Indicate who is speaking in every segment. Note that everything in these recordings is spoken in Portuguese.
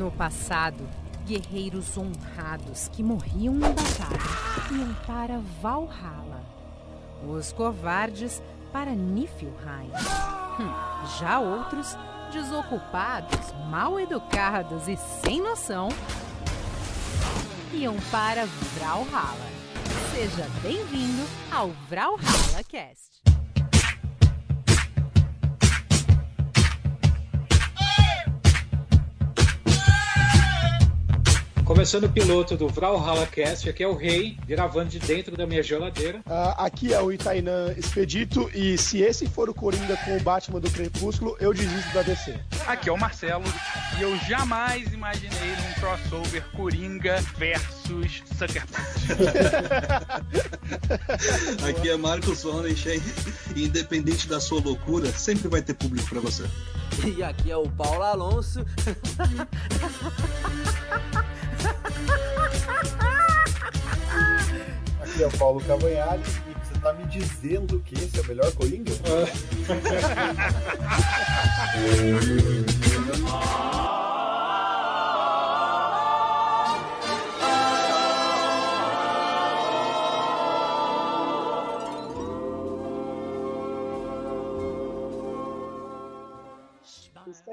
Speaker 1: No passado, guerreiros honrados que morriam em batalha iam para Valhalla. Os covardes para Niflheim. Hum, já outros, desocupados, mal educados e sem noção, iam para Valhalla. Seja bem-vindo ao Valhalla Cast.
Speaker 2: Começando o piloto do Valhalla Cast, aqui é o Rei, gravando de dentro da minha geladeira.
Speaker 3: Uh, aqui é o Itainã Expedito, e se esse for o Coringa com o Batman do Crepúsculo, eu desisto da DC.
Speaker 4: Aqui é o Marcelo, e eu jamais imaginei um crossover Coringa versus Sucker Punch.
Speaker 5: aqui é Marcos Wallenstein, e independente da sua loucura, sempre vai ter público para você.
Speaker 6: E aqui é o Paulo Alonso.
Speaker 7: Aqui é o Paulo Cavanhaque e você tá me dizendo que esse é o melhor Coringa?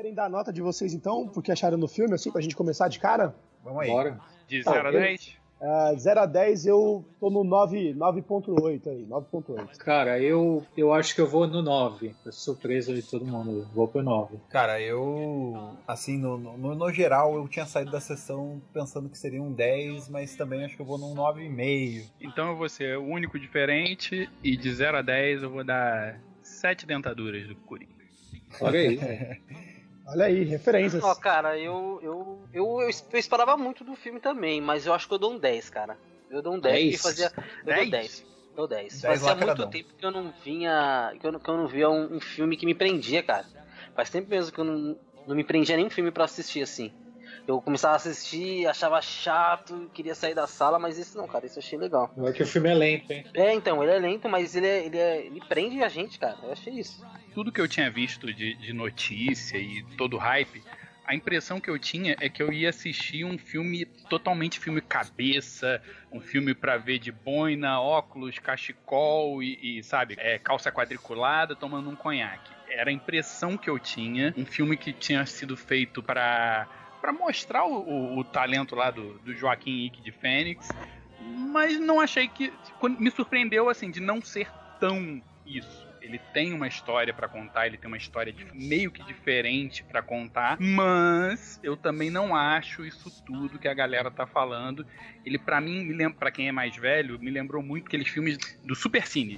Speaker 3: querem dar a nota de vocês então, porque acharam no filme, assim, pra gente começar de cara?
Speaker 7: Vamos aí.
Speaker 2: Bora.
Speaker 4: De 0 a 10?
Speaker 3: Uh, 0 a 10 eu tô no 9 9.8 aí, 9.8.
Speaker 2: Cara, eu, eu acho que eu vou no 9. É surpresa de todo mundo. Vou pro 9.
Speaker 7: Cara, eu. Assim, no, no, no geral, eu tinha saído da sessão pensando que seria um 10, mas também acho que eu vou num 9,5.
Speaker 4: Então eu vou ser o único diferente, e de 0 a 10 eu vou dar 7 dentaduras do Coringa.
Speaker 2: Olha aí.
Speaker 3: Olha aí, referências.
Speaker 6: Ó, cara, eu, eu, eu, eu, eu esperava muito do filme também, mas eu acho que eu dou um 10, cara. Eu dou um 10,
Speaker 2: 10?
Speaker 6: porque fazia. Eu
Speaker 4: 10?
Speaker 6: dou 10. Dou 10.
Speaker 7: 10
Speaker 6: Fazia muito
Speaker 7: lacradão.
Speaker 6: tempo que eu não vinha. Que eu, não- que eu não via um, um filme que me prendia, cara. Faz tempo mesmo que eu não, não me prendia nenhum filme pra assistir assim. Eu começava a assistir, achava chato, queria sair da sala, mas esse não, cara, esse eu achei legal.
Speaker 2: É que o filme é lento, hein?
Speaker 6: É, então, ele é lento, mas ele, é, ele, é, ele prende a gente, cara. Eu achei isso.
Speaker 4: Tudo que eu tinha visto de, de notícia e todo o hype, a impressão que eu tinha é que eu ia assistir um filme totalmente filme cabeça, um filme pra ver de boina, óculos, cachecol e, e, sabe, é, calça quadriculada tomando um conhaque. Era a impressão que eu tinha, um filme que tinha sido feito pra para mostrar o, o- o talento lá do, do Joaquim Ike de Fênix, mas não achei que me surpreendeu assim de não ser tão isso. Ele tem uma história pra contar, ele tem uma história de- meio que diferente pra contar, mas eu também não acho isso tudo que a galera tá falando. Ele pra mim, me lembra, para quem é mais velho, me lembrou muito aqueles filmes do Supercine.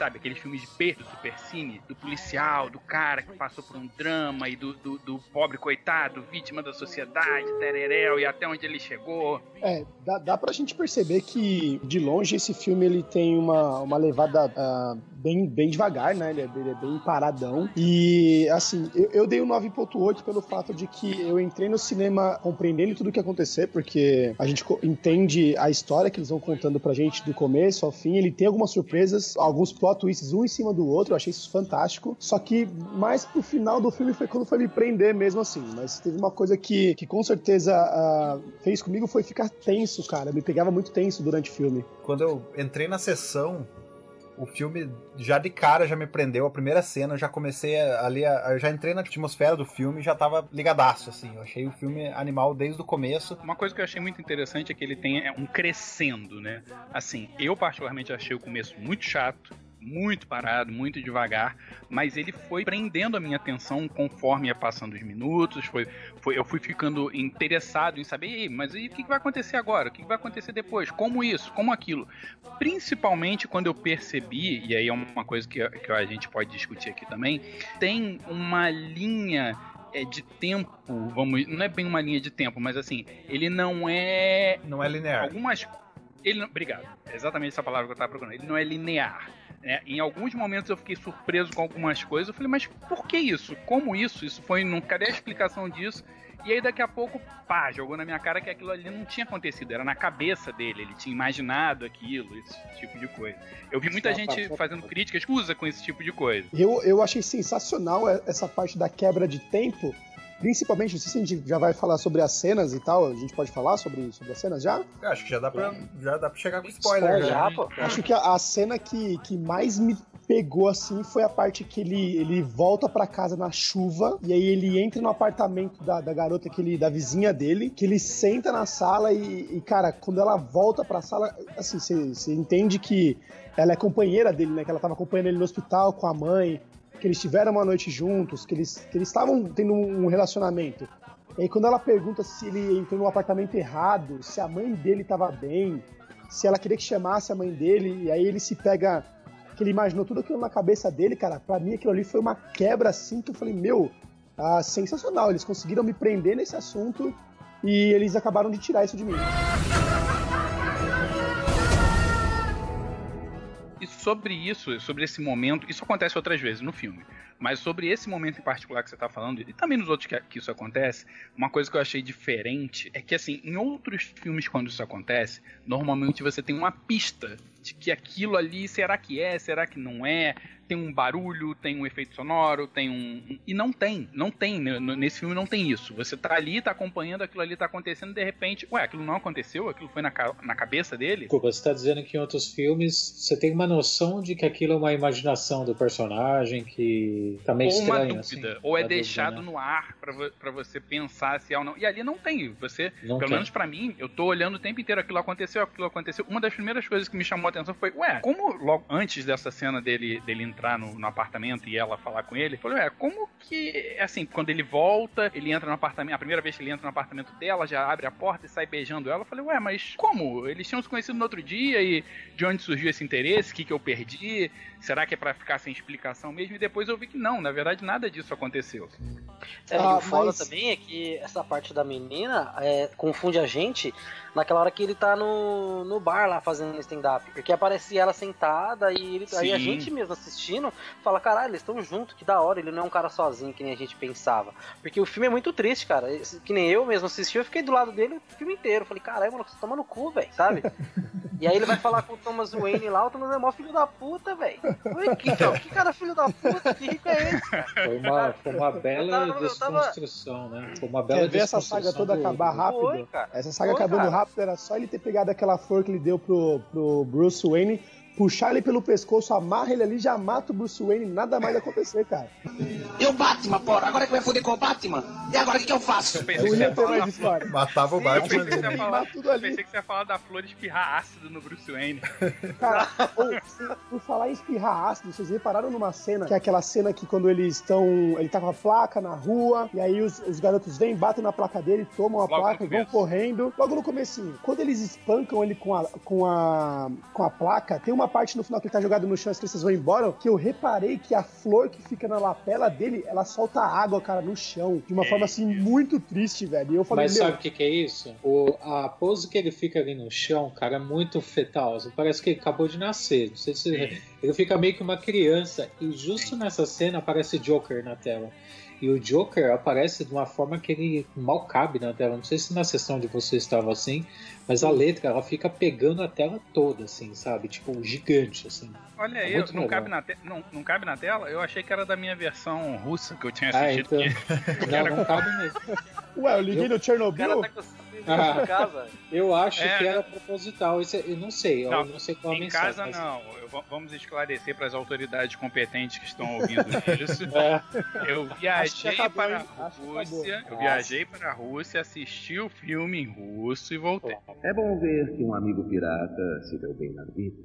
Speaker 4: Sabe, aqueles filmes de P do Supercine, do policial, do cara que passou por um drama e do, do, do pobre coitado, vítima da sociedade, tereréu, e até onde ele chegou.
Speaker 3: É, dá, dá pra gente perceber que, de longe, esse filme ele tem uma, uma levada ah, bem, bem devagar, né? Ele é, ele é bem paradão. E, assim, eu, eu dei um 9.8 pelo fato de que eu entrei no cinema compreendendo tudo o que acontecer, porque a gente entende a história que eles vão contando pra gente do começo ao fim. Ele tem algumas surpresas, alguns plot twists um em cima do outro, eu achei isso fantástico. Só que mais pro final do filme foi quando foi me prender mesmo assim. Mas teve uma coisa que, que com certeza ah, fez comigo foi ficar tenso, cara. Me pegava muito tenso durante o filme.
Speaker 7: Quando eu entrei na sessão, o filme já de cara já me prendeu. A primeira cena, eu já comecei ali, eu já entrei na atmosfera do filme e já tava ligadaço, assim. Eu achei o filme animal desde o começo.
Speaker 4: Uma coisa que eu achei muito interessante é que ele tem é, um crescendo, né? Assim, eu particularmente achei o começo muito chato, muito parado, muito devagar, mas ele foi prendendo a minha atenção conforme ia passando os minutos, foi, foi, eu fui ficando interessado em saber, "Ei, mas e o que que vai acontecer agora? O que que vai acontecer depois? Como isso? Como aquilo? Principalmente quando eu percebi, e aí é uma coisa que, que a gente pode discutir aqui também, tem uma linha é, de tempo, vamos, não é bem uma linha de tempo, mas assim, ele não é
Speaker 7: Não é linear.
Speaker 4: algumas ele não, obrigado. É exatamente essa palavra que eu tava procurando. Ele não é linear. Né? Em alguns momentos eu fiquei surpreso com algumas coisas. Eu falei, mas por que isso? Como isso? Isso foi. Não, cadê a explicação disso? E aí daqui a pouco, pá, jogou na minha cara que aquilo ali não tinha acontecido, era na cabeça dele, ele tinha imaginado aquilo, esse tipo de coisa. Eu vi muita gente fazendo críticas usa com esse tipo de coisa.
Speaker 3: Eu, eu achei sensacional essa parte da quebra de tempo, principalmente, não sei se a gente já vai falar sobre as cenas e tal, a gente pode falar sobre, sobre as cenas já?
Speaker 7: Eu acho que já dá pra, já dá pra chegar com spoiler, spoiler
Speaker 6: já, pô.
Speaker 3: Acho que a, a, cena que, que mais me pegou assim foi a parte que ele, ele volta para casa na chuva e aí ele entra no apartamento da, da garota que ele, da vizinha dele, que ele senta na sala e, e cara, quando ela volta pra sala, assim, você entende que ela é companheira dele, né? Que ela tava acompanhando ele no hospital com a mãe, que eles tiveram uma noite juntos, que eles que eles estavam tendo um relacionamento. E aí quando ela pergunta se ele entrou no apartamento errado, se a mãe dele tava bem, se ela queria que chamasse a mãe dele, e aí ele se pega que ele imaginou tudo aquilo na cabeça dele, cara, pra mim aquilo ali foi uma quebra assim que eu falei, meu, ah, sensacional, eles conseguiram me prender nesse assunto e eles acabaram de tirar isso de mim.
Speaker 4: Sobre isso, sobre esse momento, isso acontece outras vezes no filme, mas sobre esse momento em particular que você está falando, e também nos outros que, que, isso acontece, uma coisa que eu achei diferente é que, assim, em outros filmes, quando isso acontece, normalmente você tem uma pista de que aquilo ali será que é, será que não é, tem um barulho, tem um efeito sonoro, tem um. E não tem, não tem. Né, nesse filme não tem isso. Você tá ali, tá acompanhando, aquilo ali tá acontecendo, de repente, ué, aquilo não aconteceu, aquilo foi na, na cabeça dele.
Speaker 2: Desculpa, você tá dizendo que em outros filmes você tem uma noção de que aquilo é uma imaginação do personagem, que tá meio
Speaker 4: ou
Speaker 2: estranho.
Speaker 4: Uma dúvida, assim, ou é deixado dúvida, né? no ar para você pensar se é ou não. E ali não tem. Você, não pelo tem. menos para mim, eu tô olhando o tempo inteiro aquilo aconteceu, aquilo aconteceu. Uma das primeiras coisas que me chamou a atenção foi, ué, como logo antes dessa cena dele, dele entrar entrar no, no, apartamento e ela falar com ele. Falou, é, como que, assim, quando ele volta, ele entra no apartamento, a primeira vez que ele entra no apartamento dela, já abre a porta e sai beijando ela. Falei, ué, mas como? Eles tinham se conhecido no outro dia e de onde surgiu esse interesse? O que, que eu perdi? Será que é para ficar sem explicação mesmo? E depois eu vi que não, na verdade nada disso aconteceu.
Speaker 6: É, ah, e o foda mas... também é que essa parte da menina é, confunde a gente naquela hora que ele tá no, no bar lá fazendo stand-up. Porque aparece ela sentada e ele, aí a gente mesmo assistindo fala: caralho, eles estão juntos, que da hora. Ele não é um cara sozinho que nem a gente pensava. Porque o filme é muito triste, cara. Que nem eu mesmo assisti, eu fiquei do lado dele o filme inteiro. falei: caralho, mano, você toma no cu, velho, sabe? e aí ele vai falar com o Thomas Wayne lá, o Thomas é mó filho da puta, velho. Que, que cara filho da puta, que rico é esse, cara?
Speaker 2: Foi uma, foi uma bela tava, desconstrução, tava... né? Foi uma bela
Speaker 3: Quer ver essa saga toda do... acabar rápido? Foi, essa saga Foi, acabando cara. rápido era só ele ter pegado aquela flor que ele deu pro, pro Bruce Wayne puxar ele pelo pescoço, amarra ele ali, já mata o Bruce Wayne, nada mais acontecer, cara.
Speaker 8: E o Batman, porra? Agora que vai foder com o Batman? E agora o que, que eu faço?
Speaker 4: Eu pensei eu ia ter mais
Speaker 7: história. Matava o Batman.
Speaker 4: Eu pensei, que falar, tudo ali. pensei que você ia falar da flor espirrar ácido no Bruce Wayne.
Speaker 3: Cara, ou, por falar em espirrar ácido, vocês repararam numa cena, que é aquela cena que quando eles estão. Ele tá com a placa na rua, e aí os, os garotos vêm, batem na placa dele, tomam a logo placa e vão correndo. Logo no comecinho. Quando eles espancam ele com a, com a, com a placa, tem uma parte no final que ele tá jogado no chão, as crianças vão embora, que eu reparei que a flor que fica na lapela dele, ela solta água, cara, no chão. De uma é, forma assim, muito triste, velho. E eu falei,
Speaker 2: Mas sabe o que, que é isso? O, a pose que ele fica ali no chão, cara, é muito fetal. Parece que ele acabou de nascer. Não sei se. Ele fica meio que uma criança. E justo nessa cena aparece Joker na tela. E o Joker aparece de uma forma que ele mal cabe na tela. Não sei se na sessão de você estava assim, mas a letra ela fica pegando a tela toda, assim, sabe? Tipo, gigante, assim.
Speaker 4: Olha é aí, não cabe, na te... não, não cabe na tela? Eu achei que era da minha versão russa que eu tinha assistido. Ah, então...
Speaker 2: que... não, não cabe mesmo.
Speaker 3: Ué, eu liguei eu... no Chernobyl. Tá
Speaker 2: ah, casa. Eu acho é, que era proposital. Isso, é, eu não sei, não, eu não sei qual a
Speaker 4: em
Speaker 2: mensagem.
Speaker 4: Em casa não. Eu, vamos esclarecer para as autoridades competentes que estão ouvindo isso. É. Eu viajei para a Rússia. Eu viajei para a Rússia, assisti o filme em russo e voltei.
Speaker 9: É bom ver que um amigo pirata se deu bem na vida.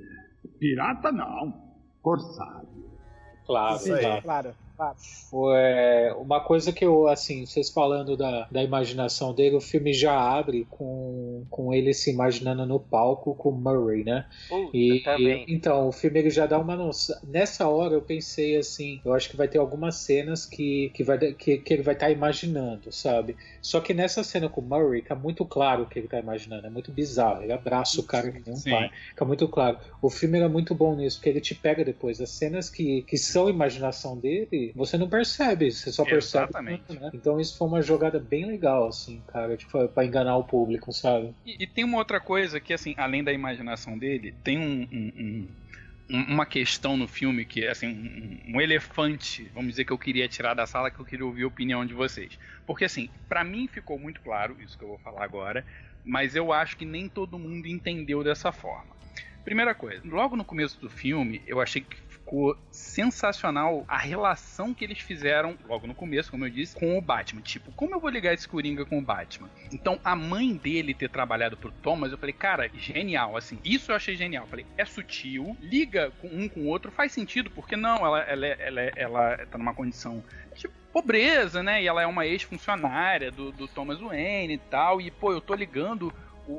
Speaker 10: Pirata não, corsário.
Speaker 2: Claro, claro. Claro. Foi uma coisa que eu, assim, vocês falando da, da imaginação dele, o filme já abre com com ele se imaginando no palco com o Murray, né?
Speaker 6: Puta,
Speaker 2: E,
Speaker 6: também.
Speaker 2: e- então, o filme ele já dá uma noção. Nessa hora eu pensei assim, eu acho que vai ter algumas cenas que, que, vai, que, que ele vai estar imaginando, sabe? Só que nessa cena com o Murray, tá muito claro o que ele tá imaginando, é muito bizarro. Ele abraça o cara que nem um
Speaker 4: Sim.
Speaker 2: pai. Fica muito claro. O filme era muito bom nisso, porque ele te pega depois. As cenas que, que são imaginação dele, você não percebe, você só percebe.
Speaker 4: Exatamente.
Speaker 2: né? Então isso foi uma jogada bem legal, assim, cara, tipo, pra enganar o público, sabe?
Speaker 4: E, e tem uma outra coisa que, assim, além da imaginação dele, tem um- um- um- um- uma questão no filme que, assim, um, um elefante, vamos dizer, que eu queria tirar da sala, que eu queria ouvir a opinião de vocês. Porque, assim, pra mim ficou muito claro, isso que eu vou falar agora, mas eu acho que nem todo mundo entendeu dessa forma. Primeira coisa, logo no começo do filme, eu achei que ficou sensacional a relação que eles fizeram, logo no começo, como eu disse, com o Batman. Tipo, como eu vou ligar esse Coringa com o Batman? Então, a mãe dele ter trabalhado pro Thomas, eu falei, cara, genial, assim. Isso eu achei genial. Eu falei, é sutil, liga um com o outro, faz sentido, porque não, ela, ela, ela, ela tá numa condição de pobreza, né? E ela é uma ex-funcionária do, do Thomas Wayne e tal. E, pô, eu tô ligando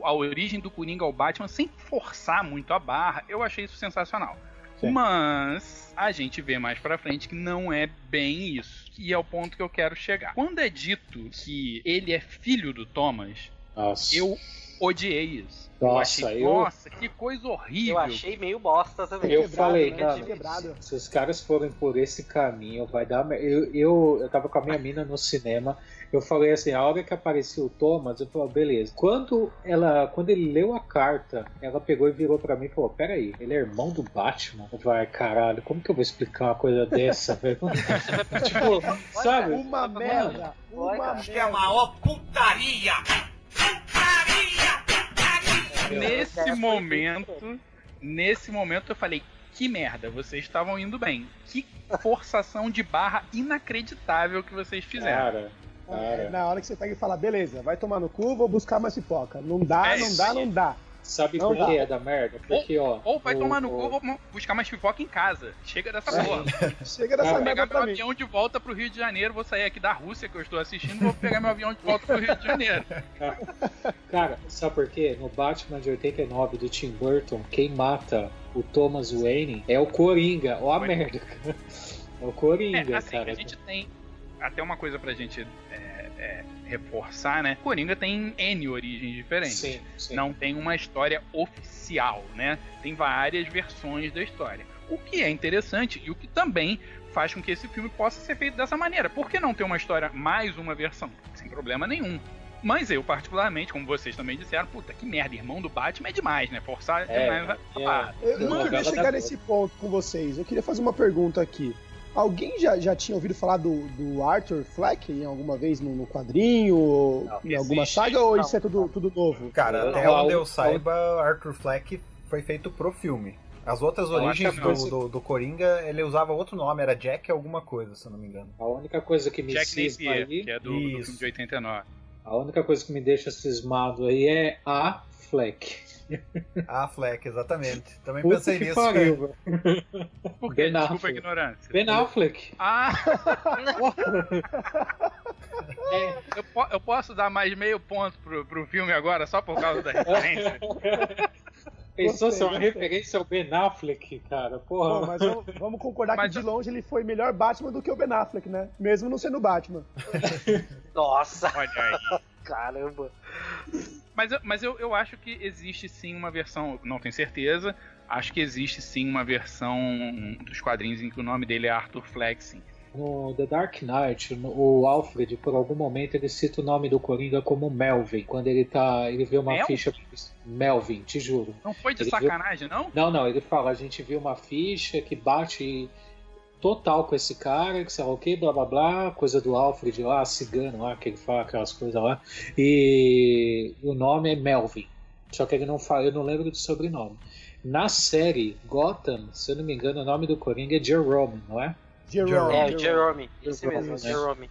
Speaker 4: a origem do Coringa ao Batman sem forçar muito a barra. Eu achei isso sensacional.
Speaker 3: Sim.
Speaker 4: Mas a gente vê mais pra frente que não é bem isso. E é o ponto que eu quero chegar. Quando é dito que ele é filho do Thomas,
Speaker 2: Nossa.
Speaker 4: eu odiei isso. eu
Speaker 2: Nossa,
Speaker 4: achei,
Speaker 2: eu-
Speaker 4: nossa, que coisa horrível.
Speaker 6: Eu achei meio bosta também.
Speaker 2: Eu
Speaker 3: Quebrado,
Speaker 2: falei,
Speaker 3: né?
Speaker 2: cara, se os caras forem por esse caminho, vai dar. Eu, eu, eu tava com a minha mina no cinema, eu falei assim, a hora que apareceu o Thomas, eu falei, beleza. Quando ela, quando ele leu a carta, ela pegou e virou pra mim e falou, peraí, ele é irmão do Batman? Eu falei, "Ai, caralho, como que eu vou explicar uma coisa dessa, velho? tipo, sabe?
Speaker 3: Uma merda. Uma merda.
Speaker 8: maior putaria!
Speaker 4: Nesse momento, nesse momento eu falei, que merda, vocês estavam indo bem. Que forçação de barra inacreditável que vocês fizeram.
Speaker 2: Cara,
Speaker 3: É,
Speaker 2: cara.
Speaker 3: na hora que você pega e fala, beleza, vai tomar no cu, vou buscar mais pipoca. Não dá,
Speaker 4: É
Speaker 3: não dá, não dá.
Speaker 2: Sabe
Speaker 3: Não
Speaker 2: por
Speaker 3: dá.
Speaker 2: que é da merda? Porque, ó.
Speaker 4: Ou vai
Speaker 2: o-
Speaker 4: tomar no
Speaker 2: o-
Speaker 4: cu, vou buscar mais pipoca em casa. Chega dessa porra.
Speaker 3: Chega dessa
Speaker 2: Cara,
Speaker 4: Vou
Speaker 3: merda
Speaker 4: pegar meu
Speaker 3: mim.
Speaker 4: avião de volta pro Rio de Janeiro, vou sair aqui da Rússia que eu estou assistindo, vou pegar meu avião de volta pro Rio de Janeiro.
Speaker 2: Cara, sabe por quê? No Batman de 89 do Tim Burton, quem mata o Thomas Wayne é o Coringa. Ó a merda, cara. É o Coringa,
Speaker 4: É, assim,
Speaker 2: cara.
Speaker 4: a gente tem até uma coisa pra gente é, é, reforçar, né? Coringa tem N origens diferentes.
Speaker 2: Sim, sim.
Speaker 4: Não tem uma história oficial, né? Tem várias versões da história. O que é interessante e o que também faz com que esse filme possa ser feito dessa maneira. Por que não ter uma história, mais uma versão? Sem problema nenhum. Mas eu, particularmente, como vocês também disseram, puta que merda, irmão do Batman é demais, né? Forçar
Speaker 2: É,
Speaker 4: demais a
Speaker 2: é.
Speaker 4: barra.
Speaker 3: Eu, queria chegar nesse ponto com vocês. Eu queria fazer uma pergunta aqui. Alguém já, já tinha ouvido falar do, do Arthur Fleck em alguma vez no, no quadrinho, ou
Speaker 2: Não,
Speaker 3: em alguma
Speaker 4: existe.
Speaker 3: saga, ou
Speaker 6: Não.
Speaker 3: isso é tudo, tudo novo?
Speaker 7: Cara, até
Speaker 2: não,
Speaker 7: onde
Speaker 2: não.
Speaker 7: eu saiba, Arthur Fleck foi feito pro filme. As outras origens do, do, do Coringa, ele usava outro nome, era Jack alguma coisa, se eu não me engano.
Speaker 2: A única coisa que me
Speaker 4: Jack
Speaker 2: cisma
Speaker 4: Napier,
Speaker 2: aí,
Speaker 4: que é do, do filme de 89.
Speaker 2: a única coisa que me deixa cismado aí é a Fleck.
Speaker 7: Ah, Fleck, exatamente. Também
Speaker 2: Puta
Speaker 7: pensei
Speaker 2: que
Speaker 7: nisso.
Speaker 2: pariu, velho.
Speaker 4: Por quê?
Speaker 2: Ben
Speaker 4: Desculpa a ignorância.
Speaker 2: Ben Affleck.
Speaker 4: Ah! eu, po- eu posso dar mais meio ponto pro, pro filme agora, só por causa da referência?
Speaker 2: Pensou
Speaker 3: Gostei,
Speaker 2: se é uma referência ao Ben Affleck, cara? Porra.
Speaker 3: Mas vamos, vamos concordar
Speaker 4: Mas
Speaker 3: que de
Speaker 4: eu-
Speaker 3: longe ele foi melhor Batman do que o Ben Affleck, né? Mesmo não sendo Batman.
Speaker 6: Nossa,
Speaker 4: Olha aí.
Speaker 6: caramba.
Speaker 4: Mas, eu- mas eu, eu acho que existe sim uma versão, não tenho certeza, acho que existe sim uma versão dos quadrinhos em que o nome dele é Arthur sim.
Speaker 2: No The Dark Knight, o Alfred, por algum momento, ele cita o nome do Coringa como Melvin. Quando ele tá. Ele vê uma ficha. Melvin, te juro.
Speaker 4: Não foi de
Speaker 2: Ele
Speaker 4: sacanagem, não?
Speaker 2: Não, não, ele fala, a gente viu uma ficha que bate total com esse cara, que sei lá o que, blá blá blá, coisa do Alfred lá, cigano lá, que ele fala aquelas coisas lá. E o nome é Melvin. Só que ele não fala, eu não lembro do sobrenome. Na série Gotham, se eu não me engano, o nome do Coringa é Jerome, não é?
Speaker 3: Jerome.
Speaker 6: É, Jerome. Esse mesmo,
Speaker 2: né?
Speaker 6: Jerome.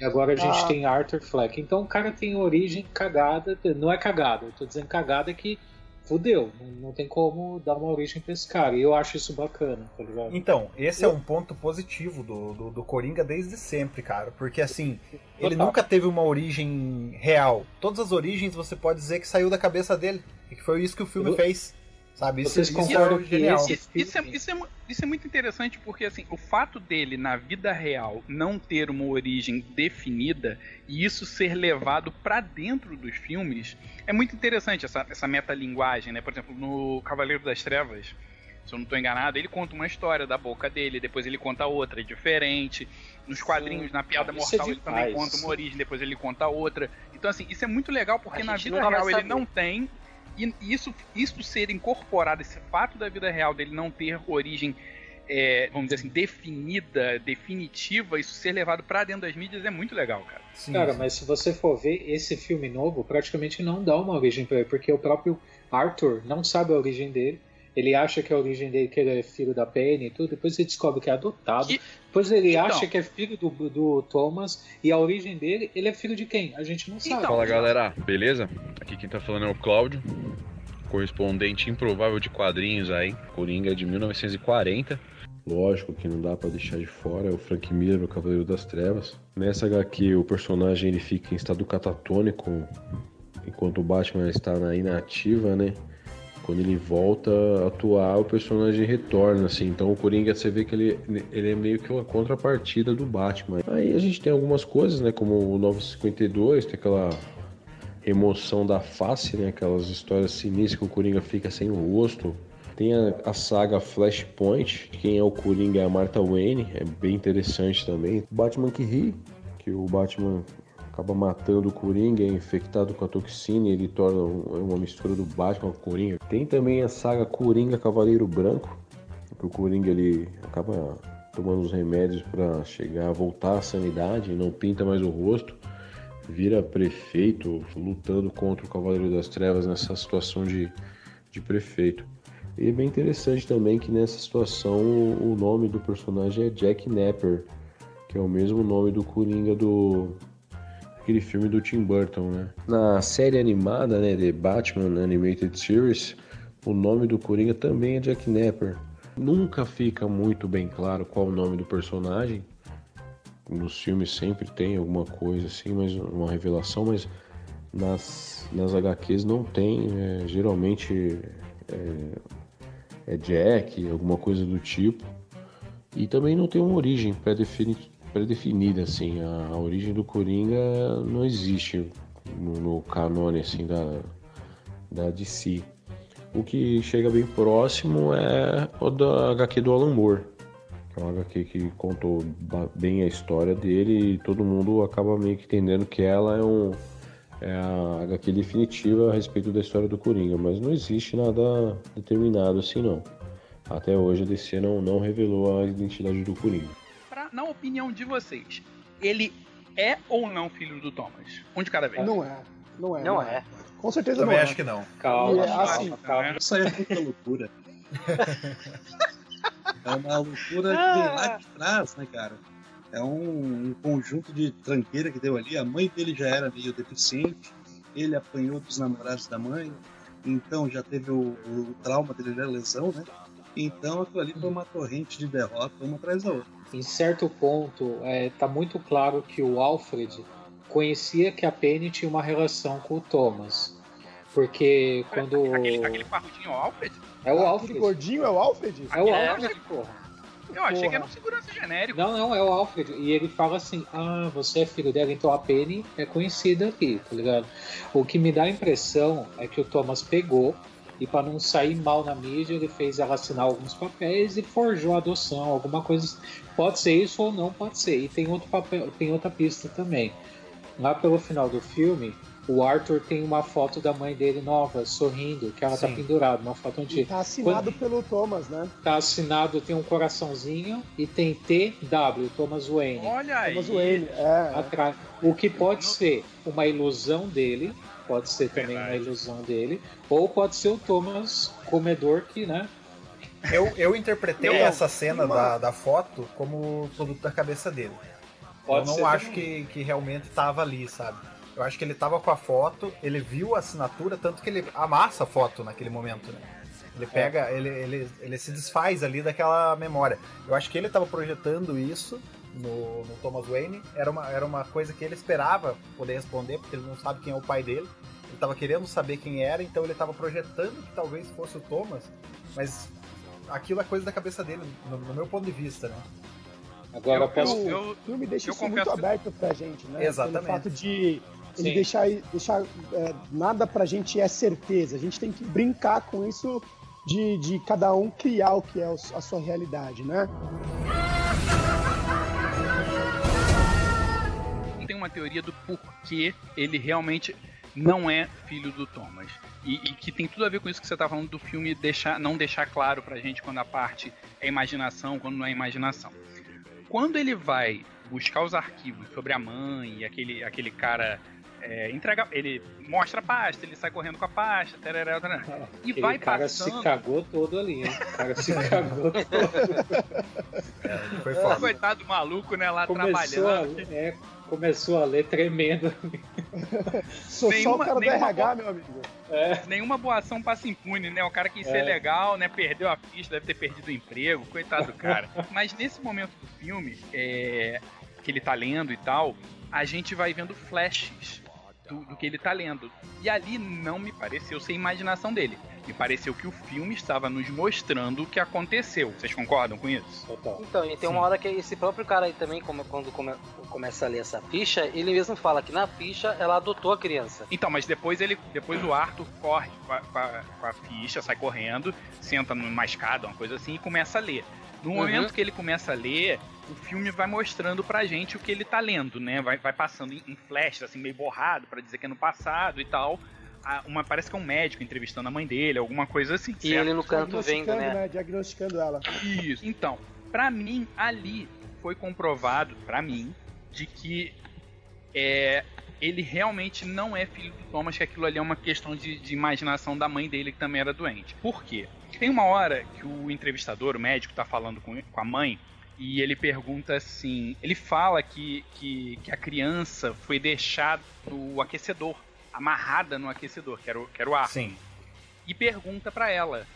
Speaker 2: E agora a gente
Speaker 3: Ah.
Speaker 2: tem Arthur Fleck. Então o cara tem origem cagada, não é cagada, eu tô dizendo cagada que fudeu. Não, tem como dar uma origem pra esse cara. E eu acho isso bacana, tá ligado?
Speaker 7: Então, esse é um ponto positivo do, do, do Coringa desde sempre, cara. Porque assim, ele nunca teve uma origem real. Todas as origens você pode dizer que saiu da cabeça dele. E que foi isso que o filme
Speaker 2: Eu-
Speaker 7: fez. Sabe? Isso,
Speaker 2: Vocês
Speaker 7: isso
Speaker 2: concordam
Speaker 7: é
Speaker 2: que esse-
Speaker 4: Isso, isso é, isso, é, mu- isso é muito interessante porque assim, o fato dele na vida real não ter uma origem definida e isso ser levado pra dentro dos filmes é muito interessante essa, essa metalinguagem, né? Por exemplo, no Cavaleiro das Trevas, se eu não estou enganado, ele conta uma história da boca dele, depois ele conta outra, é diferente. Nos quadrinhos, na Piada
Speaker 2: isso é
Speaker 4: Mortal, ele também conta uma origem, depois ele conta outra. Então, assim, isso é muito legal porque
Speaker 6: A
Speaker 4: na vida real ele
Speaker 6: saber.
Speaker 4: não tem. E isso, isso ser incorporado, esse fato da vida real dele não ter origem, é, vamos dizer assim, definida, definitiva, isso ser levado pra dentro das mídias é muito legal, cara.
Speaker 7: Sim,
Speaker 2: Cara,
Speaker 7: sim.
Speaker 2: mas se você for ver esse filme novo, praticamente não dá uma origem pra ele, porque o próprio Arthur não sabe a origem dele. Ele acha que a origem dele que ele é filho da Penny e tudo, depois ele descobre que é adotado.
Speaker 4: E-
Speaker 2: depois ele
Speaker 4: Então.
Speaker 2: acha que é filho do, do Thomas e a origem dele, ele é filho de quem? A gente não sabe.
Speaker 4: Então,
Speaker 11: Fala galera, beleza? Aqui quem tá falando é o Cláudio, correspondente improvável de quadrinhos aí, Coringa de 1940.
Speaker 12: Lógico que não dá pra deixar de fora é o Frank Miller, o Cavaleiro das Trevas. Nessa HQ, o personagem ele fica em estado catatônico enquanto o Batman está na inativa, né? Quando ele volta a atuar, o personagem retorna, assim. Então o Coringa, você vê que ele, ele é meio que uma contrapartida do Batman. Aí a gente tem algumas coisas, né? Como o 952, tem aquela remoção da face, né? Aquelas histórias sinistras que o Coringa fica sem o rosto. Tem a, a saga Flashpoint, quem é o Coringa é a Martha Wayne, é bem interessante também. Batman que ri, que o Batman acaba matando o Coringa, é infectado com a toxina e ele torna um- uma mistura do Batman com o Coringa. Tem também a saga Coringa Cavaleiro Branco, que o Coringa ele acaba tomando os remédios para chegar voltar à sanidade, não pinta mais o rosto, vira prefeito lutando contra o Cavaleiro das Trevas nessa situação de, de prefeito. E é bem interessante também que nessa situação o o nome do personagem é Jack Napper, que é o mesmo nome do Coringa do aquele filme do Tim Burton, né? Na série animada, né, The Batman Animated Series, o nome do Coringa também é Jack Napper. Nunca fica muito bem claro qual o nome do personagem. Nos filmes sempre tem alguma coisa assim, mas uma revelação, mas nas, nas HQs não tem. é, geralmente é, é Jack, alguma coisa do tipo. E também não tem uma origem pré-definida, assim. A, a origem do Coringa não existe no, no canone, assim, da, da DC. O que chega bem próximo é o da HQ do Alan Moore. Que é uma HQ que contou bem a história dele e todo mundo acaba meio que entendendo que ela é um é a HQ definitiva a respeito da história do Coringa, mas não existe nada determinado assim não. Até hoje a DC não, não revelou a identidade do Coringa.
Speaker 4: Na opinião de vocês, ele é ou não filho do Thomas? Um de cada vez.
Speaker 3: Não é. Não é.
Speaker 6: Não é.
Speaker 3: Com certeza
Speaker 7: Também
Speaker 3: não é.
Speaker 7: acho que não.
Speaker 2: Calma,
Speaker 3: é
Speaker 2: calma,
Speaker 3: assim,
Speaker 2: calma.
Speaker 5: Isso aí é muita loucura. é uma loucura que vem lá de trás, né, cara? É um, um conjunto de tranqueira que deu ali. A mãe dele já era meio deficiente, ele apanhou dos namorados da mãe, então já teve o, o trauma dele da lesão, né? Então aquilo ali foi uma torrente de derrota, uma atrás da outra.
Speaker 2: Em certo ponto, é, tá muito claro que o Alfred conhecia que a Penny tinha uma relação com o Thomas. Porque quando.
Speaker 4: Aquele, aquele parrudinho Alfred?
Speaker 2: É o
Speaker 3: Aquele
Speaker 2: Alfred.
Speaker 3: gordinho é o Alfred?
Speaker 2: É o
Speaker 6: É.
Speaker 2: Alfred, porra.
Speaker 4: Eu achei que
Speaker 3: Porra.
Speaker 4: era um segurança genérico.
Speaker 2: Não, não, é o Alfred. E ele fala assim: Ah, você é filho dela, então a Penny é conhecida aqui, tá ligado? O que me dá a impressão é que o Thomas pegou e para não sair mal na mídia, ele fez ela assinar alguns papéis e forjou a adoção, alguma coisa. assim. Pode ser isso ou não pode ser. E tem outro papel, tem outra pista também. Lá pelo final do filme, o Arthur tem uma foto da mãe dele nova, sorrindo, que ela tá
Speaker 7: Sim.
Speaker 2: pendurada, uma foto
Speaker 3: E
Speaker 2: antiga.
Speaker 3: tá assinado pelo Thomas, né?
Speaker 2: Tá assinado, tem um coraçãozinho e tem TW, Thomas Wayne.
Speaker 4: Olha aí.
Speaker 3: Thomas Wayne. É.
Speaker 2: atrás. O que pode ser uma ilusão dele, pode ser também uma
Speaker 4: Verdade.
Speaker 2: ilusão dele, ou pode ser o Thomas comedor que, né?
Speaker 7: Eu, eu interpretei
Speaker 2: Não,
Speaker 7: essa cena
Speaker 2: uma-
Speaker 7: da, da foto como produto da cabeça dele.
Speaker 2: Pode
Speaker 7: eu
Speaker 2: ser
Speaker 7: não acho
Speaker 2: também.
Speaker 7: que, que realmente tava ali, sabe? Eu acho que ele tava com a foto, ele viu a assinatura, tanto que ele amassa a foto naquele momento, né? Ele pega, ele, ele, ele se desfaz ali daquela memória. Eu acho que ele tava projetando isso no, no Thomas Wayne. Era uma, era uma coisa que ele esperava poder responder, porque ele não sabe quem é o pai dele. Ele tava querendo saber quem era, então ele tava projetando que talvez fosse o Thomas, mas aquilo é coisa da cabeça dele, no, no meu ponto de vista, né?
Speaker 2: Agora,
Speaker 3: o
Speaker 2: posso...
Speaker 3: o filme deixa
Speaker 4: eu
Speaker 3: isso muito aberto pra gente, né?
Speaker 7: Exatamente.
Speaker 3: Pelo fato de ele
Speaker 2: Sim.
Speaker 3: deixar, deixar é, nada pra gente é certeza. A gente tem que brincar com isso de, de cada um criar o que é a sua realidade, né?
Speaker 4: Uma teoria do porquê ele realmente não é filho do Thomas. E, e que tem tudo a ver com isso que você tá falando do filme deixar, não deixar claro pra gente quando a parte é imaginação, quando não é imaginação. Quando ele vai buscar os arquivos sobre a mãe e aquele, aquele cara é, entrega, ele mostra a pasta, ele sai correndo com a pasta, tarará, tarará, e
Speaker 2: Aquele
Speaker 4: vai
Speaker 2: cara
Speaker 4: passando.
Speaker 2: se cagou todo ali, hein? O cara se cagou todo.
Speaker 7: Foi foda.
Speaker 4: Coitado do maluco, né, lá
Speaker 2: Começou a,
Speaker 4: trabalhando.
Speaker 2: é, começou a ler tremendo.
Speaker 3: Sou só
Speaker 4: Nenhuma-
Speaker 3: o cara do RH, meu amigo.
Speaker 2: É,
Speaker 4: Nenhuma boa ação passa impune, né? O cara quis ser
Speaker 2: É.
Speaker 4: legal, né? Perdeu a ficha, deve ter perdido o emprego, coitado do cara. Mas nesse momento do filme, é, que ele tá lendo e tal, a gente vai vendo flashes do, do que ele tá lendo. E ali não me pareceu ser imaginação dele. Me pareceu que o filme estava nos mostrando o que aconteceu. Vocês concordam com isso?
Speaker 2: total.
Speaker 6: Então, e tem uma hora que esse próprio cara aí também, como- quando come- começa a ler essa ficha, ele mesmo fala que na ficha ela adotou a criança.
Speaker 4: Então, mas depois ele, depois o Arthur corre com a, com a- com a ficha, sai correndo, senta numa escada, uma coisa assim, e começa a ler. No
Speaker 6: Uhum.
Speaker 4: momento que ele começa a ler, o filme vai mostrando pra gente o que ele tá lendo, né? Vai, vai passando em, em flash, assim, meio borrado, pra dizer que é no passado e tal. Uma, parece que é um médico entrevistando a mãe dele, alguma coisa assim.
Speaker 6: E
Speaker 4: certo?
Speaker 6: ele no canto vendo,
Speaker 3: Diagnosticando,
Speaker 6: né?
Speaker 3: Diagnosticando ela.
Speaker 4: Isso. Então, pra mim, ali foi comprovado, pra mim, de que é, ele realmente não é filho do Thomas, que aquilo ali é uma questão de, de imaginação da mãe dele, que também era doente. Por quê? Tem uma hora que o entrevistador, o médico, tá falando com, com a mãe. E ele pergunta assim: ele fala que, que, que a criança foi deixada no aquecedor, amarrada no aquecedor, que era o, que era o ar
Speaker 7: Sim.
Speaker 4: e pergunta pra ela.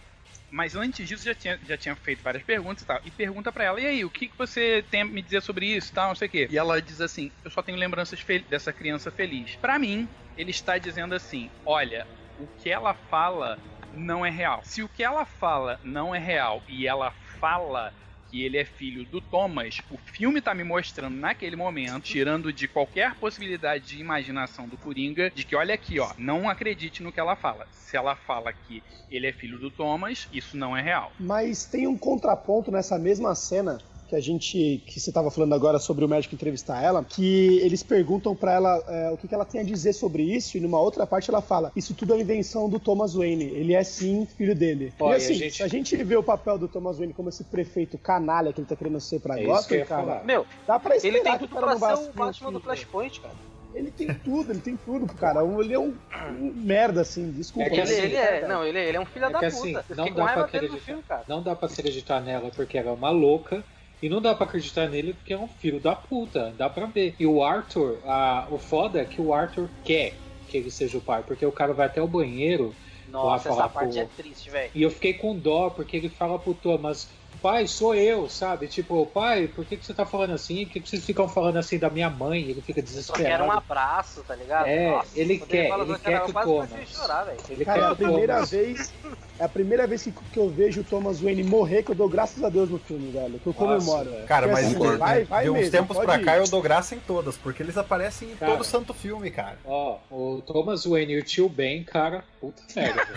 Speaker 4: Mas antes disso já tinha, já tinha feito várias perguntas e tal. E pergunta pra ela, e aí, o que, que você tem a me dizer sobre isso e tal, não sei o quê. E ela diz assim, eu só tenho lembranças dessa criança feliz. Pra mim, ele está dizendo assim, olha, o que ela fala não é real. Se o que ela fala não é real e ela fala que ele é filho do Thomas, o filme tá me mostrando naquele momento, tirando de qualquer possibilidade de imaginação do Coringa, de que olha aqui, ó, não acredite no que ela fala. Se ela fala que ele é filho do Thomas, isso não é real.
Speaker 3: Mas tem um contraponto nessa mesma cena que a gente que você estava falando agora sobre o médico entrevistar ela, que eles perguntam pra ela é, o que, que ela tem a dizer sobre isso e numa outra parte ela fala isso tudo é invenção do Thomas Wayne, ele é sim filho dele.
Speaker 2: Ó,
Speaker 3: e
Speaker 2: e a
Speaker 3: assim,
Speaker 2: gente-
Speaker 3: se a gente vê o papel do Thomas Wayne como esse prefeito canalha que ele tá querendo ser pra
Speaker 2: É isso que eu
Speaker 3: Gotham, cara,
Speaker 2: falar.
Speaker 6: Meu,
Speaker 3: dá pra esperar
Speaker 6: ele tem tudo
Speaker 3: cara vai
Speaker 6: ser o Batman do. Flashpoint, cara.
Speaker 3: Ele tem tudo, ele tem tudo, cara. Ele é um, um merda, assim, desculpa.
Speaker 2: É que assim,
Speaker 6: ele é, não, ele, ele é um filho
Speaker 2: É
Speaker 6: da
Speaker 2: que
Speaker 6: puta.
Speaker 2: assim, não dá pra acreditar.
Speaker 6: filme, cara.
Speaker 2: Não dá pra acreditar nela porque ela é uma louca. E não dá pra acreditar nele porque é um filho da puta. Dá pra ver. E o Arthur, a- o foda é que o Arthur quer que ele seja o pai. Porque o cara vai até o banheiro
Speaker 6: Nossa, essa parte
Speaker 2: pro-
Speaker 6: é triste, velho.
Speaker 2: E eu fiquei com dó, porque ele fala pro Thomas, pai, sou eu, sabe? Tipo, pai, por que, que você tá falando assim? Por que, que vocês ficam falando assim da minha mãe? Ele fica
Speaker 6: Só quero
Speaker 2: desesperado.
Speaker 6: um abraço, tá ligado?
Speaker 2: É,
Speaker 6: Nossa,
Speaker 2: ele quer,
Speaker 6: fala
Speaker 2: ele quer que
Speaker 6: a chorar, velho.
Speaker 2: Ele
Speaker 3: Cara, é
Speaker 2: quer
Speaker 3: a
Speaker 2: que o
Speaker 3: primeira
Speaker 2: Thomas.
Speaker 3: vez. É a primeira vez que, que eu vejo o Thomas Wayne morrer que eu dou graças a Deus no filme, velho. Que eu comemoro.
Speaker 2: velho.
Speaker 7: Cara,
Speaker 3: Porque,
Speaker 7: mas
Speaker 3: assim,
Speaker 7: de,
Speaker 3: vai, vai
Speaker 7: de uns
Speaker 3: mesmo,
Speaker 7: tempos pra
Speaker 3: ir.
Speaker 7: cá eu dou graça em todas, porque eles aparecem em
Speaker 2: Cara.
Speaker 7: todo santo filme, cara.
Speaker 2: Ó, o Thomas Wayne e o tio Ben, cara, puta merda.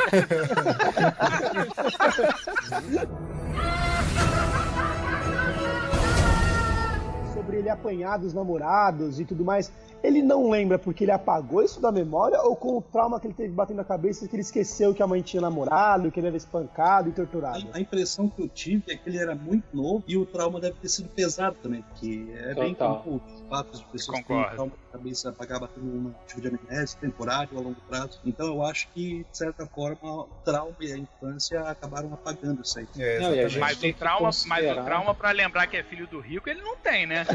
Speaker 3: Sobre ele apanhar dos namorados e tudo mais. Ele não lembra porque ele apagou isso da memória ou com o trauma que ele teve batendo na cabeça que ele esqueceu que a mãe tinha namorado, que ele era espancado e torturado?
Speaker 5: A, a impressão que eu tive é que ele era muito novo e o trauma deve ter sido pesado também, porque é bem
Speaker 2: Total.
Speaker 5: comum os fatos de pessoas que têm trauma na cabeça apagar batendo um tipo de amnésia temporário a longo prazo. Então eu acho que, de certa forma, o trauma e a infância acabaram apagando isso aí.
Speaker 7: É,
Speaker 2: Não, a gente
Speaker 4: Mas
Speaker 2: tem
Speaker 4: o trauma, mas o trauma para lembrar que é filho do rico, ele não tem, né?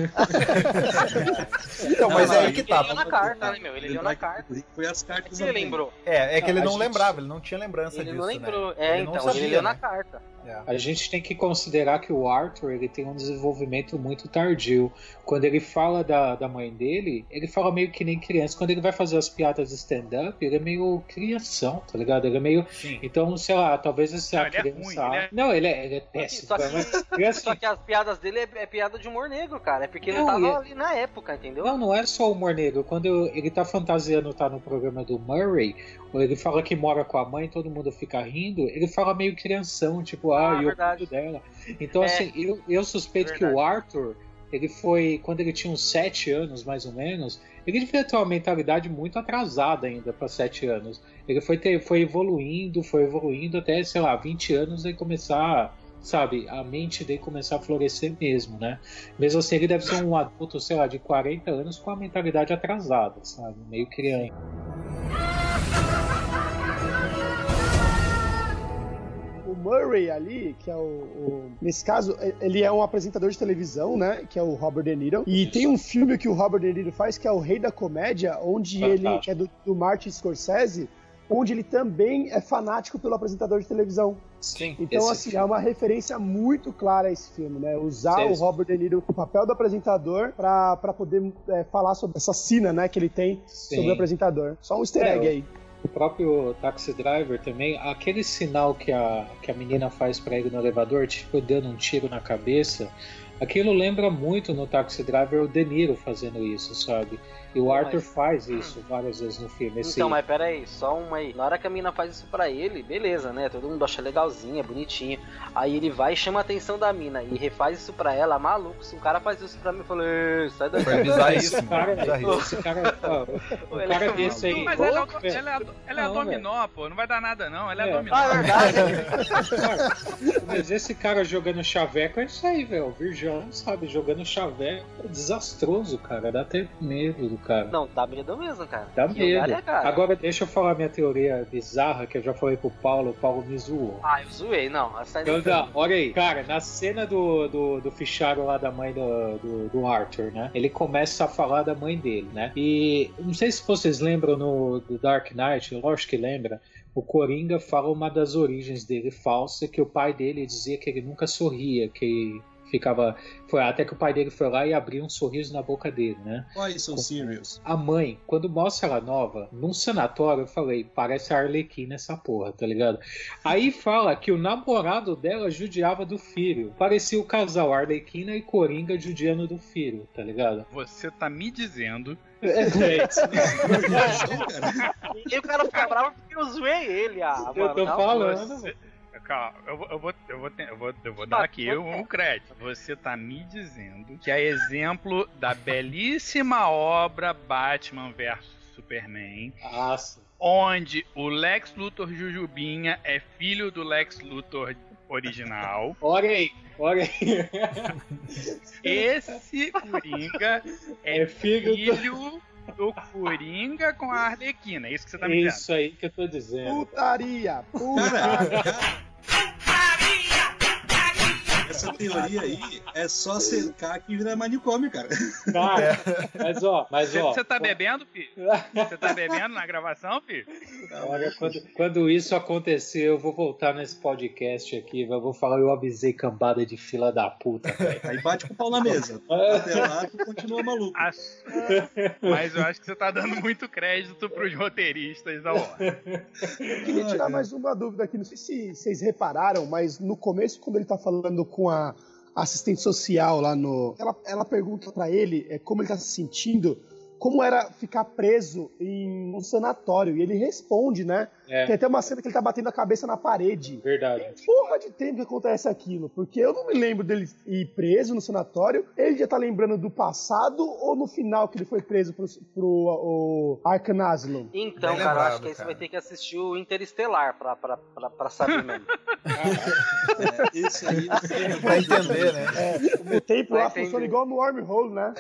Speaker 7: Então, mas
Speaker 2: Não,
Speaker 7: é
Speaker 2: não,
Speaker 7: que
Speaker 6: Ele
Speaker 7: tá.
Speaker 6: leu na carta, né, meu? Ele leu na carta.
Speaker 5: Foi as cartas
Speaker 6: É que ele lembrou.
Speaker 7: É, é que ele
Speaker 2: A
Speaker 7: não
Speaker 2: gente-
Speaker 7: lembrava, ele não tinha lembrança
Speaker 6: Ele
Speaker 7: disso.
Speaker 6: não lembrou.
Speaker 7: Né?
Speaker 6: É,
Speaker 7: Ele não
Speaker 6: então,
Speaker 7: sabia,
Speaker 6: ele leu na
Speaker 7: né?
Speaker 6: carta.
Speaker 7: É.
Speaker 2: A gente tem que considerar que o Arthur ele tem um desenvolvimento muito tardio. Quando ele fala da, da mãe dele, ele fala meio que nem criança. Quando ele vai fazer as piadas de stand-up, ele é meio crianção, tá ligado? Ele é meio.
Speaker 4: Sim.
Speaker 2: Então, sei lá, talvez esse
Speaker 4: Não,
Speaker 2: a
Speaker 4: ele é
Speaker 2: criança.
Speaker 4: ruim, ele é-
Speaker 2: Não, ele é, ele é péssimo.
Speaker 6: Só que,
Speaker 2: mas-
Speaker 6: só que as piadas dele é, é piada de humor negro, cara. É porque ele
Speaker 2: Não,
Speaker 6: tava
Speaker 2: e é-
Speaker 6: ali na época, entendeu?
Speaker 2: Não, não é só o humor negro. Quando eu- ele tá fantasiando, tá no programa do Murray, ou ele fala que mora com a mãe, todo mundo fica rindo, ele fala meio crianção, tipo, ah,
Speaker 6: Ah,
Speaker 2: eu
Speaker 6: verdade.
Speaker 2: cuido dela. Então,
Speaker 6: É.
Speaker 2: assim, eu, eu suspeito que
Speaker 6: Verdade.
Speaker 2: o Arthur, ele foi, quando ele tinha uns 7 anos, mais ou menos, ele devia ter uma mentalidade muito atrasada ainda para 7 anos. Ele foi, ter, foi evoluindo, foi evoluindo até, sei lá, 20 anos e começar sabe, a mente dele começar a florescer mesmo, né? Mesmo assim, ele deve ser um adulto, sei lá, de 40 anos com a mentalidade atrasada, sabe? Meio criança.
Speaker 3: Murray ali, que é o, o- Nesse caso, ele é um apresentador de televisão, né? Que é o Robert De Niro. E tem um filme que o Robert De Niro faz, que é o Rei da Comédia, onde
Speaker 2: Fantástico.
Speaker 3: ele. que é do, do Martin Scorsese, onde ele também é fanático pelo apresentador de televisão.
Speaker 2: Sim.
Speaker 3: Então, assim, é uma referência muito clara a esse filme, né? Usar
Speaker 2: Sim.
Speaker 3: o Robert De Niro no papel do apresentador pra, pra poder é, falar sobre essa sina, né, que ele tem
Speaker 2: Sim.
Speaker 3: sobre o apresentador. Só um easter
Speaker 2: É,
Speaker 3: egg
Speaker 2: o-
Speaker 3: aí.
Speaker 2: O próprio Taxi Driver também, aquele sinal que a, que a menina faz pra ele no elevador, tipo dando um tiro na cabeça, aquilo lembra muito no Taxi Driver o De Niro fazendo isso, sabe? E o Arthur
Speaker 6: mas-
Speaker 2: faz isso várias vezes no filme. Esse...
Speaker 6: Então, mas pera aí, só uma aí. Na hora que a mina faz isso pra ele, beleza, né? Todo mundo acha legalzinho, é bonitinho. Aí ele vai e chama a atenção da mina e refaz isso pra ela, maluco. Se um cara faz isso pra mim, eu falo, "Ê, sai daqui.
Speaker 7: Foi bizarro
Speaker 2: Esse cara,
Speaker 7: Bizarríssimo.
Speaker 2: esse cara, ó, o
Speaker 6: Ele
Speaker 2: cara
Speaker 6: é
Speaker 2: desse aí.
Speaker 4: Mas ela, é, ela, é, ela é a
Speaker 2: Não,
Speaker 4: dominó, pô. Não vai dar nada, não. Ela é,
Speaker 2: É.
Speaker 4: a dominó.
Speaker 6: Ah, é verdade.
Speaker 2: Cara, mas esse cara jogando chaveco é isso aí, velho. O Virgão, sabe, jogando chaveco é desastroso, cara. Dá até medo do cara.
Speaker 6: Não, dá medo mesmo, cara.
Speaker 2: Dá
Speaker 6: Que
Speaker 2: medo.
Speaker 6: é, cara?
Speaker 2: Agora deixa eu falar minha teoria bizarra que eu já falei pro Paulo, o Paulo me zoou.
Speaker 6: Ah, eu zoei, não. Essa aí
Speaker 2: Então, tá, olha aí, cara, na cena do, do, do fichário lá da mãe do, do, do Arthur, né? Ele começa a falar da mãe dele, né? E não sei se vocês lembram no do Dark Knight, lógico que lembra. O Coringa fala uma das origens dele falsa, que o pai dele dizia que ele nunca sorria, que ficava. Foi até que o pai dele foi lá e abriu um sorriso na boca dele, né?
Speaker 5: Why so serious?
Speaker 2: A mãe, quando mostra ela nova, num sanatório, eu falei, parece a Arlequina essa porra, tá ligado? Aí fala que o namorado dela judiava do filho. Parecia o casal Arlequina e Coringa judiando do filho, tá ligado?
Speaker 4: Você tá me dizendo.
Speaker 2: É, é,
Speaker 6: E o cara fica bravo porque eu zoei ele, ah,
Speaker 2: eu
Speaker 6: mano.
Speaker 2: tô
Speaker 6: não,
Speaker 2: falando.
Speaker 4: Você... Calma, eu vou, eu vou, eu vou, te- eu vou, eu vou
Speaker 6: Tá,
Speaker 4: dar aqui um crédito. Você tá me dizendo que é exemplo da belíssima obra Batman vs Superman,
Speaker 2: Nossa.
Speaker 4: onde o Lex Luthor Jujubinha é filho do Lex Luthor original.
Speaker 2: Olha aí, olha aí.
Speaker 4: Esse Coringa é
Speaker 2: É filho
Speaker 4: filho do Coringa com a Arlequina. É isso que você tá me dizendo.
Speaker 2: Isso aí que eu tô dizendo.
Speaker 3: Putaria! Putaria!
Speaker 5: essa teoria aí é só cercar que vira manicômio, cara.
Speaker 2: Cara, mas ó, mas
Speaker 4: Você,
Speaker 2: ó.
Speaker 4: você tá bebendo, filho? Você tá bebendo na gravação, filho?
Speaker 2: Olha, quando, quando isso acontecer, eu vou voltar nesse podcast aqui, eu vou falar, eu avisei cambada de fila da puta, velho.
Speaker 5: Aí bate com o pau na mesa. Até lá, tu continua maluco.
Speaker 4: Acho- Mas eu acho que você tá dando muito crédito pros roteiristas da hora.
Speaker 3: Eu queria tirar mais uma dúvida aqui. Não sei se vocês repararam, mas no começo, quando ele tá falando com a assistente social lá no. Ela, ela pergunta pra ele é, como ele tá se sentindo, como era ficar preso em um sanatório. E ele responde, né?
Speaker 2: É.
Speaker 3: Tem até uma cena que ele tá batendo a cabeça na parede.
Speaker 2: Verdade.
Speaker 3: Porra de tempo que acontece aquilo, porque eu não me lembro dele ir preso no sanatório. Ele já tá lembrando do passado ou no final que ele foi preso pro, pro o Arkham Asylum?
Speaker 6: Então,
Speaker 7: Bem
Speaker 6: cara, eu acho
Speaker 7: lembrado,
Speaker 6: que aí você vai ter que assistir o Interestelar pra, pra, pra, pra saber mesmo.
Speaker 5: É, esse aí tem
Speaker 7: Pra entender, né?
Speaker 3: É, o tempo
Speaker 6: Vai
Speaker 3: lá
Speaker 6: entender.
Speaker 3: funciona igual no wormhole, né?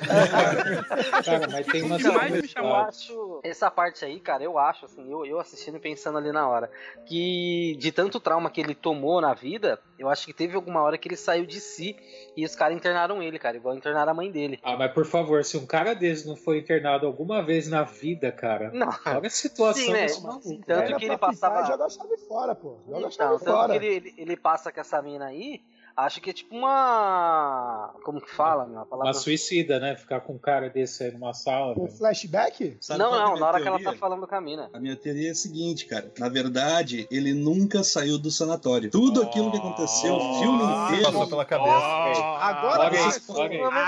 Speaker 2: Cara, mas tem,
Speaker 4: o
Speaker 2: uma
Speaker 4: que mais me
Speaker 2: sequência.
Speaker 4: chamou.
Speaker 6: Eu acho. Essa parte aí, cara, eu acho, assim, eu, eu assistindo e pensando ali na hora, que de tanto trauma que ele tomou na vida, eu acho que teve alguma hora que ele saiu de si e os caras internaram ele, cara, igual internaram a mãe dele.
Speaker 2: Ah, mas por favor, se um cara desse não foi internado alguma vez na vida, cara,
Speaker 6: Não.
Speaker 2: olha a situação
Speaker 6: Sim, né?
Speaker 2: desse maluco.
Speaker 6: Tanto
Speaker 2: cara.
Speaker 6: que ele passava-
Speaker 3: Joga a chave fora, pô. Joga a
Speaker 6: Então,
Speaker 3: chave
Speaker 6: tanto
Speaker 3: fora.
Speaker 6: que ele, ele, ele passa com essa mina aí, acho que é tipo uma. Como que fala, meu? A palavra.
Speaker 2: Uma suicida, né? Ficar com um cara desse aí numa sala.
Speaker 3: Um
Speaker 2: velho.
Speaker 3: flashback?
Speaker 5: Sabe
Speaker 6: Não,
Speaker 5: é
Speaker 6: não,
Speaker 5: minha
Speaker 6: na hora que ela
Speaker 5: teoria?
Speaker 6: tá falando com a mina.
Speaker 5: A minha teoria é a seguinte, cara. Na verdade, ele nunca saiu do sanatório. Tudo aquilo que aconteceu, o filme inteiro.
Speaker 7: Passou pela cabeça.
Speaker 3: Agora.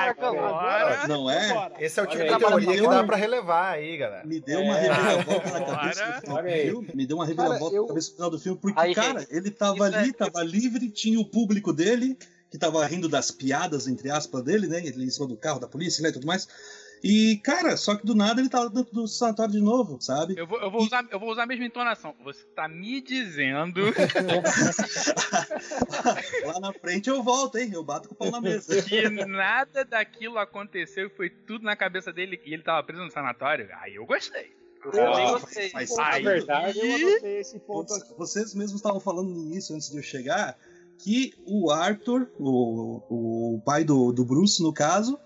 Speaker 4: Agora,
Speaker 5: Não é?
Speaker 7: Esse é o tipo de teoria que dá pra relevar aí, galera.
Speaker 5: Me deu uma
Speaker 2: É.
Speaker 5: reviravolta na cabeça no final
Speaker 2: Olha
Speaker 5: do filme. Me deu uma reviravolta
Speaker 3: Cara, eu-
Speaker 5: na cabeça no final do filme, porque,
Speaker 6: Aí,
Speaker 5: cara, ele tava ali,
Speaker 6: é-
Speaker 5: tava livre, tinha o público dele, que tava rindo das piadas, entre aspas, dele, né? Ele em cima do carro da polícia né, e tudo mais. E, cara, só que do nada ele tava dentro do sanatório de novo, sabe?
Speaker 4: eu vou, eu, vou usar, eu vou usar a mesma entonação. Você tá me dizendo
Speaker 5: Lá na frente eu volto, hein? Eu bato com o pau na mesa.
Speaker 4: que nada daquilo aconteceu e foi tudo na cabeça dele e ele tava preso no sanatório? Aí eu gostei.
Speaker 6: Eu
Speaker 2: Ah,
Speaker 6: gostei.
Speaker 3: Ponto,
Speaker 4: Aí,
Speaker 2: Na verdade,
Speaker 3: Eu anotei esse ponto aqui.
Speaker 5: Vocês mesmos estavam falando no início, antes de eu chegar, que o Arthur, o, o pai do, do Bruce, no caso,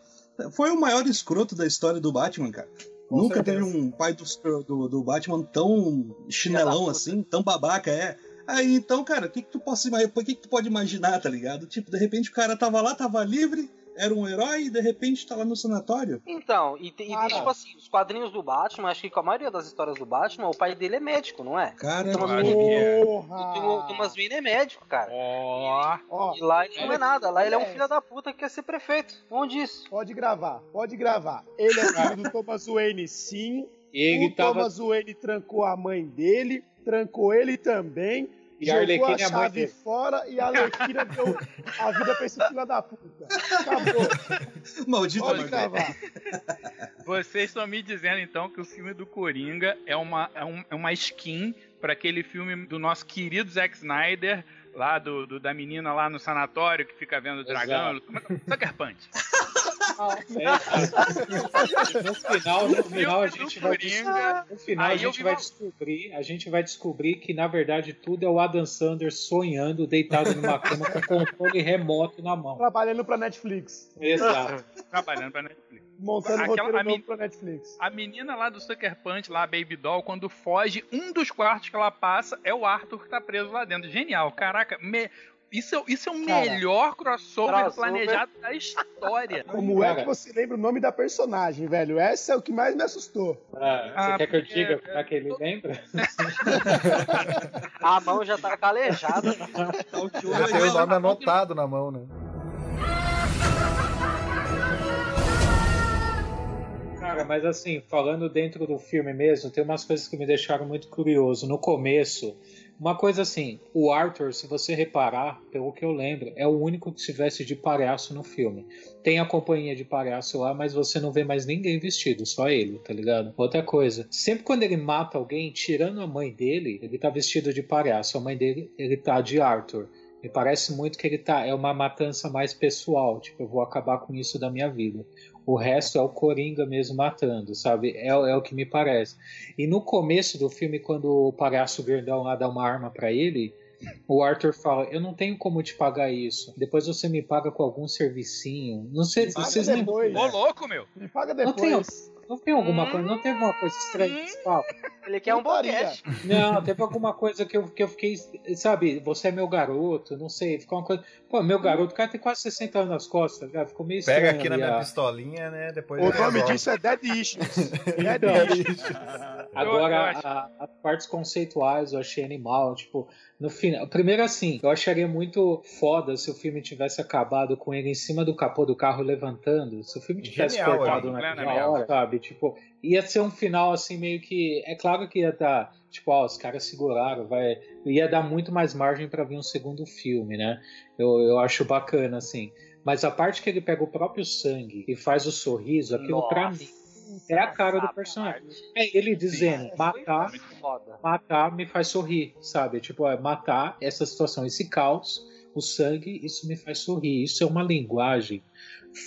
Speaker 5: foi o maior escroto da história do Batman, cara.
Speaker 3: Com
Speaker 5: Nunca
Speaker 3: certeza.
Speaker 5: teve um pai do, do, do Batman tão chinelão assim, tão babaca, é. Aí então, cara, o que, que tu possa que, que tu pode imaginar, tá ligado? Tipo, de repente o cara tava lá, tava livre, era um herói e de repente tá lá no sanatório.
Speaker 6: Então, e, e
Speaker 3: Cara.
Speaker 6: tipo assim, os quadrinhos do Batman, acho que com a maioria das histórias do Batman, o pai dele é médico, não é?
Speaker 5: Cara,
Speaker 6: Thomas
Speaker 4: acho
Speaker 6: Wayne,
Speaker 4: que é.
Speaker 6: o
Speaker 3: Porra!
Speaker 6: Thomas Wayne é médico, cara.
Speaker 4: Ó,
Speaker 3: Ó,
Speaker 6: E lá ele não é nada, lá ele é um
Speaker 3: É.
Speaker 6: filho da puta que quer ser prefeito. Onde isso?
Speaker 3: pode gravar, pode gravar. Ele é filho do Thomas Wayne, sim.
Speaker 2: ele
Speaker 3: o
Speaker 2: tava.
Speaker 3: Thomas Wayne trancou a mãe dele, trancou ele também.
Speaker 2: E a Arlequina é a
Speaker 3: chave
Speaker 2: dele.
Speaker 3: fora e a Arlequina deu a vida pra esse filho da puta. Acabou.
Speaker 5: maldito
Speaker 3: Pode gravar.
Speaker 4: vocês estão me dizendo então que o filme do Coringa é uma, é um- é uma skin pra aquele filme do nosso querido Zack Snyder, lá do, do- da menina lá no sanatório que fica vendo o dragão. Como é que- Sucker Punch.
Speaker 2: É, no final, no final a gente vai
Speaker 4: Coringa,
Speaker 2: No final a gente
Speaker 4: vi
Speaker 2: vai descobrir, a gente vai descobrir que na verdade tudo é o Adam Sanders sonhando, deitado numa cama com controle remoto na mão.
Speaker 3: Trabalhando pra Netflix.
Speaker 2: Exato.
Speaker 4: Trabalhando pra Netflix.
Speaker 3: Montando
Speaker 4: Aquela-
Speaker 3: roteiro
Speaker 4: a
Speaker 3: pra Netflix.
Speaker 4: A menina lá do Sucker Punch, lá, a Baby Doll, quando foge, um dos quartos que ela passa é o Arthur que tá preso lá dentro. Genial, caraca. me- Isso, é- isso é o
Speaker 3: Cara,
Speaker 4: melhor crossover,
Speaker 6: crossover.
Speaker 4: planejado da história.
Speaker 3: Como é que você lembra o nome da personagem, velho? Essa é o que mais me assustou.
Speaker 2: Ah, você
Speaker 4: Ah,
Speaker 2: quer que eu diga como é que ele lembra?
Speaker 6: A mão já tá calejada.
Speaker 5: Tá
Speaker 7: Já tem o nome anotado na mão, né?
Speaker 2: Cara, mas assim, falando dentro do filme mesmo, tem umas coisas que me deixaram muito curioso. No começo, uma coisa assim, o Arthur, se você reparar, pelo que eu lembro, é o único que se veste de palhaço no filme. Tem a companhia de palhaço lá, mas você não vê mais ninguém vestido, só ele, tá ligado? Outra coisa, sempre quando ele mata alguém, tirando a mãe dele, ele tá vestido de palhaço. A mãe dele, ele tá de Arthur. Me parece muito que ele tá. É uma matança mais pessoal. Tipo, eu vou acabar com isso da minha vida. O resto é o Coringa mesmo matando, sabe? É, é o que me parece. E no começo do filme, quando o palhaço grandão lá dá uma arma pra ele, o Arthur fala: Eu não tenho como te pagar isso. Depois você me paga com algum servicinho. Não sei se
Speaker 3: Paga
Speaker 2: vocês
Speaker 3: depois.
Speaker 4: Ô, louco, meu!
Speaker 3: Me paga
Speaker 2: Não tem,
Speaker 3: depois.
Speaker 2: não tem alguma coisa, não teve uma coisa estranha que se fala?
Speaker 6: Ele quer um boquete.
Speaker 2: Não, teve alguma coisa que eu, que eu fiquei, sabe, você é meu garoto, não sei, ficou uma coisa. Pô, meu garoto, o cara tem quase 60 anos nas costas, já ficou meio estranho.
Speaker 7: Pega aqui na minha
Speaker 2: a-
Speaker 7: pistolinha, né? Depois
Speaker 3: O nome disso é Dead Issues. Dead. Issues.
Speaker 2: Agora, a- as partes conceituais eu achei animal. Tipo, no final. Primeiro, assim, eu acharia muito foda se o filme tivesse acabado com ele em cima do capô do carro levantando. Se o filme tivesse
Speaker 7: Genial,
Speaker 2: cortado
Speaker 4: é,
Speaker 2: naquela hora, sabe? Tipo, ia ser um final assim, meio que. É claro que ia dar. Tipo, ó, os caras seguraram, vai. Ia dar muito mais margem pra vir um segundo filme, né? Eu, eu acho bacana, assim. Mas a parte que ele pega o próprio sangue e faz o sorriso, aquilo pra mim é a cara do personagem. É ele dizendo, matar,
Speaker 6: foda.
Speaker 2: matar me faz sorrir, sabe? Tipo, é matar essa situação, esse caos, o sangue, isso me faz sorrir. Isso é uma linguagem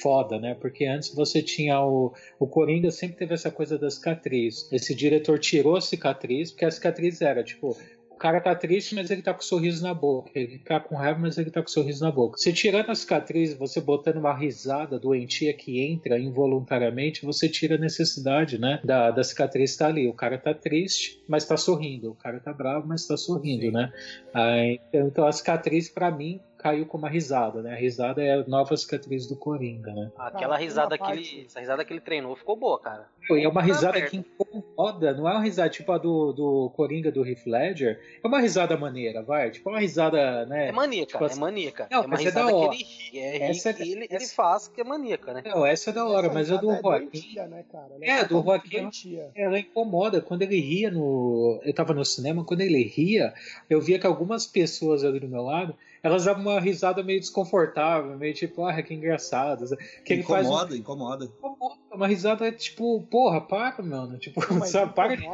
Speaker 2: foda, né? Porque antes você tinha o. O Coringa sempre teve essa coisa da cicatriz. Esse diretor tirou a cicatriz, porque a cicatriz era tipo. O cara tá triste, mas ele tá com um sorriso na boca. Ele tá com raiva, mas ele tá com um sorriso na boca. Você tirando a cicatriz, você botando uma risada doentia que entra involuntariamente, você tira a necessidade, né? Da, da cicatriz estar tá ali. O cara tá triste, mas tá sorrindo. O cara tá bravo, mas tá sorrindo, Sim. né? Aí, então a cicatriz, para mim, caiu com uma risada, né? A risada é a nova cicatriz do Coringa, né?
Speaker 6: Aquela risada que ele, essa risada que ele treinou ficou boa, cara.
Speaker 2: E é uma risada que incomoda, não é uma risada tipo a do, do Coringa do Heath Ledger. É uma risada maneira, vai. Tipo uma risada, né?
Speaker 6: É maníaca, tipo, assim... é maníaca. Não, é uma risada é da hora. que ele, é, essa, que ele, essa... ele faz que é maníaca, né?
Speaker 2: Não, essa é da hora, mas a do é Joaquim. Né, é, é do Joaquim. Ela incomoda. Quando ele ria no. Eu tava no cinema, quando ele ria, eu via que algumas pessoas ali do meu lado elas davam uma risada meio desconfortável, meio tipo, ah, que engraçado.
Speaker 5: Que incomoda, um... incomoda. Incomoda.
Speaker 2: Uma risada tipo, porra, para, mano. Tipo,
Speaker 3: Mas sabe, para de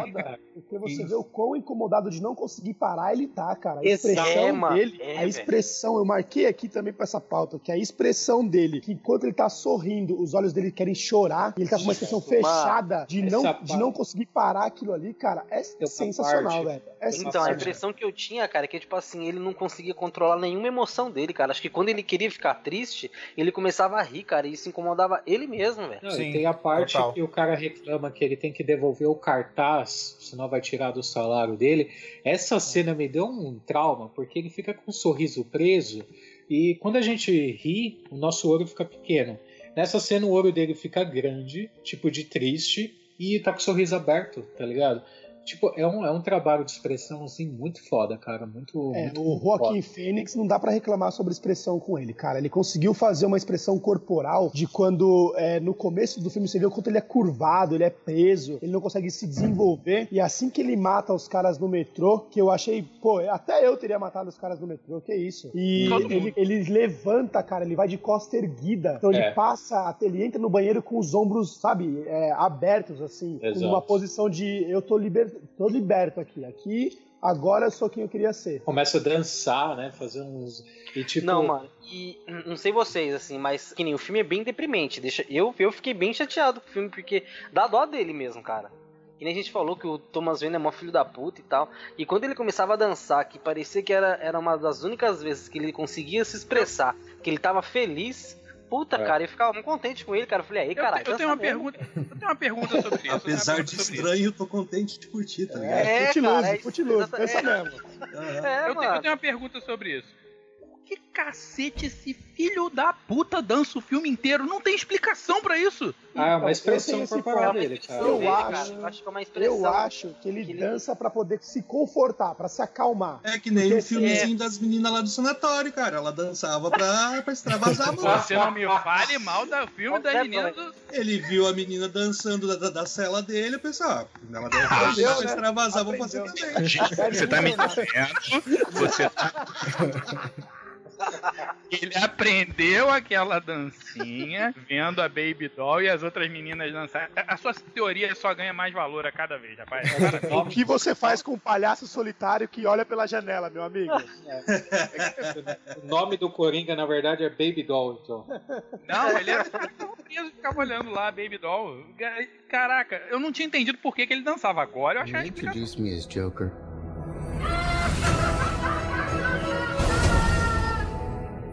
Speaker 3: Porque você Isso. vê o quão incomodado de não conseguir parar ele tá, cara. A expressão é, dele, é, a expressão, eu marquei aqui também pra essa pauta, que a expressão dele, que enquanto ele tá sorrindo, os olhos dele querem chorar, e ele tá com uma expressão fechada de não, de não conseguir parar aquilo ali, cara, é sensacional, velho. É
Speaker 6: então, a impressão que eu tinha, cara, é que, tipo assim, ele não conseguia controlar nenhuma emoção dele, cara. Acho que quando ele queria ficar triste, ele começava a rir, cara, e isso incomodava ele mesmo, velho.
Speaker 2: Sim, tem a parte total. que o cara reclama que ele tem que devolver o cartaz, senão vai tirar do salário dele. Essa cena me deu um trauma, porque ele fica com um sorriso preso, e quando a gente ri, o nosso olho fica pequeno. Nessa cena, o olho dele fica grande, tipo de triste, e tá com o sorriso aberto, tá ligado? Tipo, é um, é um trabalho de expressão, assim, muito foda, cara. Muito.
Speaker 3: É,
Speaker 2: muito
Speaker 3: o Joaquim Fênix não dá para reclamar sobre expressão com ele, cara. Ele conseguiu fazer uma expressão corporal de quando é, no começo do filme você vê o quanto ele é curvado, ele é preso, ele não consegue se desenvolver. E assim que ele mata os caras no metrô, que eu achei, pô, até eu teria matado os caras no metrô, que isso. E ele, ele, levanta, cara, ele vai de costa erguida. Então ele é. passa, ele entra no banheiro com os ombros, sabe, é, abertos, assim, Exato. uma posição de eu tô libertado tô liberto aqui. Aqui, agora eu sou quem eu queria ser.
Speaker 2: Começa a dançar, né? Fazer uns.
Speaker 6: E tipo. Não, mano. E não sei vocês, assim, mas que nem o filme é bem deprimente. Deixa, eu, eu fiquei bem chateado com o filme, porque dá dó dele mesmo, cara. E nem a gente falou que o Thomas Wayne é mó filho da puta e tal. E quando ele começava a dançar, que parecia que era, era uma das únicas vezes que ele conseguia se expressar, que ele tava feliz, puta, é. cara, eu ficava muito contente com ele, cara. Eu falei, aí, cara.
Speaker 4: Eu, eu tenho uma pergunta. Eu tenho uma pergunta sobre isso.
Speaker 5: Apesar de estranho, eu tô contente de curtir, tá ligado?
Speaker 3: É, é Futiloso, é, pensa mesmo.
Speaker 4: É, eu, tenho, eu tenho uma pergunta sobre isso que cacete esse filho da puta dança o filme inteiro? Não tem explicação para isso.
Speaker 2: Ah, é uma expressão corporal dele, cara.
Speaker 3: Eu, acho, eu acho que é uma expressão. Eu acho que ele que dança ele... para poder se confortar, para se acalmar.
Speaker 5: É que nem Porque o filmezinho é... das meninas lá do sanatório, cara. Ela dançava pra, pra extravasar a
Speaker 4: música. Você não me fale mal do filme das meninas do...
Speaker 5: Ele viu a menina dançando da, da, da cela dele e pensou, ah, ela deve fazer pra né? extravasar, vou fazer também.
Speaker 4: Você tá me dizendo, você tá... Ele aprendeu aquela dancinha vendo a Baby Doll e as outras meninas dançar. A sua teoria só ganha mais valor a cada vez, rapaz.
Speaker 3: o que você faz com um palhaço solitário que olha pela janela, meu amigo?
Speaker 2: o nome do Coringa, na verdade, é Baby Doll, então.
Speaker 4: Não, ele era preso e ficava olhando lá, Baby Doll. Caraca, eu não tinha entendido por que, que ele dançava agora. Eu achava que. Introduce me as Joker.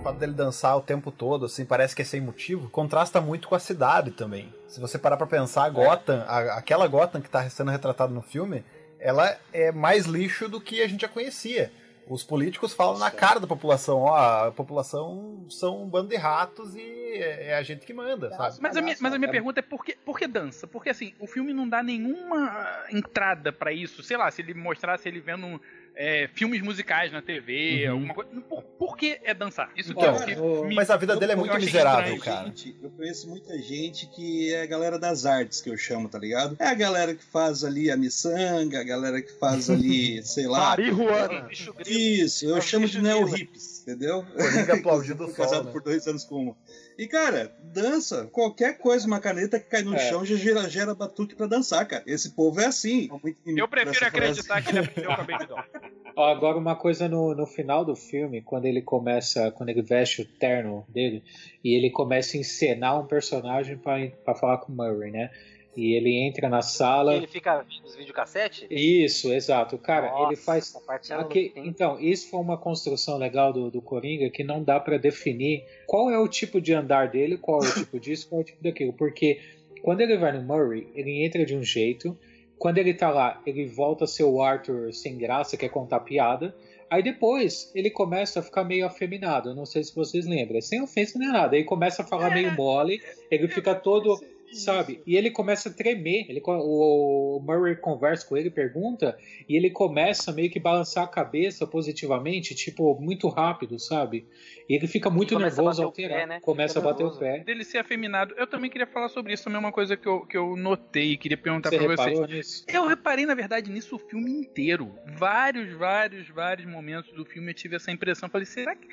Speaker 7: Fato dele dançar o tempo todo, assim, parece que é sem motivo, contrasta muito com a cidade também. Se você parar pra pensar, a Gotham, a, aquela Gotham que tá sendo retratada no filme, ela é mais lixo do que a gente já conhecia. Os políticos falam na cara da população, ó, a população são um bando de ratos e é, é a gente que manda, sabe?
Speaker 4: Mas a minha, mas a minha pergunta é por que, por que dança? Porque assim, o filme não dá nenhuma entrada para isso. Sei lá, se ele mostrasse ele vendo um, é, filmes musicais na TV, uhum. alguma coisa. Por, por, que é dançar? Isso que,
Speaker 7: é que me, Mas a vida dele é muito miserável, cara.
Speaker 5: Gente, eu conheço muita gente que é a galera das artes, que eu chamo, tá ligado? É a galera que faz ali a miçanga, a galera que faz ali, sei lá.
Speaker 3: Marihuana.
Speaker 5: Isso, eu chamo de neo hips, entendeu?
Speaker 7: Coringa aplaudindo o
Speaker 5: Fui
Speaker 7: sol,
Speaker 5: casado
Speaker 7: né?
Speaker 5: por dois anos com uma. E, cara, dança. Qualquer coisa, uma caneta que cai no
Speaker 2: É.
Speaker 5: chão já gera, gera batuque pra dançar, cara. Esse povo é assim.
Speaker 4: Eu prefiro acreditar que ele aprendeu com a Baby Doll.
Speaker 2: Agora uma coisa no, no final do filme, quando ele começa, quando ele veste o terno dele e ele começa a encenar um personagem pra falar com o Murray, né? E ele entra na sala.
Speaker 6: Ele fica vendo os videocassete?
Speaker 2: Isso, exato. Cara,
Speaker 6: Nossa,
Speaker 2: ele faz.
Speaker 6: é
Speaker 2: Aqui-
Speaker 6: hein?
Speaker 2: então, isso foi uma construção legal do, do Coringa que não dá pra definir qual é o tipo de andar dele, qual é o tipo disso, qual é o tipo daquilo. Porque quando ele vai no Murray, ele entra de um jeito. Quando ele tá lá, ele volta a ser o Arthur sem graça, quer contar piada. Aí depois ele começa a ficar meio afeminado. Não sei se vocês lembram. Sem ofensa nem nada. Ele começa a falar meio mole. Ele fica todo. Sabe? E ele começa a tremer. Ele, o, o Murray conversa com ele, pergunta, e ele começa meio que balançar a cabeça positivamente, tipo, muito rápido, sabe? E ele fica muito
Speaker 6: a
Speaker 2: nervoso, alterado.
Speaker 6: pé, né?
Speaker 2: Começa
Speaker 6: Fica
Speaker 2: a bater o pé.
Speaker 4: Dele ser afeminado. Eu também queria falar sobre isso, também é uma coisa que eu, que eu notei e queria perguntar
Speaker 2: Você
Speaker 4: pra vocês.
Speaker 2: nisso?
Speaker 4: Eu reparei, na verdade, nisso o filme inteiro. Vários, vários, vários momentos do filme eu tive essa impressão. Falei, será que.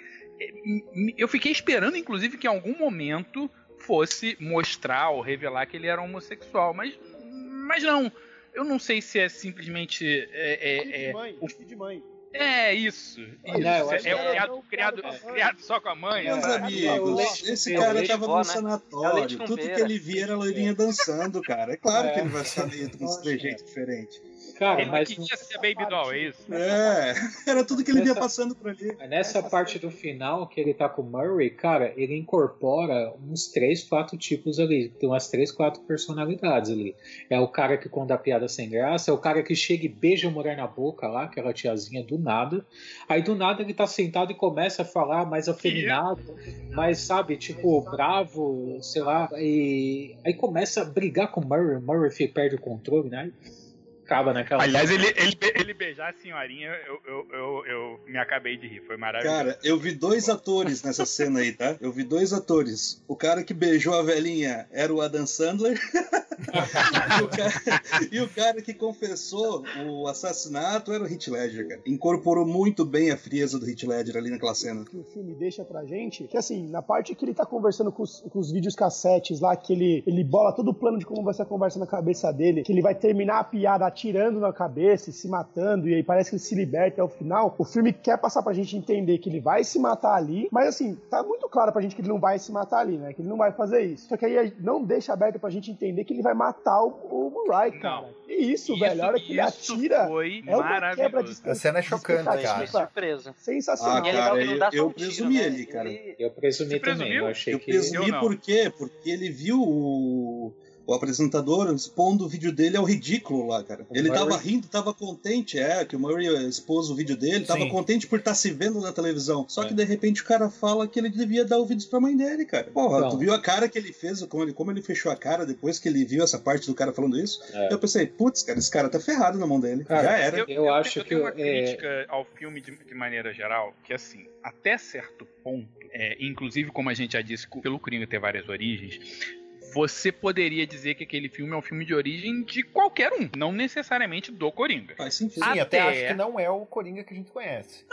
Speaker 4: Eu fiquei esperando, inclusive, que em algum momento fosse mostrar ou revelar que ele era homossexual, mas. Mas não. Eu não sei se é simplesmente. É, é,
Speaker 3: de
Speaker 4: é,
Speaker 3: mãe,
Speaker 4: o-
Speaker 3: filho de mãe.
Speaker 4: é isso. isso.
Speaker 2: Não,
Speaker 4: é, é
Speaker 2: que
Speaker 4: o
Speaker 2: é-
Speaker 4: criado, criado, criado só com a mãe.
Speaker 5: Meus amigos,
Speaker 2: leite
Speaker 5: esse cara
Speaker 6: leite
Speaker 5: tava
Speaker 6: com
Speaker 5: no
Speaker 6: né? É
Speaker 5: sanatório.
Speaker 6: com
Speaker 5: Tudo que ele via era a loirinha dançando, cara. É claro que
Speaker 2: É.
Speaker 5: ele vai ficar meio com uns trejeitos diferentes.
Speaker 2: Cara,
Speaker 4: Ele
Speaker 2: mas
Speaker 4: queria ser Baby Doll, é isso?
Speaker 5: É, era tudo que ele via
Speaker 2: Nessa-
Speaker 5: passando por ali.
Speaker 2: nessa parte do final que ele tá com o Murray, cara, ele incorpora uns três, quatro tipos ali. Tem umas três, quatro personalidades ali. É o cara que conta a piada sem graça, é o cara que chega e beija a mulher na boca lá, aquela tiazinha do nada. Aí do nada ele tá sentado e começa a falar mais afeminado, mais, sabe, tipo, bravo, sei lá. E aí começa a brigar com o Murray, o Murray perde o controle, né? Acaba naquela.
Speaker 4: Aliás, ele, ele, ele beijar a senhorinha, eu, eu, eu, eu me acabei de rir, foi maravilhoso.
Speaker 5: Cara, eu vi dois atores nessa cena aí, tá? Eu vi dois atores. O cara que beijou a velhinha era o Adam Sandler. e, o cara, e o cara que confessou o assassinato era o Heath Ledger, cara. Incorporou muito bem a frieza do Heath Ledger ali naquela cena.
Speaker 3: que o filme deixa pra gente, que assim, na parte que ele tá conversando com os, com os vídeos cassetes lá, que ele, ele bola todo o plano de como vai ser a conversa na cabeça dele, que ele vai terminar a piada atirando na cabeça e se matando, e aí parece que ele se liberta ao final. O filme quer passar pra gente entender que ele vai se matar ali, mas assim, tá muito claro pra gente que ele não vai se matar ali, né? Que ele não vai fazer isso. Só que aí não deixa aberto pra gente entender que ele vai matar o, o Murray, cara. E isso, velho, a hora que ele
Speaker 4: isso
Speaker 3: atira.
Speaker 4: foi
Speaker 3: é uma quebra de.
Speaker 7: A cena é chocante, cara.
Speaker 6: surpreso.
Speaker 3: Sensacional.
Speaker 5: Ah, cara, eu, eu
Speaker 6: um
Speaker 5: presumi
Speaker 6: né?
Speaker 5: ali, cara.
Speaker 6: Ele-
Speaker 2: Eu presumi
Speaker 4: Você
Speaker 2: também. Eu achei
Speaker 5: Eu
Speaker 2: que.
Speaker 5: presumi por quê? Porque ele viu o, o apresentador expondo o vídeo dele ao ridículo lá, cara. Ele
Speaker 2: Murray?
Speaker 5: tava rindo, tava contente, é, que o Murray expôs o vídeo dele, tava
Speaker 7: Sim.
Speaker 5: contente por estar se vendo na televisão. Só
Speaker 2: É.
Speaker 5: que de repente o cara fala que ele devia dar ouvidos pra mãe dele, cara. Porra,
Speaker 2: Não.
Speaker 5: tu viu a cara que ele fez, como ele, como ele fechou a cara depois que ele viu essa parte do cara falando isso?
Speaker 2: É.
Speaker 5: Eu pensei, putz, cara, esse cara tá ferrado na mão dele.
Speaker 2: Cara,
Speaker 5: Já era.
Speaker 2: Eu acho
Speaker 4: eu
Speaker 2: que
Speaker 4: tenho uma
Speaker 2: é-
Speaker 4: crítica ao filme de, de maneira geral, que assim, até certo ponto, é, inclusive como a gente já disse, pelo Coringa ter várias origens, você poderia dizer que aquele filme é um filme de origem de qualquer um, não necessariamente do Coringa.
Speaker 5: Faz sentido.
Speaker 7: Sim, até,
Speaker 4: Até-
Speaker 7: acho que não é o Coringa que a gente conhece.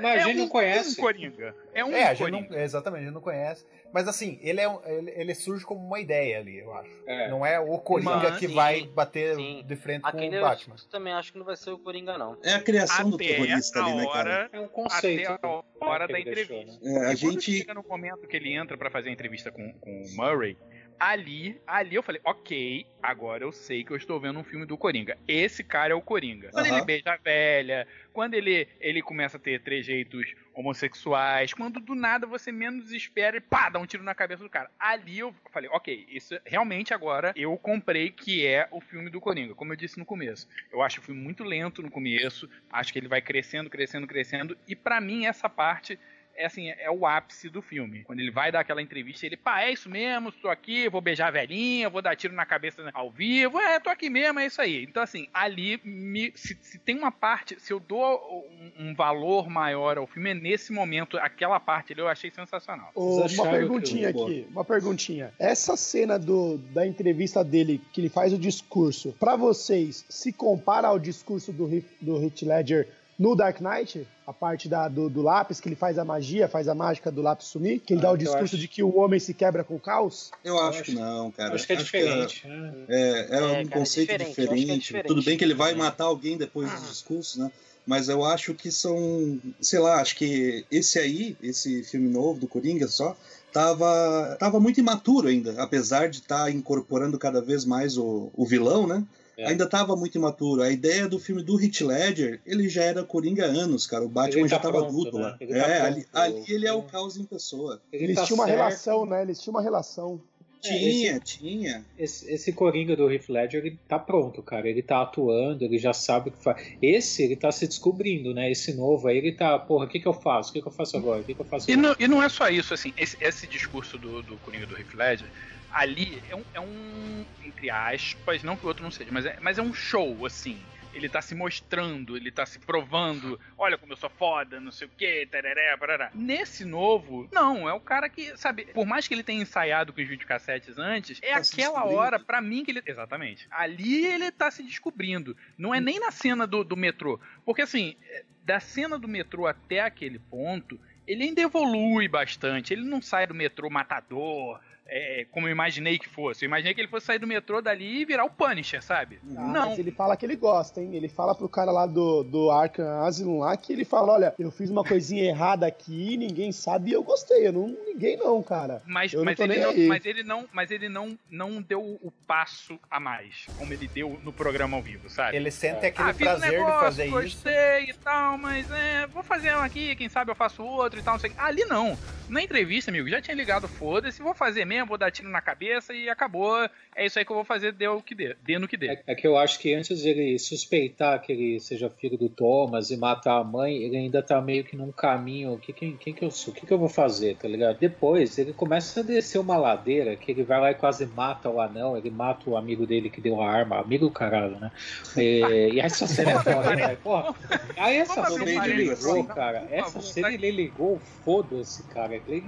Speaker 2: Mas a gente
Speaker 4: é um,
Speaker 2: não conhece.
Speaker 4: um Coringa. É um
Speaker 7: é, a gente
Speaker 4: Coringa.
Speaker 7: não, exatamente, a gente não conhece. Mas assim, ele, é, ele, ele surge como uma ideia ali, eu acho.
Speaker 2: É.
Speaker 7: Não é o Coringa
Speaker 4: Mas-
Speaker 7: que
Speaker 6: sim,
Speaker 7: vai bater
Speaker 6: sim.
Speaker 7: de frente
Speaker 6: Aquele
Speaker 7: com o
Speaker 6: eu
Speaker 7: Batman.
Speaker 6: também acho que não vai ser o Coringa, não.
Speaker 5: É a criação do
Speaker 4: Até
Speaker 5: terrorista
Speaker 4: a
Speaker 5: ali, né, cara?
Speaker 4: hora,
Speaker 2: É um conceito.
Speaker 4: até a hora
Speaker 2: que
Speaker 4: da
Speaker 2: ele deixou,
Speaker 4: entrevista.
Speaker 2: né?
Speaker 5: É, a
Speaker 4: quando
Speaker 5: gente.
Speaker 4: chega no momento que ele entra pra fazer a entrevista com, com o Murray, ali, ali eu falei, ok, agora eu sei que eu estou vendo um filme do Coringa. Esse cara é o Coringa. Quando
Speaker 5: Aham.
Speaker 4: ele beija a velha, quando ele, ele começa a ter trejeitos homossexuais, quando do nada você menos espera e pá, dá um tiro na cabeça do cara. Ali eu falei, ok, isso realmente agora eu comprei que é o filme do Coringa, como eu disse no começo. Eu acho o filme muito lento no começo, acho que ele vai crescendo, crescendo, crescendo, e pra mim essa parte é assim, é o ápice do filme. Quando ele vai dar aquela entrevista, ele, pá, é isso mesmo, estou aqui, vou beijar a velhinha, vou dar tiro na cabeça ao vivo, é, tô aqui mesmo, é isso aí. Então, assim, ali, me, se, se tem uma parte, se eu dou um, um valor maior ao filme, é nesse momento, aquela parte ali eu achei sensacional.
Speaker 3: Ô,
Speaker 2: Vocês
Speaker 3: uma perguntinha aqui, uma perguntinha. Essa cena do, da entrevista dele, que ele faz o discurso, pra vocês, se compara ao discurso do, do Heath Ledger no Dark Knight, a parte da, do, do lápis, que ele faz a magia, faz a mágica do lápis sumir, que ele dá
Speaker 2: Ah,
Speaker 3: o
Speaker 2: eu
Speaker 3: discurso
Speaker 2: acho-
Speaker 3: de que o homem se quebra com o caos?
Speaker 5: Eu acho que não, cara.
Speaker 2: Acho que é diferente. né?
Speaker 5: É, é,
Speaker 6: É,
Speaker 5: um
Speaker 6: cara,
Speaker 5: conceito
Speaker 6: diferente, eu acho que é
Speaker 5: diferente.
Speaker 6: diferente.
Speaker 5: Tudo bem que ele vai matar alguém depois dos discursos, né? Mas eu acho que são, sei lá, acho que esse aí, esse filme novo do Coringa só, tava, tava muito imaturo ainda, apesar de estar incorporando cada vez mais o, o vilão, né?
Speaker 2: É.
Speaker 5: Ainda tava muito imaturo. A ideia do filme do Heath Ledger, ele já era Coringa há anos, cara. O Batman
Speaker 2: tá
Speaker 5: já tava
Speaker 2: pronto,
Speaker 5: adulto
Speaker 2: né?
Speaker 5: lá.
Speaker 2: Ele tá
Speaker 5: é, ali,
Speaker 2: pronto.
Speaker 5: ali ele é o caos em pessoa.
Speaker 2: Ele
Speaker 3: Eles
Speaker 2: tá
Speaker 3: tinham uma
Speaker 2: certo.
Speaker 3: relação, né? Eles tinham uma relação.
Speaker 5: Tinha, tinha.
Speaker 2: Esse, esse Coringa do Heath Ledger, ele tá pronto, cara. Ele tá atuando, ele já sabe o que faz. Esse, ele tá se descobrindo, né? Esse novo aí, ele tá, porra, o que que eu faço? O que que eu faço agora? O que que eu faço
Speaker 4: E
Speaker 2: agora?
Speaker 4: não, e não é só isso, assim, esse, esse discurso do, do Coringa do Heath Ledger, ali é um, é um, entre aspas, não que o outro não seja, mas é, mas é um show, assim. Ele tá se mostrando, ele tá se provando, olha como eu sou foda, não sei o que, tereré, parará. Nesse novo, não, é o cara que, sabe, por mais que ele tenha ensaiado com os videocassetes antes, é
Speaker 5: Tá
Speaker 4: aquela hora, pra mim, que ele. Exatamente. Ali ele tá se descobrindo. Não é nem na cena do, do metrô. Porque assim, da cena do metrô até aquele ponto, ele ainda evolui bastante. Ele não sai do metrô matador, é, como eu imaginei que fosse. Eu imaginei que ele fosse sair do metrô dali e virar o Punisher, sabe?
Speaker 3: Ah,
Speaker 4: não.
Speaker 3: Mas ele fala que ele gosta, hein? Ele fala pro cara lá do, do Arkham Asylum lá que ele fala: olha, eu fiz uma coisinha errada aqui, ninguém sabe e eu gostei. Eu não ninguém não, cara.
Speaker 4: Mas,
Speaker 3: Eu não
Speaker 4: mas,
Speaker 3: tô
Speaker 4: ele não, mas ele não, mas ele não, não deu o passo a mais, como ele deu no programa ao vivo, sabe?
Speaker 7: Ele sente aquele
Speaker 4: ah, fiz um
Speaker 7: prazer
Speaker 4: negócio,
Speaker 7: de fazer isso.
Speaker 4: gostei e tal, mas é, vou fazer um aqui, quem sabe eu faço outro e tal, não sei. Ali não. Na entrevista, amigo, já tinha ligado, foda-se, vou fazer mesmo, vou dar tiro na cabeça e acabou. É isso aí que eu vou fazer, deu o que dê, dê no que dê.
Speaker 2: É, é que eu acho que antes de ele suspeitar que ele seja filho do Thomas e matar a mãe, ele ainda tá meio que num caminho. Que, quem, quem que eu sou? O que, que eu vou fazer, tá ligado? Depois ele começa a descer uma ladeira que ele vai lá e quase mata o anão, ele mata o amigo dele que deu a arma, amigo do caralho, né? E, e essa cena é foda, né? Porra, aí essa cena ele ligou, cara. Essa
Speaker 4: tá?
Speaker 2: cena ele ligou, foda-se, cara. Ele,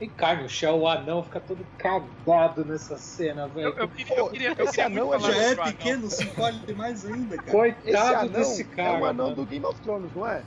Speaker 2: ele cai no chão, o anão fica todo cagado nessa cena, velho.
Speaker 4: Eu, eu queria, eu queria, eu
Speaker 3: Esse
Speaker 4: queria
Speaker 3: anão é
Speaker 5: Já é
Speaker 4: o
Speaker 5: pequeno, se encolhe mais ainda, cara.
Speaker 2: Coitado desse cara.
Speaker 3: é o anão
Speaker 2: mano.
Speaker 3: do Game of Thrones, não é?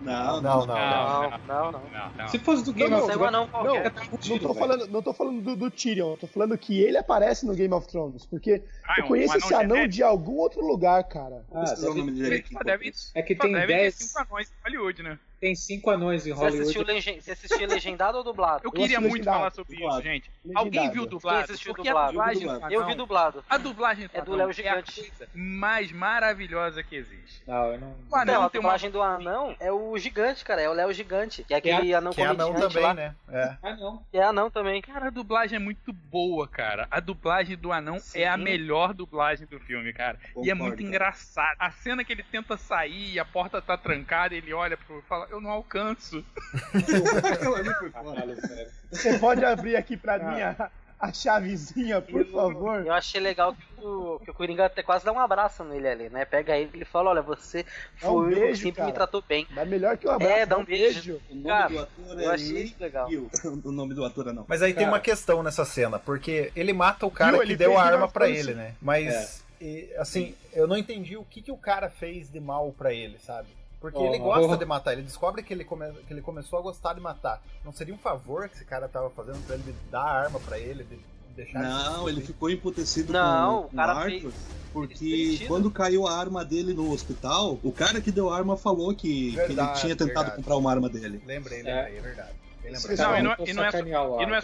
Speaker 5: Não,
Speaker 7: Não, não.
Speaker 4: Não,
Speaker 6: Não, não, não.
Speaker 4: não, não.
Speaker 2: Se fosse do Game
Speaker 3: Não,
Speaker 2: of
Speaker 6: Não,
Speaker 2: Thrones,
Speaker 6: não, qualquer.
Speaker 3: Não tô falando, não tô falando do, do Tyrion, eu tô falando que ele aparece no Game of Thrones, porque
Speaker 4: Ah, é
Speaker 3: eu
Speaker 4: um
Speaker 3: conheço esse anão
Speaker 4: genérico?
Speaker 3: de algum outro lugar, cara.
Speaker 2: Ah,
Speaker 5: pesquisar o
Speaker 2: deve-
Speaker 5: nome dele aqui.
Speaker 4: Deve,
Speaker 2: É que tem
Speaker 4: deve ter
Speaker 2: 10,
Speaker 4: cinco anões em Hollywood, né?
Speaker 2: tem cinco anões em
Speaker 6: Você assistiu,
Speaker 2: Hollywood.
Speaker 6: legen... Você assistiu legendado ou dublado?
Speaker 4: Eu queria
Speaker 3: assisti
Speaker 4: muito
Speaker 3: legendado.
Speaker 4: falar sobre isso,
Speaker 5: Dublado.
Speaker 4: gente.
Speaker 3: Legendado.
Speaker 4: Alguém viu dublado?
Speaker 6: Quem assistiu
Speaker 4: Porque
Speaker 6: dublado?
Speaker 4: a dublagem
Speaker 5: Eu vi
Speaker 4: do
Speaker 5: dublado.
Speaker 6: Eu
Speaker 4: anão-
Speaker 6: vi dublado.
Speaker 4: A dublagem do
Speaker 6: É do
Speaker 4: anão
Speaker 6: Léo
Speaker 4: é a
Speaker 6: Gigante.
Speaker 4: coisa mais maravilhosa que existe.
Speaker 2: Não, eu não.
Speaker 4: O anão
Speaker 6: Não, a
Speaker 4: tem uma
Speaker 6: dublagem do anão é o gigante, cara. É o Léo Gigante. Que é aquele anão
Speaker 7: Que é anão também,
Speaker 6: lá.
Speaker 7: né? É.
Speaker 2: Ah, não.
Speaker 6: Que é anão também.
Speaker 4: Cara, a dublagem é muito boa, cara. A dublagem do anão é a
Speaker 6: Sim.
Speaker 4: Melhor dublagem do filme, cara. e é
Speaker 5: Concordo,
Speaker 4: muito
Speaker 5: cara.
Speaker 4: engraçado. A cena que ele tenta sair e a porta tá trancada, ele olha pro e fala: Eu não alcanço.
Speaker 3: Você pode abrir aqui pra mim a, a chavezinha, por favor?
Speaker 6: Eu achei legal que o, que o Coringa até quase dá um abraço nele ali, né? Pega ele e fala: Olha, você
Speaker 3: Dá um
Speaker 6: foi o que
Speaker 3: beijo,
Speaker 6: sempre
Speaker 3: cara.
Speaker 6: me tratou bem.
Speaker 3: Dá melhor que um abraço.
Speaker 6: É, dá um beijo.
Speaker 5: O nome
Speaker 6: Cara,
Speaker 5: do ator
Speaker 6: eu
Speaker 5: é
Speaker 6: achei
Speaker 5: Lee
Speaker 6: legal.
Speaker 5: Hill. O nome do ator é não.
Speaker 7: Mas aí tem
Speaker 2: Cara.
Speaker 7: uma questão nessa cena, porque ele mata o cara que
Speaker 3: Ele
Speaker 7: deu a arma
Speaker 3: Thrones.
Speaker 7: ele, né? Mas, e, assim, eu não entendi o que, que o cara fez de mal pra ele, sabe? Porque
Speaker 2: Oh,
Speaker 7: ele gosta
Speaker 2: oh.
Speaker 7: de matar, ele descobre que ele, come- que ele começou a gostar de matar. Não seria um favor que esse cara tava fazendo pra ele dar a arma pra ele, de deixar
Speaker 5: Não, ele ficou emputecido
Speaker 6: Não,
Speaker 5: com,
Speaker 6: o cara
Speaker 5: com Arthur,
Speaker 6: fez-
Speaker 5: porque quando caiu a arma dele no hospital, o cara que deu a arma falou que, que ele
Speaker 7: Verdade,
Speaker 5: tinha tentado
Speaker 7: verdade.
Speaker 5: comprar uma arma dele.
Speaker 7: Lembrei,
Speaker 2: É.
Speaker 7: lembrei, é verdade. Bem lembrado.
Speaker 3: Não,
Speaker 4: e não- e é só-
Speaker 2: sacanear o
Speaker 4: e não é.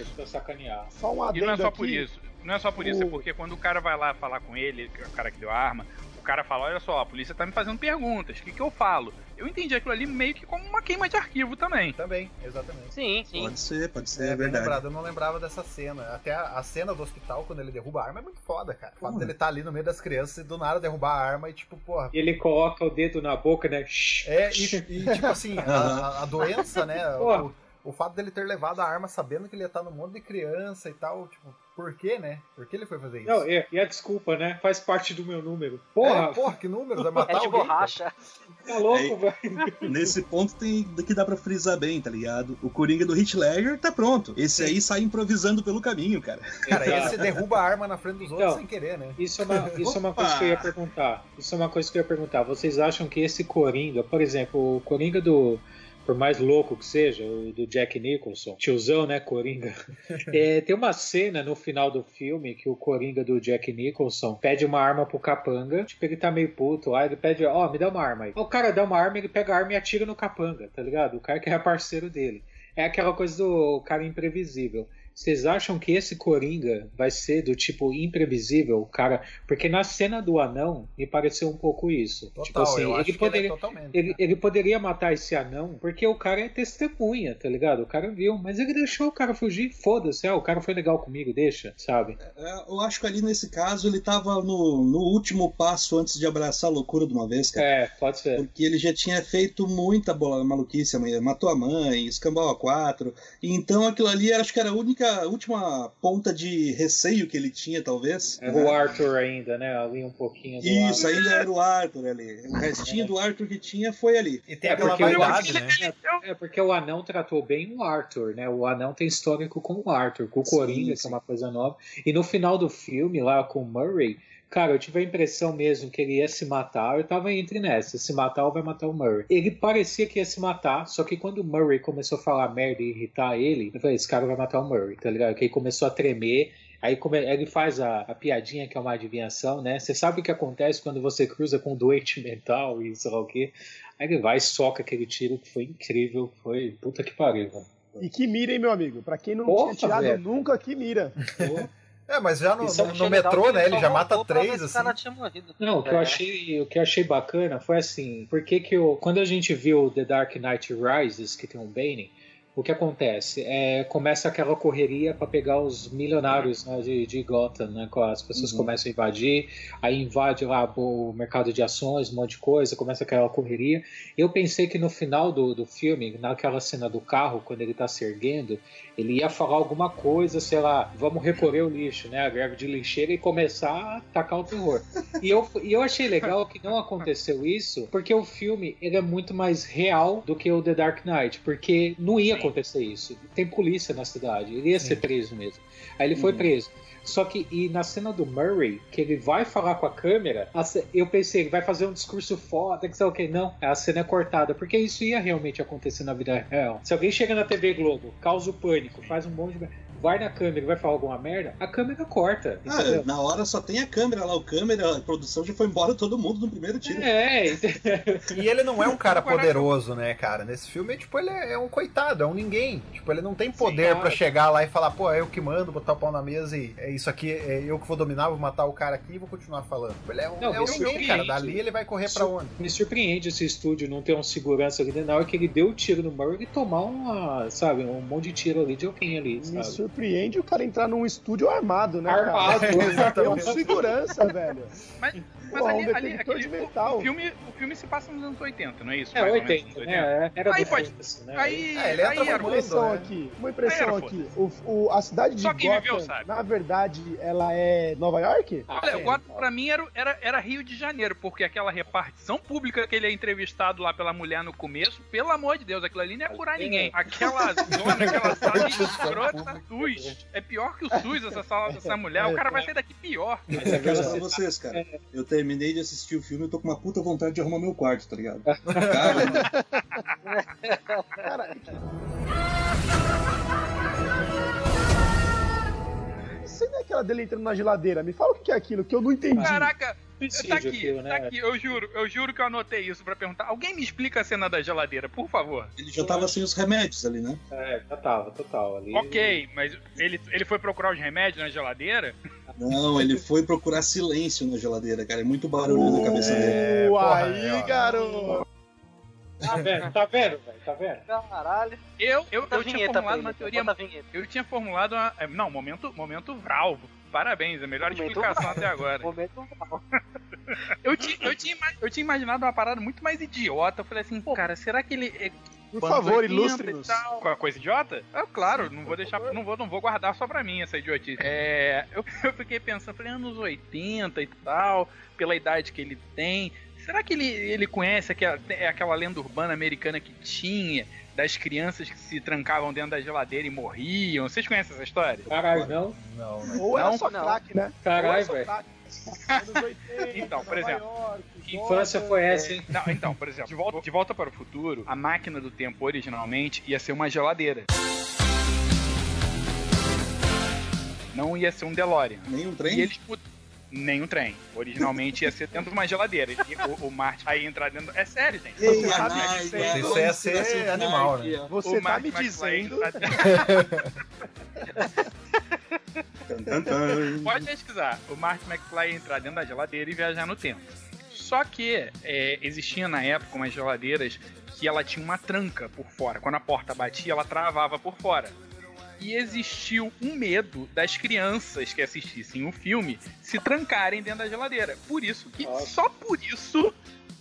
Speaker 3: Só um
Speaker 4: E não é só
Speaker 3: aqui.
Speaker 4: por isso. Não é só por isso, é
Speaker 3: O-
Speaker 4: porque quando o cara vai lá falar com ele, é o cara que deu a arma, o cara fala: Olha só, a polícia tá me fazendo perguntas, o que, que eu falo? Eu entendi aquilo ali meio que como uma queima de arquivo também.
Speaker 7: Também, exatamente.
Speaker 6: Sim, sim.
Speaker 5: Pode ser, pode ser,
Speaker 7: É,
Speaker 5: é, verdade.
Speaker 7: lembrado, eu não lembrava dessa cena. Até a, a cena do hospital, quando ele derruba a arma, é muito foda, cara. O fato dele tá ali no meio das crianças e do nada derrubar a arma e, tipo, porra.
Speaker 2: E ele coloca o dedo na boca, né?
Speaker 7: É, e, e, tipo assim, a, a- a doença, né?
Speaker 2: Porra.
Speaker 7: O, o fato dele ter levado a arma sabendo que ele ia estar no mundo de criança e tal, tipo, por quê, né? Por que ele foi fazer isso?
Speaker 2: Não, e, e a desculpa, né? Faz parte do meu número. Porra!
Speaker 7: É, porra, que número? Vai matar
Speaker 6: É de
Speaker 7: alguém?
Speaker 6: borracha.
Speaker 2: Tá louco,
Speaker 5: É,
Speaker 2: velho?
Speaker 5: Nesse ponto tem que dá pra frisar bem, tá ligado? O Coringa do Heath Ledger tá pronto. Esse aí sai improvisando pelo caminho, cara.
Speaker 7: Cara,
Speaker 2: Exato.
Speaker 7: esse derruba a arma na frente dos outros
Speaker 2: Então,
Speaker 7: sem querer, né?
Speaker 2: Isso é, uma, isso é uma coisa que eu ia perguntar. Isso é uma coisa que eu ia perguntar. Vocês acham que esse Coringa, por exemplo, o Coringa do. Por mais louco que seja, o do Jack Nicholson, tiozão, né, Coringa? É, tem uma cena no final do filme que o Coringa do Jack Nicholson pede uma arma pro capanga. Tipo, ele tá meio puto. Aí ele pede, ó, me dá uma arma aí. O cara dá uma arma, ele pega a arma e atira no capanga, tá ligado? O cara que é parceiro dele. É aquela coisa do cara imprevisível. Vocês acham que esse Coringa vai ser do tipo imprevisível, cara? Porque na cena do anão me pareceu um pouco isso.
Speaker 7: Total,
Speaker 2: tipo assim,
Speaker 7: eu acho
Speaker 2: ele
Speaker 7: que
Speaker 2: poderia,
Speaker 7: ele é totalmente.
Speaker 2: ele,
Speaker 7: né?
Speaker 2: ele poderia matar esse anão porque o cara é testemunha, tá ligado? O cara viu, mas ele deixou o cara fugir, foda-se, ah, o cara foi legal comigo, deixa, sabe?
Speaker 5: É, Eu acho que ali nesse caso ele tava no, no último passo antes de abraçar a loucura de uma vez, cara.
Speaker 2: É, pode ser.
Speaker 5: Porque ele já tinha feito muita bola maluquice, matou a mãe, escambau a quatro. E então aquilo ali acho que era a única, a última ponta de receio que ele tinha, talvez.
Speaker 2: É
Speaker 5: né?
Speaker 2: o Arthur ainda, né? Ali um pouquinho do
Speaker 5: Isso,
Speaker 2: Arthur.
Speaker 5: ainda era o Arthur ali. O restinho do Arthur que tinha foi ali.
Speaker 7: E tem
Speaker 2: É
Speaker 7: aquela
Speaker 2: porque o
Speaker 7: né?
Speaker 2: É porque o anão tratou bem o Arthur, né? O anão tem histórico com o Arthur, com o
Speaker 5: Sim,
Speaker 2: Coringa, que
Speaker 5: sim.
Speaker 2: é uma coisa nova. E no final do filme, lá com o Murray, cara, eu tive a impressão mesmo que ele ia se matar. Eu tava entre nessa, se matar ou vai matar o Murray. Ele parecia que ia se matar, só que quando o Murray começou a falar merda e irritar ele, eu falei, esse cara vai matar o Murray, tá ligado? Que ele começou a tremer. Aí ele faz a, a piadinha que é uma adivinhação, né? Você sabe o que acontece quando você cruza com um doente mental e sei lá o quê. Aí ele vai e soca aquele tiro que foi incrível. Foi puta que pariu, velho.
Speaker 3: E que mira, hein, meu amigo? Pra quem não
Speaker 2: Porra,
Speaker 3: tinha tirado
Speaker 2: velho.
Speaker 3: nunca, que mira.
Speaker 7: É, mas já no,
Speaker 2: é
Speaker 7: no- no
Speaker 6: legal
Speaker 7: metrô, né? Ele já mata três, assim.
Speaker 6: cara tinha morrido.
Speaker 2: Não, o que, eu
Speaker 6: É.
Speaker 2: achei, o que eu achei bacana foi assim, porque que eu, quando a gente viu The Dark Knight Rises, que tem um Bane, o que acontece? É, começa aquela correria para pegar os milionários né, de, de Gotham, né? As pessoas
Speaker 5: Uhum.
Speaker 2: começam a invadir, aí invade lá o mercado de ações, um monte de coisa, começa aquela correria. Eu pensei que no final do, do filme, naquela cena do carro, quando ele tá se erguendo, ele ia falar alguma coisa, sei lá, vamos recolher o lixo, né? A greve de lixeira e começar a tacar o terror. E eu, e eu achei legal que não aconteceu isso, porque o filme ele é muito mais real do que o The Dark Knight, porque não ia acontecer isso. Tem polícia na cidade, ele ia ser preso mesmo. Aí ele foi
Speaker 5: Uhum.
Speaker 2: preso. Só que e na cena do Murray, que ele vai falar com a câmera, eu pensei, ele vai fazer um discurso foda, que sei o que. Não, a cena é cortada, porque isso ia realmente acontecer na vida real. Se alguém chega na TV Globo, causa o pânico, faz um monte de. Vai na câmera e vai falar alguma merda, a câmera corta.
Speaker 5: Ah, na hora só tem a câmera lá, o câmera, a produção já foi embora todo mundo no primeiro tiro.
Speaker 2: É,
Speaker 7: E ele não é um cara poderoso, né, cara? Nesse filme, tipo, ele é é um coitado, é um ninguém. Tipo, ele não tem poder
Speaker 2: cara.
Speaker 7: chegar lá e falar, pô, é eu que mando, botar o pau na mesa e é isso aqui, é eu que vou dominar, vou matar o cara aqui e vou continuar falando. Ele é um,
Speaker 2: Não,
Speaker 7: é um ninguém, cara. Dali ele vai correr pra onde?
Speaker 2: Me surpreende esse estúdio não ter um segurança ali dentro. Na hora que ele deu o tiro no Murray e tomar uma, sabe, um monte de tiro ali de alguém ali,
Speaker 3: Me
Speaker 2: sabe?
Speaker 3: Surpreende o cara entrar num estúdio armado, né?
Speaker 2: Armado?
Speaker 3: É um segurança, velho.
Speaker 4: Mas, mas
Speaker 3: Pô, um
Speaker 4: ali, ali aquele,
Speaker 3: de
Speaker 4: o-
Speaker 3: metal.
Speaker 4: O, filme, o filme se passa nos anos 80, não é isso?
Speaker 2: É,
Speaker 4: Mais ou menos,
Speaker 2: 80,
Speaker 4: nos
Speaker 2: né? Era
Speaker 4: Aí pode-
Speaker 2: né?
Speaker 4: Aí,
Speaker 7: É, ele
Speaker 4: aí
Speaker 3: Uma
Speaker 7: mundo,
Speaker 3: impressão
Speaker 7: né?
Speaker 3: aqui, uma impressão aqui. O, o- a cidade de
Speaker 4: Só viveu
Speaker 3: Gotham,
Speaker 4: sabe.
Speaker 3: na verdade, ela é Nova York?
Speaker 2: Ah,
Speaker 4: Olha,
Speaker 2: é.
Speaker 4: o Gotham pra mim era, era, era Rio de Janeiro, porque aquela repartição pública que ele é entrevistado lá pela mulher no começo, pelo amor de Deus, aquilo ali não é curar ninguém. Aquela zona, aquela sala escrota, SUS. É pior que o SUS, essa sala dessa mulher. O cara vai sair daqui pior.
Speaker 2: Mas é
Speaker 5: Mas pra
Speaker 2: verdade.
Speaker 5: vocês, cara. Eu terminei de assistir o filme e tô com uma puta vontade de arrumar meu quarto, tá ligado? Cara,
Speaker 3: Cara, Não é aquela dele entrando na geladeira? Me fala o que é aquilo, que eu não entendi.
Speaker 4: Caraca, tá aqui,
Speaker 2: aquilo, né?
Speaker 4: tá aqui. Eu juro, eu juro que eu anotei isso pra perguntar. Alguém me explica a cena da geladeira, por favor.
Speaker 5: ele já tava sem os remédios ali, né?
Speaker 2: É, já tava, total. Ali,
Speaker 4: Ok, mas ele, ele foi procurar os remédios na geladeira?
Speaker 5: Não, ele foi procurar silêncio na geladeira, cara. É muito barulho na cabeça dele.
Speaker 7: É,
Speaker 3: Uh,
Speaker 7: porra,
Speaker 3: aí,
Speaker 7: é,
Speaker 3: garoto!
Speaker 2: Tá vendo, tá vendo, velho? Tá vendo?
Speaker 6: Caralho.
Speaker 4: Eu, eu, eu tinha formulado uma teoria. Eu tinha formulado uma. é, Não, momento, momento Vral. Parabéns, a melhor
Speaker 6: Momento
Speaker 4: explicação
Speaker 6: Vral.
Speaker 4: até agora.
Speaker 6: Momento
Speaker 4: Eu tinha, eu, tinha, eu tinha imaginado uma parada muito mais idiota. Eu falei assim, pô, cara, será que ele. é-
Speaker 3: Por
Speaker 4: anos
Speaker 3: favor,
Speaker 4: 80
Speaker 3: ilustre-nos.
Speaker 4: tal. Com a coisa idiota? É claro, não vou deixar, não vou, não vou guardar só pra mim essa idiotice. É, eu, eu fiquei pensando, falei, anos 80 e tal, pela idade que ele tem. Será que ele, ele conhece aquela, é aquela lenda urbana americana que tinha das crianças que se trancavam dentro da geladeira e morriam? Vocês conhecem essa história?
Speaker 2: Caralho, não?
Speaker 7: Não, não.
Speaker 3: Ou era
Speaker 4: Não,
Speaker 3: só
Speaker 6: não.
Speaker 3: crack, né?
Speaker 2: Caralho,
Speaker 3: só
Speaker 2: velho.
Speaker 3: crack. Anos 80,
Speaker 4: Então, por exemplo,
Speaker 3: York,
Speaker 2: Que infância foi essa, hein?
Speaker 4: Não, então, por exemplo, de volta, de volta para o futuro, a máquina do tempo originalmente ia ser uma geladeira. Não ia ser um DeLorean.
Speaker 5: Nem um
Speaker 4: E
Speaker 5: trem?
Speaker 4: eles mud- Nem um trem. Originalmente ia ser dentro de uma geladeira. E o, o Martin aí entrar dentro. É sério, gente.
Speaker 5: Ei,
Speaker 4: Você sabe
Speaker 5: ai,
Speaker 4: disso.
Speaker 5: ai,
Speaker 7: Isso ia ser animal, né?
Speaker 3: Você
Speaker 4: O
Speaker 3: tá
Speaker 4: Martin
Speaker 3: me dizendo.
Speaker 4: Pode pesquisar. O Martin McFly ia entrar dentro da geladeira e viajar no tempo. Só que é, existia na época umas geladeiras que ela tinha uma tranca por fora. Quando a porta batia, ela travava por fora. E existiu um medo das crianças que assistissem o filme se trancarem dentro da geladeira. Por isso que,
Speaker 2: Nossa.
Speaker 4: só por isso,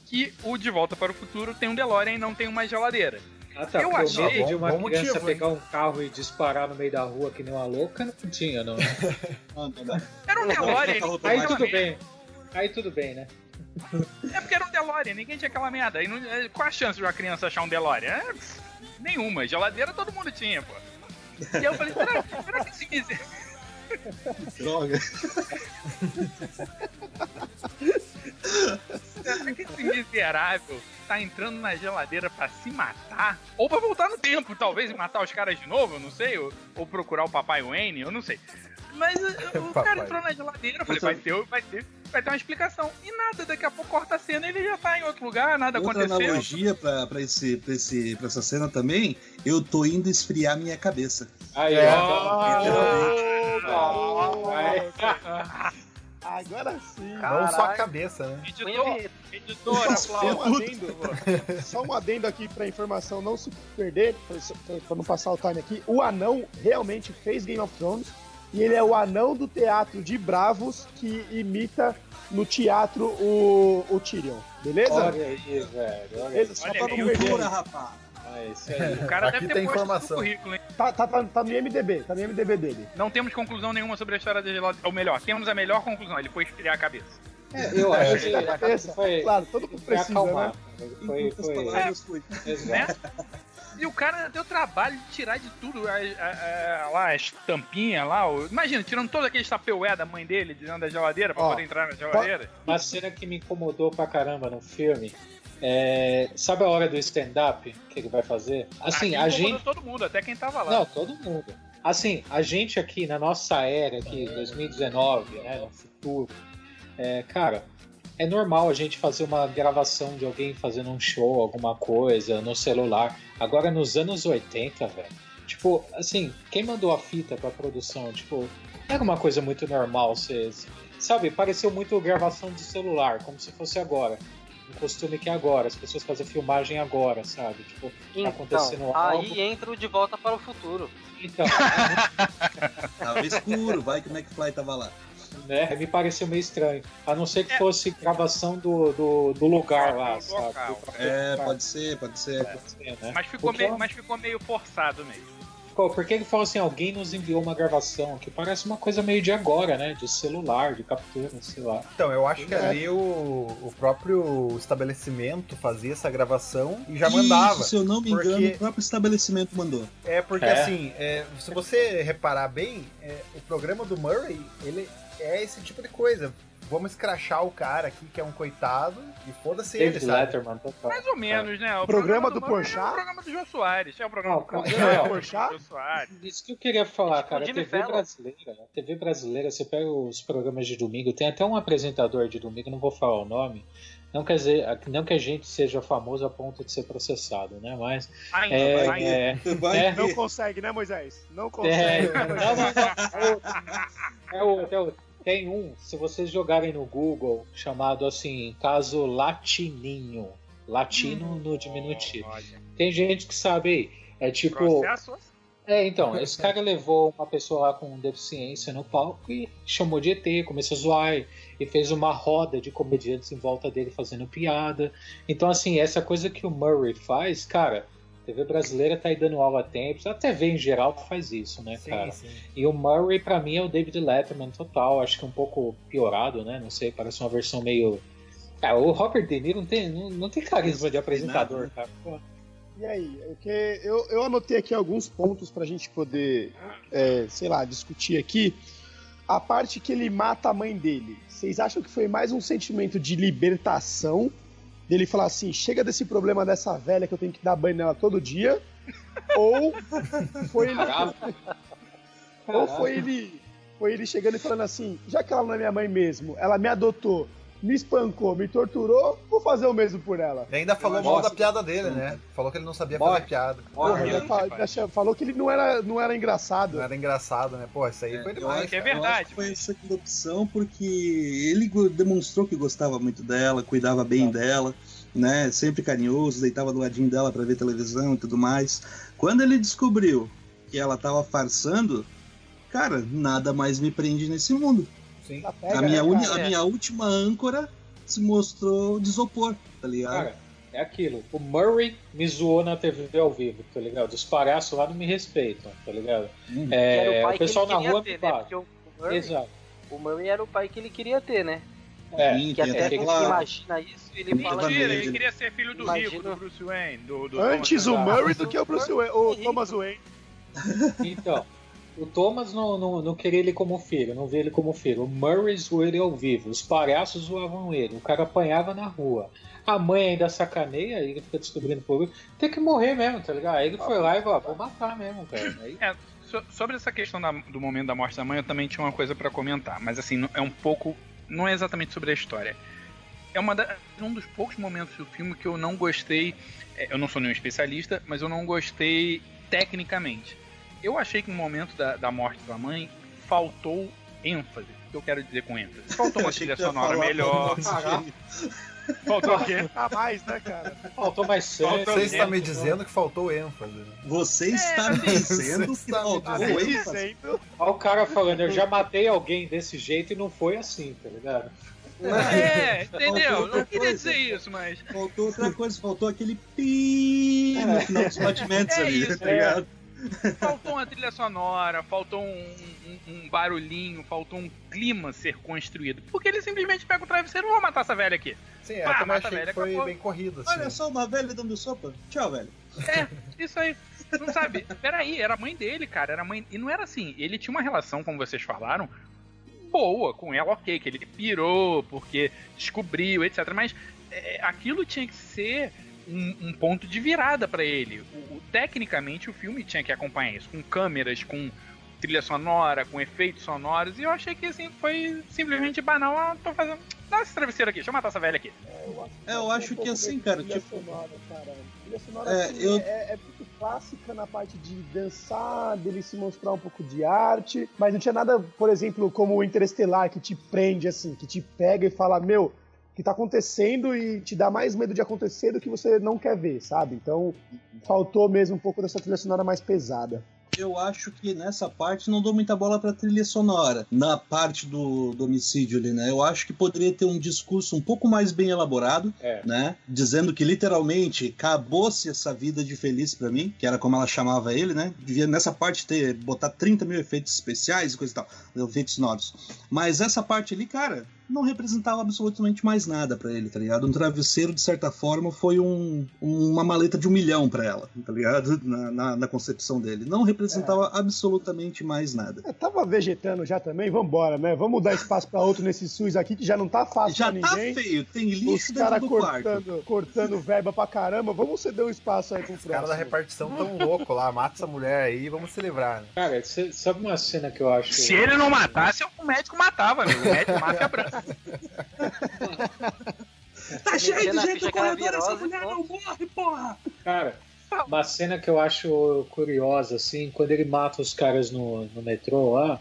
Speaker 4: que o De Volta para o Futuro tem um DeLorean e não tem uma geladeira.
Speaker 2: Ah, tá.
Speaker 4: Eu achei-
Speaker 2: de uma
Speaker 7: bom
Speaker 2: criança
Speaker 7: motivo,
Speaker 2: pegar um carro e disparar no meio da rua que nem uma louca, não tinha, não.
Speaker 4: Era um DeLorean.
Speaker 5: Aí
Speaker 2: tudo bem. Aí tudo bem, né?
Speaker 4: É porque era um DeLorean, ninguém tinha aquela merda. Aí não- é, qual a chance de uma criança achar um DeLorean? É, nenhuma. Geladeira todo mundo tinha, pô. E aí eu falei, será, será que esse miserável.
Speaker 5: Droga.
Speaker 4: Será que esse miserável tá entrando na geladeira pra se matar? Ou pra voltar no tempo, talvez, e matar os caras de novo, eu não sei. Ou, ou procurar o Papai Wayne, eu não sei. Mas o cara entrou na geladeira, eu falei, vai ter, vai, ter, vai ter uma explicação. E nada, daqui a pouco corta a cena e ele já tá em outro lugar, nada
Speaker 5: Outra
Speaker 4: aconteceu.
Speaker 5: analogia pra, pra, esse, pra, esse, pra essa cena também, eu tô indo esfriar minha cabeça.
Speaker 2: Aí,
Speaker 7: É.
Speaker 2: ó. Vai.
Speaker 3: Agora sim.
Speaker 7: Não só a cabeça, né?
Speaker 4: Editor, editora,
Speaker 3: Só um adendo, só um adendo aqui pra informação não se perder, pra, pra não passar o time aqui. O anão realmente fez Game of Thrones e ele é o anão do teatro de Bravos que imita no teatro o, o Tyrion. Beleza?
Speaker 2: Olha aí, velho. Olha aí.
Speaker 3: Beleza? Só
Speaker 4: Olha
Speaker 3: pra não
Speaker 4: aí,
Speaker 3: perder.
Speaker 5: Rapaz.
Speaker 2: Ah, isso aí.
Speaker 4: O cara
Speaker 7: Aqui
Speaker 4: deve ter
Speaker 7: tem
Speaker 4: posto
Speaker 7: informação.
Speaker 4: currículo, hein?
Speaker 3: Tá, tá, tá, tá no MDB, tá no MDB dele.
Speaker 4: Não temos conclusão nenhuma sobre a história da geladeira. Ou melhor, temos a melhor conclusão. Ele foi esfriar a cabeça.
Speaker 2: É, eu acho que
Speaker 3: Cabeça,
Speaker 2: foi,
Speaker 3: Claro, todo mundo
Speaker 2: foi
Speaker 3: precisa, né?
Speaker 2: acalmar. Foi,
Speaker 5: Em outras
Speaker 2: foi,
Speaker 5: palavras, foi.
Speaker 4: E o cara deu trabalho de tirar de tudo a, a- a- lá, as tampinhas lá. o- imagina, tirando todo aquele tapeué da mãe dele de dentro da geladeira pra
Speaker 3: Ó,
Speaker 4: poder entrar na geladeira.
Speaker 2: Uma cena que me incomodou pra caramba no filme é. Sabe a hora do stand-up que ele vai fazer? Assim, a gente.
Speaker 4: todo mundo, até quem tava lá.
Speaker 2: Não, todo mundo. Assim, a gente aqui na nossa era, aqui, 2019, né, no futuro, é, cara, é normal a gente fazer uma gravação de alguém fazendo um show, alguma coisa, no celular. Agora, nos anos 80, velho, tipo, assim, quem mandou a fita pra produção? Tipo, não era uma coisa muito normal ser. Sabe, pareceu muito gravação de celular, como se fosse agora. Um costume que é agora, as pessoas fazem filmagem agora, sabe? Tipo, tá acontecendo
Speaker 6: Então,
Speaker 2: algo.
Speaker 6: aí entra o De Volta para o Futuro.
Speaker 2: Então,
Speaker 5: Tava escuro, vai que o McFly tava lá.
Speaker 2: Né? Me pareceu meio estranho. A não ser que
Speaker 4: É.
Speaker 2: fosse gravação do, do, do lugar lá,
Speaker 4: Do
Speaker 2: sabe?
Speaker 4: local.
Speaker 5: É, pode ser, pode ser.
Speaker 2: Pode ser, né?
Speaker 4: Mas ficou,
Speaker 2: Porque-
Speaker 4: meio, mas ficou meio forçado mesmo.
Speaker 2: Pô, por que ele falou assim, alguém nos enviou uma gravação que parece uma coisa meio de agora, né? De celular, de captura, sei lá.
Speaker 7: Então, eu acho que
Speaker 3: É.
Speaker 7: ali o, o próprio estabelecimento fazia essa gravação e já mandava.
Speaker 5: Isso, se eu não me engano,
Speaker 7: porque-
Speaker 5: o próprio estabelecimento mandou.
Speaker 7: É porque
Speaker 2: É.
Speaker 7: assim, é, se você reparar bem, é, o programa do Murray, ele é esse tipo de coisa. Vamos escrachar o cara aqui que é um coitado e foda-se ele, sabe?
Speaker 2: Letterman, total.
Speaker 4: Mais ou menos, né? O
Speaker 3: Programa do
Speaker 4: Murray
Speaker 3: Porchat?
Speaker 4: É o programa do Jô Soares. É o programa
Speaker 2: Não,
Speaker 4: do
Speaker 2: programa
Speaker 3: do
Speaker 4: Porchat. Jô Soares.
Speaker 2: Isso que eu queria falar,
Speaker 6: Tipo
Speaker 2: cara. A
Speaker 6: Jimmy
Speaker 2: TV
Speaker 6: Fallon.
Speaker 2: brasileira, né? TV brasileira, você pega os programas de domingo, tem até um apresentador de domingo, não vou falar o nome. Não quer dizer, não que a gente seja famoso a ponto de ser processado, né? Mas
Speaker 4: Ainda,
Speaker 2: é,
Speaker 4: ainda.
Speaker 2: é, É.
Speaker 3: Não consegue, né, Moisés? Não
Speaker 2: É,
Speaker 3: consegue. né,
Speaker 2: não,
Speaker 3: Moisés?
Speaker 2: não, não. É outro, é outro. Tem um, se vocês jogarem no Google, chamado assim, caso Latininho. Latino no diminutivo.
Speaker 4: Olha,
Speaker 2: Tem gente que sabe aí. É tipo.
Speaker 4: Processo?
Speaker 2: É, então, esse cara levou uma pessoa lá com deficiência no palco e chamou de ET, começou a zoar e fez uma roda de comediantes em volta dele fazendo piada. Então, assim, essa coisa que o Murray faz, cara, TV brasileira tá aí dando aula a tempos, a TV em geral faz isso, né,
Speaker 7: Sim,
Speaker 2: cara?
Speaker 7: sim.
Speaker 2: E o Murray, pra mim, é o David Letterman total. Acho que um pouco piorado, né? Não sei, parece uma versão meio. Ah, o Robert De Niro não tem, não, não tem carisma de apresentador, cara. Pô.
Speaker 3: E aí, eu, eu anotei aqui alguns pontos pra gente poder, é, sei lá, discutir aqui. A parte que ele mata a mãe dele, vocês acham que foi mais um sentimento de libertação? Dele falar assim: chega desse problema dessa velha que eu tenho que dar banho nela todo dia? Ou foi ele. Ou foi ele. Foi ele chegando e falando assim: já que ela não é minha mãe mesmo, ela me adotou, me espancou, me torturou, vou fazer o mesmo por ela.
Speaker 7: E ainda falou mal da piada dele, né? Falou que ele não sabia
Speaker 3: Morre.
Speaker 7: fazer piada.
Speaker 3: Porra,
Speaker 7: Morre,
Speaker 3: fa- já cha- falou que ele não era, não era engraçado.
Speaker 7: Não era engraçado, né? Pô, isso aí foi
Speaker 5: Eu
Speaker 7: demais.
Speaker 5: acho, eu acho que foi a segunda opção porque ele demonstrou que gostava muito dela, cuidava bem dela, né? Sempre carinhoso, deitava do ladinho dela pra ver televisão e tudo mais. Quando ele descobriu que ela tava farsando, cara, nada mais me prende nesse mundo.
Speaker 7: Sim.
Speaker 5: a, minha uni- a minha última âncora se mostrou de isopor, tá ligado?
Speaker 2: Cara, é aquilo. O Murray me zoou na TV ao vivo, tá ligado? Os palhaços lá não me respeitam, tá ligado?
Speaker 6: Que era
Speaker 2: É,
Speaker 6: pai
Speaker 2: o pessoal
Speaker 6: que
Speaker 2: na
Speaker 6: ele queria
Speaker 2: rua
Speaker 6: ter,
Speaker 2: me
Speaker 6: né?
Speaker 2: bate.
Speaker 6: Porque o Murray,
Speaker 2: Exato.
Speaker 6: o Murray era o pai que ele queria ter, né?
Speaker 2: É,
Speaker 6: que
Speaker 5: tem
Speaker 6: até
Speaker 5: aquela-
Speaker 6: imagina isso ele fala
Speaker 4: Mentira,
Speaker 6: que
Speaker 4: ele queria ser filho do
Speaker 6: Imagina-
Speaker 4: rico, do Bruce Wayne. Do, do
Speaker 3: Antes o
Speaker 4: Thomas
Speaker 3: Murray
Speaker 4: Wayne.
Speaker 3: do que o Bruce Wayne, o Thomas Wayne.
Speaker 2: Então, o Thomas não, não, não queria ele como filho, não via ele como filho. O Murray zoou ele ao vivo, os palhaços zoavam ele, o cara apanhava na rua. A mãe ainda sacaneia, ele fica descobrindo por tem que morrer mesmo, tá ligado? Aí ele foi lá e falou, "Ah, vou matar mesmo, cara. Aí,
Speaker 4: É, so- sobre essa questão da- do momento da morte da mãe, eu também tinha uma coisa pra comentar, mas assim, é um pouco. Não é exatamente sobre a história. É da- um dos poucos momentos do filme que eu não gostei. é, Eu não sou nenhum especialista, mas eu não gostei tecnicamente. Eu achei que no momento da, da morte da mãe faltou ênfase. O que eu quero dizer com ênfase? Faltou uma trilha sonora melhor. Faltou o quê?
Speaker 3: A mais, né, cara?
Speaker 2: Faltou mais sangue.
Speaker 7: Você está me dizendo que faltou ênfase.
Speaker 5: Você
Speaker 6: É,
Speaker 5: está me dizendo que faltou ênfase.
Speaker 3: Dizendo.
Speaker 2: Olha o cara falando, eu já matei alguém desse jeito e não foi assim, tá ligado?
Speaker 4: É, entendeu?
Speaker 5: Faltou
Speaker 4: Não queria
Speaker 5: coisa.
Speaker 4: dizer isso, mas.
Speaker 5: Faltou outra coisa, faltou aquele pi no final dos batimentos
Speaker 4: É
Speaker 5: ali,
Speaker 4: isso,
Speaker 5: tá ligado?
Speaker 4: Faltou uma trilha sonora, faltou um, um- um barulhinho, faltou um clima ser construído. Porque ele simplesmente pega o travesseiro e vou matar essa velha aqui.
Speaker 7: Sim,
Speaker 4: Pá,
Speaker 7: eu também
Speaker 4: mata a
Speaker 7: achei
Speaker 4: velha,
Speaker 7: que foi
Speaker 4: acabou.
Speaker 7: bem corrido, assim.
Speaker 5: Olha só uma velha dando sopa. Tchau, velho.
Speaker 4: É, isso aí. Não sabe? Peraí, era a mãe dele, cara. Era a mãe. E não era assim. Ele tinha uma relação, como vocês falaram, boa com ela, ok, que ele pirou porque descobriu, etc. Mas é, aquilo tinha que ser um, um ponto de virada pra ele. O- o- tecnicamente, o filme tinha que acompanhar isso, com câmeras, com trilha sonora, com efeitos sonoros. E eu achei que assim foi simplesmente banal. Ah, tô fazendo. Dá esse travesseiro aqui, deixa eu matar essa velha aqui.
Speaker 5: É, eu acho que assim, cara,
Speaker 3: Trilha
Speaker 5: tipo.
Speaker 3: sonora, cara. Trilha sonora
Speaker 5: É,
Speaker 3: assim,
Speaker 5: eu-
Speaker 3: é, é muito clássica na parte de dançar, dele se mostrar um pouco de arte, mas não tinha nada, por exemplo, como o Interestelar, que te prende, assim, que te pega e fala, meu, que tá acontecendo e te dá mais medo de acontecer do que você não quer ver, sabe? Então, faltou mesmo um pouco dessa trilha sonora mais pesada.
Speaker 5: Eu acho que nessa parte não dou muita bola pra trilha sonora. Na parte do, do homicídio ali, né? Eu acho que poderia ter um discurso um pouco mais bem elaborado,
Speaker 2: É.
Speaker 5: né? Dizendo que literalmente acabou-se essa vida de feliz pra mim, que era como ela chamava ele, né? Devia nessa parte ter, botar 30 mil efeitos especiais e coisa e tal, efeitos sonoros. Mas essa parte ali, cara, não representava absolutamente mais nada pra ele, tá ligado? Um travesseiro, de certa forma, foi um, uma maleta de um milhão pra ela, tá ligado? Na, na, na concepção dele. Não representava absolutamente mais nada.
Speaker 3: É, tava vegetando já também, vambora, né? Vamos dar espaço pra outro nesse SUS aqui, que já não tá fácil
Speaker 5: Já
Speaker 3: pra
Speaker 5: tá
Speaker 3: ninguém.
Speaker 5: feio, tem
Speaker 3: Os
Speaker 5: lixo dentro
Speaker 3: caras
Speaker 5: do quarto.
Speaker 3: cortando, cortando verba pra caramba. Vamos ceder um espaço aí pro
Speaker 7: Os caras da
Speaker 3: próximo.
Speaker 7: repartição tão louco lá, mata essa mulher aí vamos se livrar, né?
Speaker 2: Cara, cê- sabe uma cena que eu acho.
Speaker 4: Se ele não matasse, o médico matava, amigo. O médico mata a branca.
Speaker 5: Tá cheio de
Speaker 6: a
Speaker 5: gente no
Speaker 6: era
Speaker 5: corredor, essa mulher não morre, porra!
Speaker 2: Cara, uma cena que eu acho curiosa, assim, quando ele mata os caras no, no metrô lá,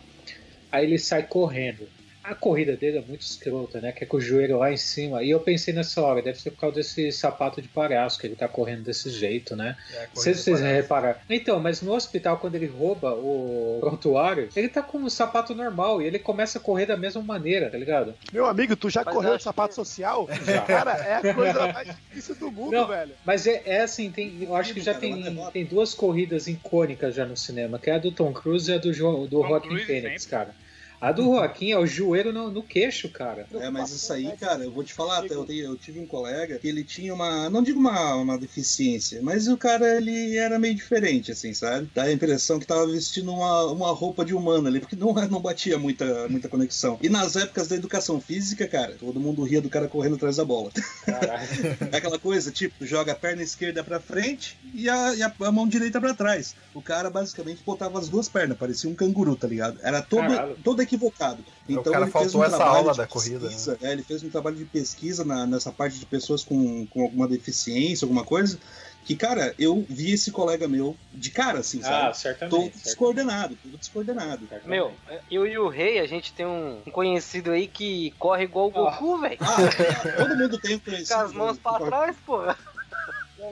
Speaker 2: aí ele sai correndo. A corrida dele é muito escrota, né? Que é com o joelho lá em cima. E eu pensei nessa hora, deve ser por causa desse sapato de palhaço que ele tá correndo desse jeito, né?
Speaker 7: É,
Speaker 2: Não sei se vocês repararam. Então, mas no hospital, quando ele rouba o prontuário, ele tá com um sapato normal e ele começa a correr da mesma maneira, tá ligado?
Speaker 3: Meu amigo, tu já
Speaker 6: Mas
Speaker 3: correu de sapato social?
Speaker 2: Já.
Speaker 3: Cara, é a coisa mais difícil do mundo,
Speaker 2: Não,
Speaker 3: velho.
Speaker 2: Mas é, é assim, tem, eu acho que já tem,
Speaker 5: levota.
Speaker 2: tem duas corridas icônicas já no cinema, que é a do Tom Cruise e a do, jo, do
Speaker 4: Tom
Speaker 2: Joaquin
Speaker 4: Cruise
Speaker 2: Phoenix, cara. A do Joaquim é o joelho no, no queixo, cara.
Speaker 5: É, mas isso aí, cara, eu vou te falar, até eu, eu tive um colega que ele tinha uma, não digo uma, uma deficiência, mas o cara, ele era meio diferente, assim, sabe? Dá a impressão que tava vestindo uma, uma roupa de humano ali, porque não, não batia muita, muita conexão. E nas épocas da educação física, cara, todo mundo ria do cara correndo atrás da bola. É aquela coisa, tipo, joga a perna esquerda pra frente e a, e a- a mão direita pra trás. O cara basicamente botava as duas pernas, parecia um canguru, tá ligado? Era todo,
Speaker 2: Caralho.
Speaker 5: Equivocado. Então
Speaker 7: cara
Speaker 5: ele fez
Speaker 7: faltou
Speaker 5: um
Speaker 7: essa
Speaker 5: trabalho
Speaker 7: aula
Speaker 5: de
Speaker 7: da corrida, né?
Speaker 5: pesquisa, é, ele fez um trabalho de pesquisa na- nessa parte de pessoas com, com alguma deficiência, alguma coisa. Que, cara, eu vi esse colega meu de cara, assim,
Speaker 2: Ah,
Speaker 5: sabe? Todo
Speaker 2: certamente.
Speaker 5: descoordenado, todo descoordenado.
Speaker 2: certamente.
Speaker 6: Meu, eu e o Rei, a gente tem um conhecido aí que corre igual o Goku, velho.
Speaker 5: Ah, todo mundo tem um conhecido.
Speaker 6: Com as mãos pra trás, pô.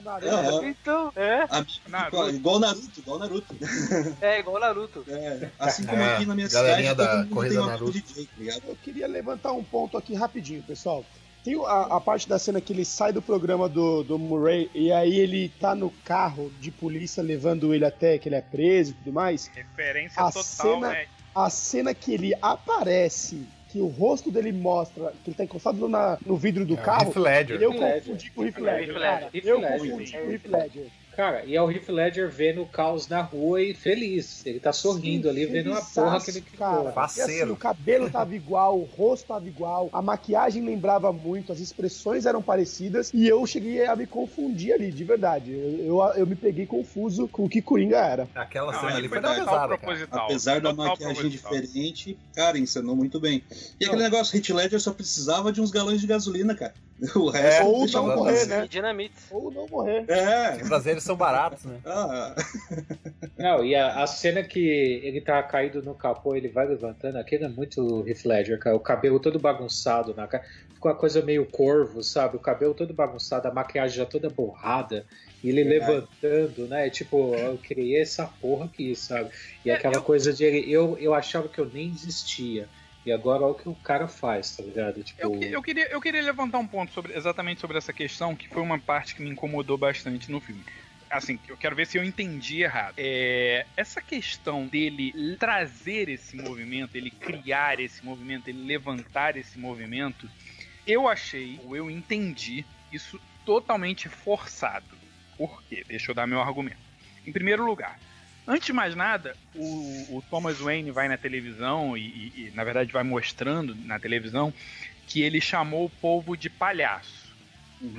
Speaker 5: Aham.
Speaker 6: Então, é.
Speaker 4: Naruto.
Speaker 5: igual Naruto, igual Naruto.
Speaker 6: É igual Naruto.
Speaker 5: É, assim como
Speaker 7: É,
Speaker 5: aqui na minha
Speaker 7: galerinha
Speaker 5: cidade,
Speaker 7: da
Speaker 5: todo mundo
Speaker 7: corrida
Speaker 5: tem
Speaker 7: Naruto.
Speaker 5: DJ, tá ligado?
Speaker 3: Eu queria levantar um ponto aqui rapidinho, pessoal. Tem a, a parte da cena que ele sai do programa do, do Murray e aí ele tá no carro de polícia levando ele até que ele é preso e tudo mais.
Speaker 4: Referência
Speaker 3: A
Speaker 4: total,
Speaker 3: cena-
Speaker 4: né?
Speaker 3: A cena que ele aparece, que o rosto dele mostra que ele tá encostado no, na- no vidro do
Speaker 7: É
Speaker 3: carro.
Speaker 7: Heath Ledger.
Speaker 3: Eu confundi com o Heath
Speaker 6: Heath
Speaker 3: Ledger. Cara.
Speaker 2: Heath
Speaker 3: Eu confundi com o Heath Ledger.
Speaker 2: Cara, e é o Heath Ledger vendo o caos na rua e feliz. Ele tá sorrindo ali, vendo uma porra que ele
Speaker 3: cara.
Speaker 2: criou.
Speaker 7: Faceiro.
Speaker 3: assim, o cabelo tava igual, o rosto tava igual, a maquiagem lembrava muito, as expressões eram parecidas e eu cheguei a me confundir ali, de verdade. Eu, eu, eu me peguei confuso com o que Coringa era.
Speaker 7: Aquela cena
Speaker 4: ali
Speaker 7: ali
Speaker 4: foi
Speaker 7: pesada.
Speaker 5: Apesar da maquiagem diferente, cara, encenou muito bem. E aquele negócio, Heath Ledger só precisava de uns galões de gasolina, cara. O resto
Speaker 3: ou não morrer,
Speaker 5: fazer.
Speaker 3: né?
Speaker 6: E dinamite.
Speaker 3: Ou não morrer.
Speaker 5: É.
Speaker 7: Os brasileiros são baratos, né?
Speaker 5: Ah,
Speaker 2: Não, e a, a cena que ele tá caído no capô, ele vai levantando, aquele é muito Heath Ledger, cara. O cabelo todo bagunçado na cara. Ficou uma coisa meio corvo, sabe? O cabelo todo bagunçado, a maquiagem já toda borrada. E ele
Speaker 5: Verdade.
Speaker 2: levantando, né? Tipo, eu criei essa porra aqui, sabe? E
Speaker 4: É,
Speaker 2: aquela
Speaker 4: eu-
Speaker 2: coisa de ele. Eu, eu achava que eu nem existia. E agora olha o que o cara faz, tá ligado? Tipo,
Speaker 4: Eu, eu queria, eu queria levantar um ponto sobre, exatamente sobre essa questão, que foi uma parte que me incomodou bastante no filme. Assim, eu quero ver se eu entendi errado. É, essa questão dele trazer esse movimento, ele criar esse movimento, ele levantar esse movimento, eu achei, ou eu entendi isso totalmente forçado. Por quê? Deixa eu dar meu argumento. Em primeiro lugar, Antes de mais nada, o, o Thomas Wayne vai na televisão e, e- e, na verdade, vai mostrando na televisão que ele chamou o povo de palhaço.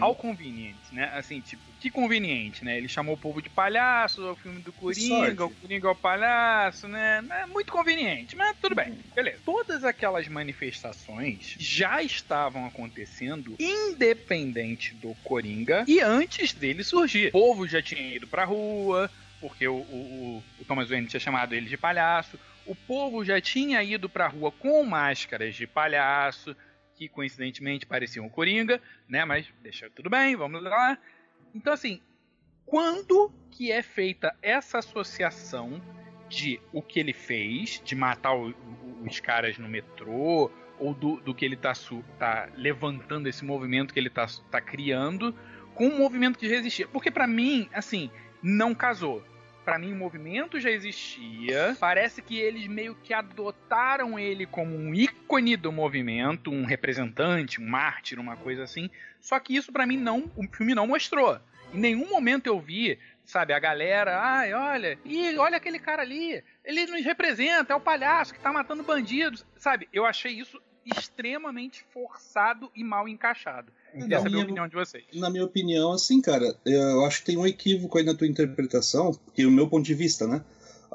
Speaker 4: How convenient, né? Assim, tipo, que conveniente, né? Ele chamou o povo de palhaço, o filme do Coringa, o Coringa é o palhaço, né? É muito conveniente, mas tudo bem, beleza. Todas aquelas manifestações já estavam acontecendo independente do Coringa e antes dele surgir. O povo já tinha ido pra rua, porque o, o, o- Thomas Wayne tinha chamado ele de palhaço. O povo já tinha ido pra rua com máscaras de palhaço, que coincidentemente pareciam Coringa, né? Mas deixa tudo bem, vamos lá. Então, assim, quando que é feita essa associação de o que ele fez, de matar o- o- os caras no metrô, ou do, do que ele tá, su- tá levantando esse movimento que ele tá, tá criando, com um movimento que já existia? Porque pra mim, assim, não casou. Pra mim, o movimento já existia. Parece que eles meio que adotaram ele como um ícone do movimento, um representante, um mártir, uma coisa assim. Só que isso pra mim não, o filme não mostrou. Em nenhum momento eu vi, sabe, a galera, ai, olha, e olha aquele cara ali, ele nos representa, é o palhaço que tá matando bandidos, sabe? Eu achei isso extremamente forçado e mal encaixado. Queria saber a
Speaker 5: minha-
Speaker 4: opinião de vocês.
Speaker 5: Na minha opinião, assim, cara, eu acho que tem um equívoco aí na tua interpretação, porque o meu ponto de vista, né?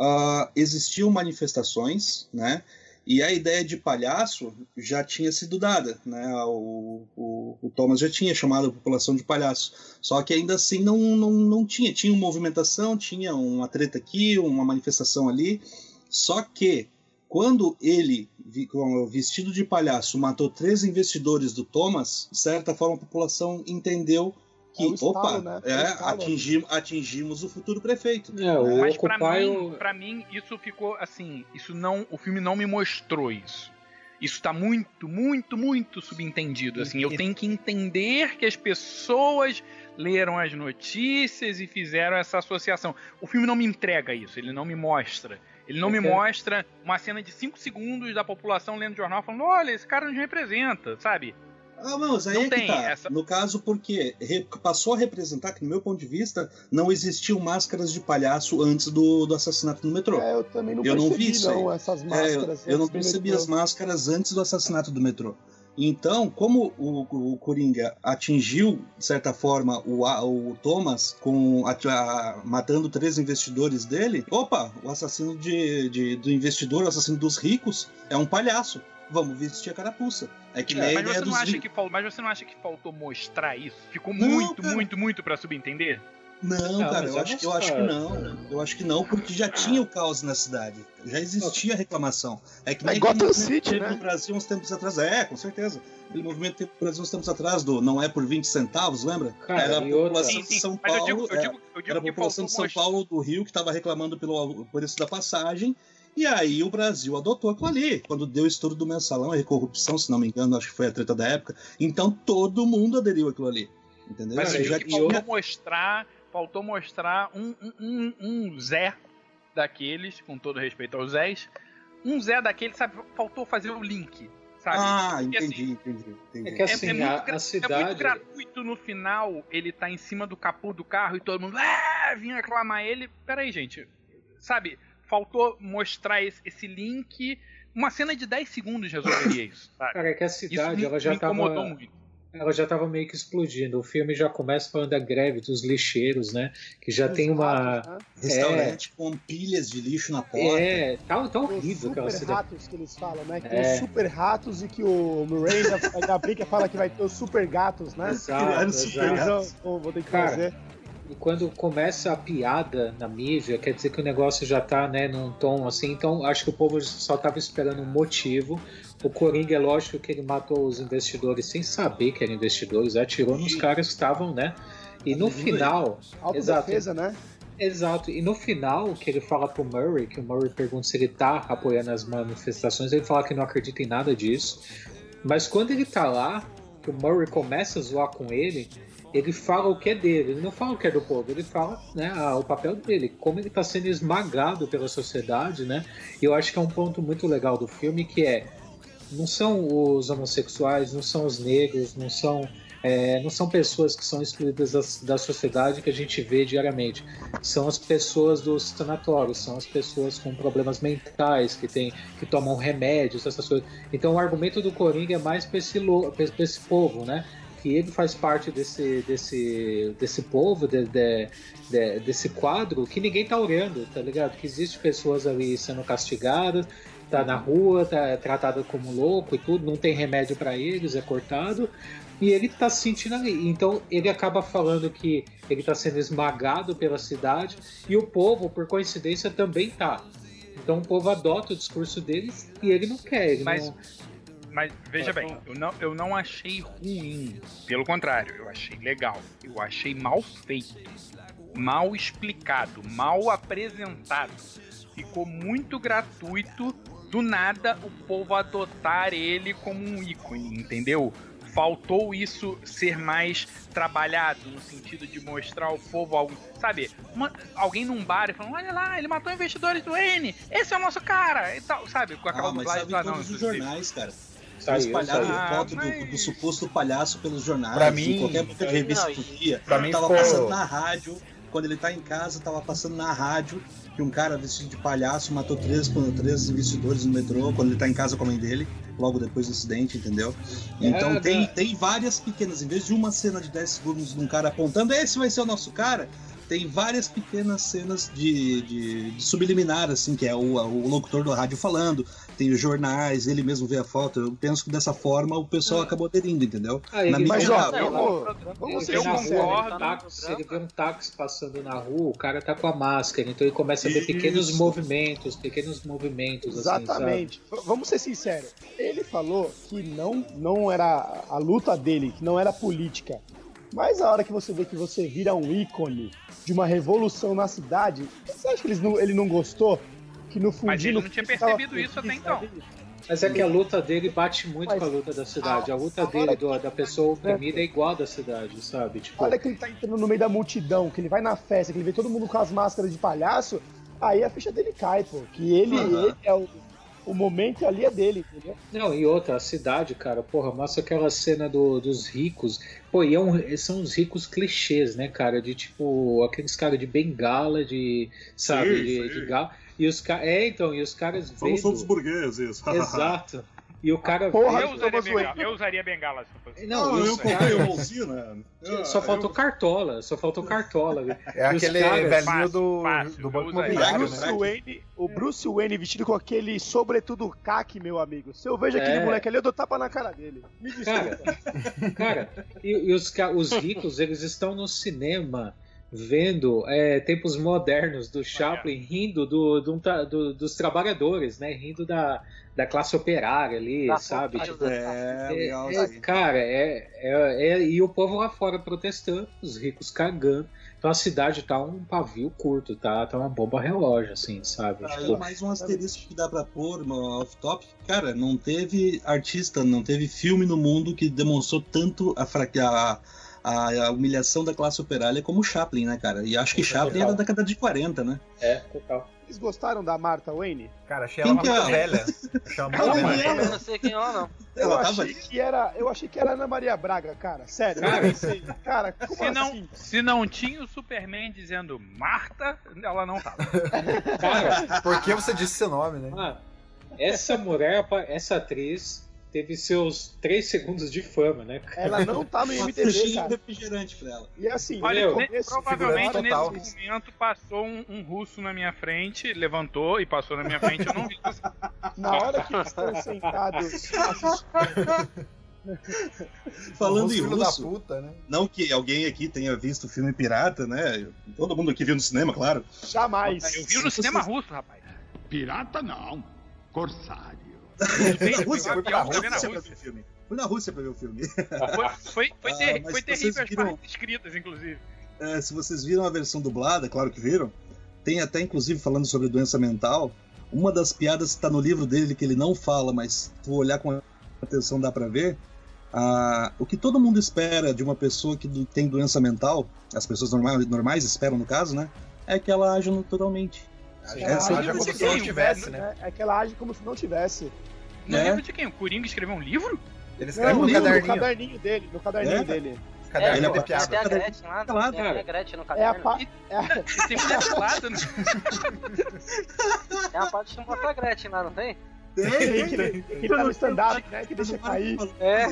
Speaker 5: ah, existiam manifestações, né? E a ideia de palhaço já tinha sido dada, né? O, o, o Thomas já tinha chamado a população de palhaço. Só que ainda assim não, não, não tinha. Tinha uma movimentação, tinha uma treta aqui, uma manifestação ali. Só que Quando ele, vi- com o vestido de palhaço, matou três investidores do Thomas, de certa forma a população entendeu que,
Speaker 3: É um estalo,
Speaker 5: opa,
Speaker 3: né?
Speaker 5: é,
Speaker 3: É um estalo.
Speaker 5: atingim- atingimos o futuro prefeito.
Speaker 2: É, o
Speaker 4: Mas pra
Speaker 2: Occupy.
Speaker 4: mim,
Speaker 2: o-
Speaker 4: pra mim, isso ficou assim. Isso não. O filme não me mostrou isso. Isso tá muito, muito, muito subentendido. Assim, eu tenho que entender que as pessoas leram as notícias e fizeram essa associação. O filme não me entrega isso, ele não me mostra. Ele não me mostra uma cena de 5 segundos da população lendo jornal falando: olha, esse cara nos representa, sabe?
Speaker 5: Ah, não, mas aí
Speaker 4: Não
Speaker 5: é que
Speaker 4: tem
Speaker 5: tá.
Speaker 4: essa-
Speaker 5: No caso, porque passou a representar que, no meu ponto de vista, não existiam máscaras de palhaço antes do, do assassinato no metrô.
Speaker 3: É, eu também não
Speaker 5: Eu não
Speaker 3: percebi,
Speaker 5: vi isso
Speaker 3: não, essas
Speaker 5: É, eu-
Speaker 3: máscaras.
Speaker 5: eu, não
Speaker 3: antes do
Speaker 5: percebi
Speaker 3: metrô.
Speaker 5: as máscaras antes do assassinato do metrô. Então, como o, o Coringa atingiu, de certa forma, o, o Thomas, com a- a- matando três investidores dele, opa, o assassino de, de- do investidor, o assassino dos ricos, é um palhaço. Vamos vestir a carapuça. É que a
Speaker 4: mas, você não acha
Speaker 5: ri-
Speaker 4: que mas você não acha que faltou mostrar isso? Ficou
Speaker 5: Não,
Speaker 4: muito,
Speaker 5: cara.
Speaker 4: muito, muito pra subentender?
Speaker 5: Não,
Speaker 2: Não,
Speaker 5: cara, eu
Speaker 2: é
Speaker 5: acho, eu acho que não. Eu acho que não, porque já tinha o caos na cidade. Já existia reclamação. É que
Speaker 3: É
Speaker 5: nem
Speaker 3: Gotham
Speaker 5: aquele movimento
Speaker 3: City,
Speaker 5: teve
Speaker 3: né?
Speaker 5: no Brasil uns tempos atrás. É, com certeza. Aquele movimento teve no Brasil uns tempos atrás do não é por 20 centavos, lembra?
Speaker 2: Cara,
Speaker 5: era a população de. São
Speaker 4: Mas eu
Speaker 5: Paulo.
Speaker 4: digo, eu
Speaker 5: é,
Speaker 4: digo, eu digo
Speaker 5: era a população de São
Speaker 4: mostrar.
Speaker 5: Paulo do Rio que estava reclamando pelo preço da passagem. E aí o Brasil adotou aquilo ali. Quando deu o estouro do mensalão e corrupção, se não me engano, acho que foi a treta da época. Então todo mundo aderiu aquilo ali. Entendeu?
Speaker 4: Mas eu digo que faltou mostrar, faltou mostrar um, um, um, um Zé daqueles, com todo respeito aos Zés, um Zé daqueles, sabe? Faltou fazer o link, sabe?
Speaker 5: Ah,
Speaker 4: Porque,
Speaker 5: entendi,
Speaker 4: assim,
Speaker 5: entendi, entendi.
Speaker 2: É que assim,
Speaker 4: muito
Speaker 2: a,
Speaker 4: gra-
Speaker 2: a
Speaker 4: É
Speaker 2: cidade.
Speaker 4: muito gratuito no final ele tá em cima do capô do carro e todo mundo ah, vinha reclamar ele. Peraí, gente. Sabe? Faltou mostrar esse, esse link. Uma cena de 10 segundos resolveria isso, sabe?
Speaker 2: Cara, é que a
Speaker 4: Isso
Speaker 2: cidade
Speaker 4: me,
Speaker 2: ela já
Speaker 4: me incomodou
Speaker 2: tava.
Speaker 4: muito.
Speaker 2: Ela já estava meio que explodindo. O filme já começa falando da greve dos lixeiros, né? Que já tem uma.
Speaker 3: Ratos, né?
Speaker 5: Restaurante com pilhas de lixo na porta.
Speaker 2: É, tá, tá
Speaker 3: Os
Speaker 2: horrível aquela
Speaker 3: super
Speaker 2: cidade.
Speaker 3: ratos que eles falam, né? Que
Speaker 2: É.
Speaker 3: tem os super ratos e que o Murray da, da Brinca fala que vai ter os super gatos, né?
Speaker 2: Exato,
Speaker 5: super
Speaker 3: vão, vão- vão ter que
Speaker 2: Cara,
Speaker 3: fazer.
Speaker 2: E quando começa a piada na mídia, quer dizer que o negócio já tá, né, num tom assim. Então, acho que o povo só tava esperando um motivo. O Coringa, é lógico que ele matou os investidores sem saber que eram investidores, atirou nos caras que estavam, né? E no final.
Speaker 3: Autodefesa, né?
Speaker 2: Exato, e no final que ele fala pro Murray, que o Murray pergunta se ele tá apoiando as manifestações, ele fala que não acredita em nada disso. Mas quando ele tá lá, que o Murray começa a zoar com ele, ele fala o que é dele, ele não fala o que é do povo, ele fala né, o papel dele, como ele tá sendo esmagado pela sociedade, né? E eu acho que é um ponto muito legal do filme que é não são os homossexuais, não são os negros, não são é, não são pessoas que são excluídas da, da sociedade que a gente vê diariamente. São as pessoas dos sanatórios, são as pessoas com problemas mentais, que, tem, que tomam remédios, essas coisas. Então o argumento do Coringa é mais para esse, esse povo, né? Que ele faz parte desse, desse, desse povo, de, de- de- desse quadro, que ninguém tá olhando, tá ligado? Que existe pessoas ali sendo castigadas, tá na rua, tá tratado como louco e tudo, não tem remédio para eles, é cortado. E ele tá se sentindo ali. Então ele acaba falando que ele tá sendo esmagado pela cidade e o povo, por coincidência, também tá. Então o povo adota o discurso deles e ele não quer. Ele
Speaker 4: Mas-
Speaker 2: não...
Speaker 4: Mas veja bem, eu não, eu não achei ruim. Pelo contrário, eu achei legal. Eu achei mal feito, mal explicado, mal apresentado. Ficou muito gratuito do nada o povo adotar ele como um ícone, entendeu? Faltou isso ser mais trabalhado no sentido de mostrar ao povo algo, sabe? Uma- alguém num bar e falando, olha lá, ele matou investidores do N, esse é o nosso cara, e tal, sabe? Com aquela
Speaker 5: Ah, mas
Speaker 4: dublagem do
Speaker 5: em
Speaker 4: anão,
Speaker 5: todos os
Speaker 4: inclusive.
Speaker 5: jornais, cara. Espalharam
Speaker 2: saiu.
Speaker 4: Ah,
Speaker 5: foto do-
Speaker 4: mas-
Speaker 5: do, suposto palhaço pelos jornais.
Speaker 7: Pra
Speaker 5: em
Speaker 7: mim-
Speaker 5: qualquer revista
Speaker 6: Não,
Speaker 5: via.
Speaker 7: pra mim
Speaker 5: tava
Speaker 7: ficou-
Speaker 5: passando na rádio. Quando ele tá em casa, tava passando na rádio que um cara vestido de palhaço matou três, três investidores no metrô quando ele tá em casa com a mãe dele, logo depois do acidente, entendeu? Então
Speaker 2: É,
Speaker 5: tem,
Speaker 2: né?
Speaker 5: tem várias pequenas, em vez de uma cena de 10 segundos de um cara apontando, esse vai ser o nosso cara, tem várias pequenas cenas de, de, de subliminar, assim, que é o, o locutor do rádio falando, tem os jornais, ele mesmo vê a foto. Eu penso que dessa forma o pessoal acabou aderindo, entendeu?
Speaker 2: Ah,
Speaker 5: Na mídia
Speaker 2: mas, ó,
Speaker 5: geral.
Speaker 2: eu-
Speaker 3: vamos
Speaker 2: Ele
Speaker 3: ser
Speaker 2: um táxi, ele vê um táxi passando na rua, o cara tá com a máscara, então ele começa a ver pequenos
Speaker 3: Isso.
Speaker 2: movimentos, pequenos movimentos. assim, sabe?
Speaker 3: Exatamente. V- Vamos ser sinceros. Ele falou que não, não era a luta dele, que não era política. Mas a hora que você vê que você vira um ícone de uma revolução na cidade, você acha que eles não- ele não gostou? Que no fundinho.
Speaker 4: Mas ele não tinha
Speaker 3: fundo tava
Speaker 4: percebido isso até então.
Speaker 2: Mas é que a luta dele bate muito
Speaker 3: Mas
Speaker 2: com a luta da cidade. A luta dele, do- da pessoa oprimida, é igual a da cidade, sabe? Tipo,
Speaker 3: Olha que ele tá entrando no meio da multidão, que ele vai na festa, que ele vê todo mundo com as máscaras de palhaço, aí a ficha dele cai, pô. Que ele,
Speaker 2: Aham.
Speaker 3: ele é o, o momento ali é dele, entendeu?
Speaker 2: Não, e outra, a cidade, cara, porra, mostra aquela cena do- dos ricos. Pô, e é um- são os ricos clichês, né, cara? De tipo, aqueles caras de bengala, de. Sabe?
Speaker 5: Sim,
Speaker 2: de,
Speaker 5: sim.
Speaker 2: de galo. E os caras. É, então, e os caras
Speaker 5: Somos
Speaker 2: vendo-
Speaker 5: todos burgueses.
Speaker 2: Exato. E o cara
Speaker 3: Porra,
Speaker 4: Eu usaria, bengala, eu usaria bengala se eu fosse.
Speaker 2: Não,
Speaker 5: Não, eu comprei
Speaker 2: caras-
Speaker 5: uma usina.
Speaker 2: Só faltou cartola, só faltou cartola.
Speaker 7: É aquele
Speaker 2: caras-
Speaker 7: velhinho do,
Speaker 4: fácil,
Speaker 7: do Banco
Speaker 4: eu.
Speaker 3: O
Speaker 7: Imobiliário,
Speaker 3: Bruce,
Speaker 7: né?
Speaker 3: Wayne, o Bruce Wayne vestido com aquele sobretudo caque, meu amigo. Se eu vejo aquele
Speaker 2: É.
Speaker 3: moleque ali, eu dou tapa na cara dele. Me
Speaker 2: Cara,
Speaker 3: desculpa.
Speaker 2: Cara, e, e os, os ricos, eles estão no cinema vendo é, tempos modernos do Chaplin, rindo do, do- do- dos trabalhadores, né? Rindo da, da classe operária ali,
Speaker 6: Da
Speaker 2: sabe? Tipo,
Speaker 6: da-
Speaker 5: É,
Speaker 2: é-
Speaker 5: legal.
Speaker 2: é,
Speaker 5: sim.
Speaker 2: cara, é, é- é- E o povo lá fora protestando, os ricos cagando. Então a cidade tá um pavio curto, tá, tá uma bomba relógio, assim, sabe?
Speaker 5: Aí
Speaker 2: Tipo,
Speaker 5: mais um asterisco que dá pra pôr no off-top. Cara, não teve artista, não teve filme no mundo que demonstrou tanto a, a, a, a humilhação da classe operária como Chaplin, né, cara? E acho que Chaplin é da década de 40, né?
Speaker 2: é, total.
Speaker 3: Vocês gostaram da Martha Wayne?
Speaker 7: Cara, achei
Speaker 5: Quem
Speaker 7: ela
Speaker 5: é
Speaker 7: muito
Speaker 5: ela?
Speaker 7: velha. Achei ela velha.
Speaker 5: ela-
Speaker 6: Eu não sei quem é ela, não.
Speaker 3: Eu
Speaker 5: Ela tava
Speaker 3: achei
Speaker 5: ali?
Speaker 3: que era, eu achei que era Ana Maria Braga, cara. Sério,
Speaker 2: Cara.
Speaker 3: eu pensei, cara, como
Speaker 4: Se não,
Speaker 3: assim?
Speaker 4: se não tinha o Superman dizendo Marta, ela não tava.
Speaker 2: Cara,
Speaker 7: Por que você disse seu nome, né?
Speaker 2: Mano, essa mulher, essa atriz, teve seus três segundos de fama, né?
Speaker 3: Ela não tá no
Speaker 5: fichinha
Speaker 3: cara.
Speaker 5: refrigerante pra ela.
Speaker 3: E assim,
Speaker 4: Olha,
Speaker 3: começo,
Speaker 4: provavelmente nesse momento passou um, um russo na minha frente, levantou e passou na minha frente, eu não vi.
Speaker 3: na hora que eles estão sentados
Speaker 5: Falando em
Speaker 7: filho da
Speaker 5: russo,
Speaker 7: puta, né?
Speaker 5: não que alguém aqui tenha visto o filme Pirata, né? Todo mundo aqui viu no cinema, claro.
Speaker 3: jamais.
Speaker 4: Eu vi no cinema russo, rapaz.
Speaker 10: Pirata não. Corsário.
Speaker 5: Fui na
Speaker 4: Foi
Speaker 5: Rússia,
Speaker 4: foi
Speaker 5: pra ver
Speaker 4: Rússia.
Speaker 5: o filme. Fui na Rússia pra ver o filme.
Speaker 4: Foi, foi, foi,
Speaker 5: Ah,
Speaker 4: ter-
Speaker 5: mas
Speaker 4: foi terrível as
Speaker 5: viram-
Speaker 4: partes escritas, inclusive.
Speaker 5: É, se vocês viram a versão dublada, claro que viram. Tem até, inclusive, falando sobre doença mental. Uma das piadas que tá no livro dele, que ele não fala, mas se tu olhar com atenção dá pra ver. Ah, o que todo mundo espera de uma pessoa que tem doença mental, as pessoas normais, normais esperam no caso, né? É que ela age naturalmente.
Speaker 7: Age- age
Speaker 5: é a
Speaker 7: como se não tivesse, né?
Speaker 3: É, é que ela age como se não tivesse.
Speaker 4: No
Speaker 5: É.
Speaker 4: livro de quem? O Coringa escreveu um livro?
Speaker 7: Ele escreve
Speaker 3: Não,
Speaker 7: no
Speaker 3: no
Speaker 7: caderninho.
Speaker 3: caderninho dele, no caderninho
Speaker 5: É?
Speaker 3: dele.
Speaker 7: Caderninho
Speaker 5: Ele é
Speaker 7: de
Speaker 5: pra-
Speaker 7: piada.
Speaker 6: Tem a Gretchen lá,
Speaker 5: Claro,
Speaker 6: tem a
Speaker 2: cara.
Speaker 6: Gretchen no
Speaker 3: É a,
Speaker 6: caderno.
Speaker 3: pa- é, a-
Speaker 4: tem mulher pelada, né?
Speaker 6: Tem uma parte que mostra a Gretchen lá, não tem?
Speaker 3: tem que, que tá no stand-up, né? Que deixa cair.
Speaker 6: É.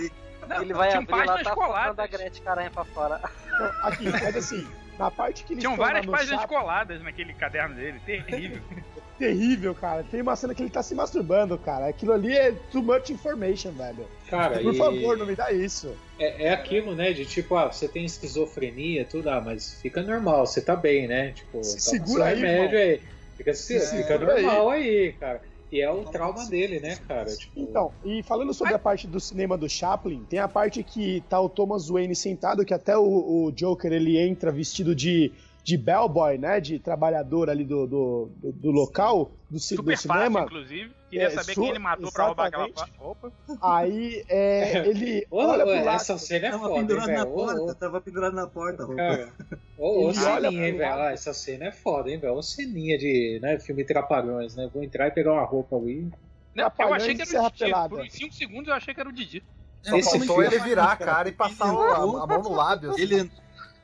Speaker 4: Não,
Speaker 6: Ele vai abrir lá,
Speaker 4: páginas
Speaker 6: tá
Speaker 4: coladas.
Speaker 6: da Gretchen caranha pra fora.
Speaker 3: Não, aqui, mas assim, na parte que eles
Speaker 4: Tinham
Speaker 3: lá
Speaker 4: várias páginas
Speaker 3: chapa-
Speaker 4: coladas naquele caderno dele. Terrível.
Speaker 3: terrível, cara. Tem uma cena que ele tá se masturbando, cara. Aquilo ali é too much information, velho.
Speaker 2: Cara,
Speaker 3: Por
Speaker 2: e-
Speaker 3: favor, não me dá isso.
Speaker 2: É, é aquilo, né? De tipo, ah, você tem esquizofrenia, tudo, ah, mas fica normal, você tá bem, né? Tipo,
Speaker 3: Se
Speaker 2: toma
Speaker 3: segura aí,
Speaker 2: remédio aí. Fica, se-
Speaker 3: Se
Speaker 2: fica normal aí. cara. E é o trauma dele, né, cara? Tipo,
Speaker 3: Então, e falando sobre a parte do cinema do Chaplin, tem a parte que tá o Thomas Wayne sentado, que até o, o Joker ele entra vestido de, de bellboy, né? De trabalhador ali do, do, do- do local, do, ci- do
Speaker 4: Super fácil,
Speaker 3: cinema.
Speaker 4: inclusive. Queria
Speaker 3: É,
Speaker 4: saber quem ele matou pra roubar aquela
Speaker 3: exatamente.
Speaker 4: roupa.
Speaker 3: Aí é, ele
Speaker 2: Ô,
Speaker 3: olha
Speaker 2: ô,
Speaker 3: pro lado.
Speaker 2: essa cena é
Speaker 5: Tava
Speaker 2: foda, hein,
Speaker 5: pendurado na
Speaker 2: velho? Ô,
Speaker 5: porta,
Speaker 2: ô,
Speaker 5: tava pendurado na porta, a roupa.
Speaker 2: Cara, ô, ô,
Speaker 3: Ele olha
Speaker 2: ceninha, hein, velho? Ah, essa cena é foda, hein, velho? Ô, ceninha de né, filme Trapalhões, né? Vou entrar e pegar uma roupa ali.
Speaker 4: Não, eu achei que era o Didi.
Speaker 3: Pelada.
Speaker 4: Por uns 5 segundos eu achei que era o Didi.
Speaker 7: Só
Speaker 2: Esse
Speaker 7: faltou
Speaker 2: filme-
Speaker 7: ele virar a cara e passar a, a mão no lábio. assim.
Speaker 5: Ele,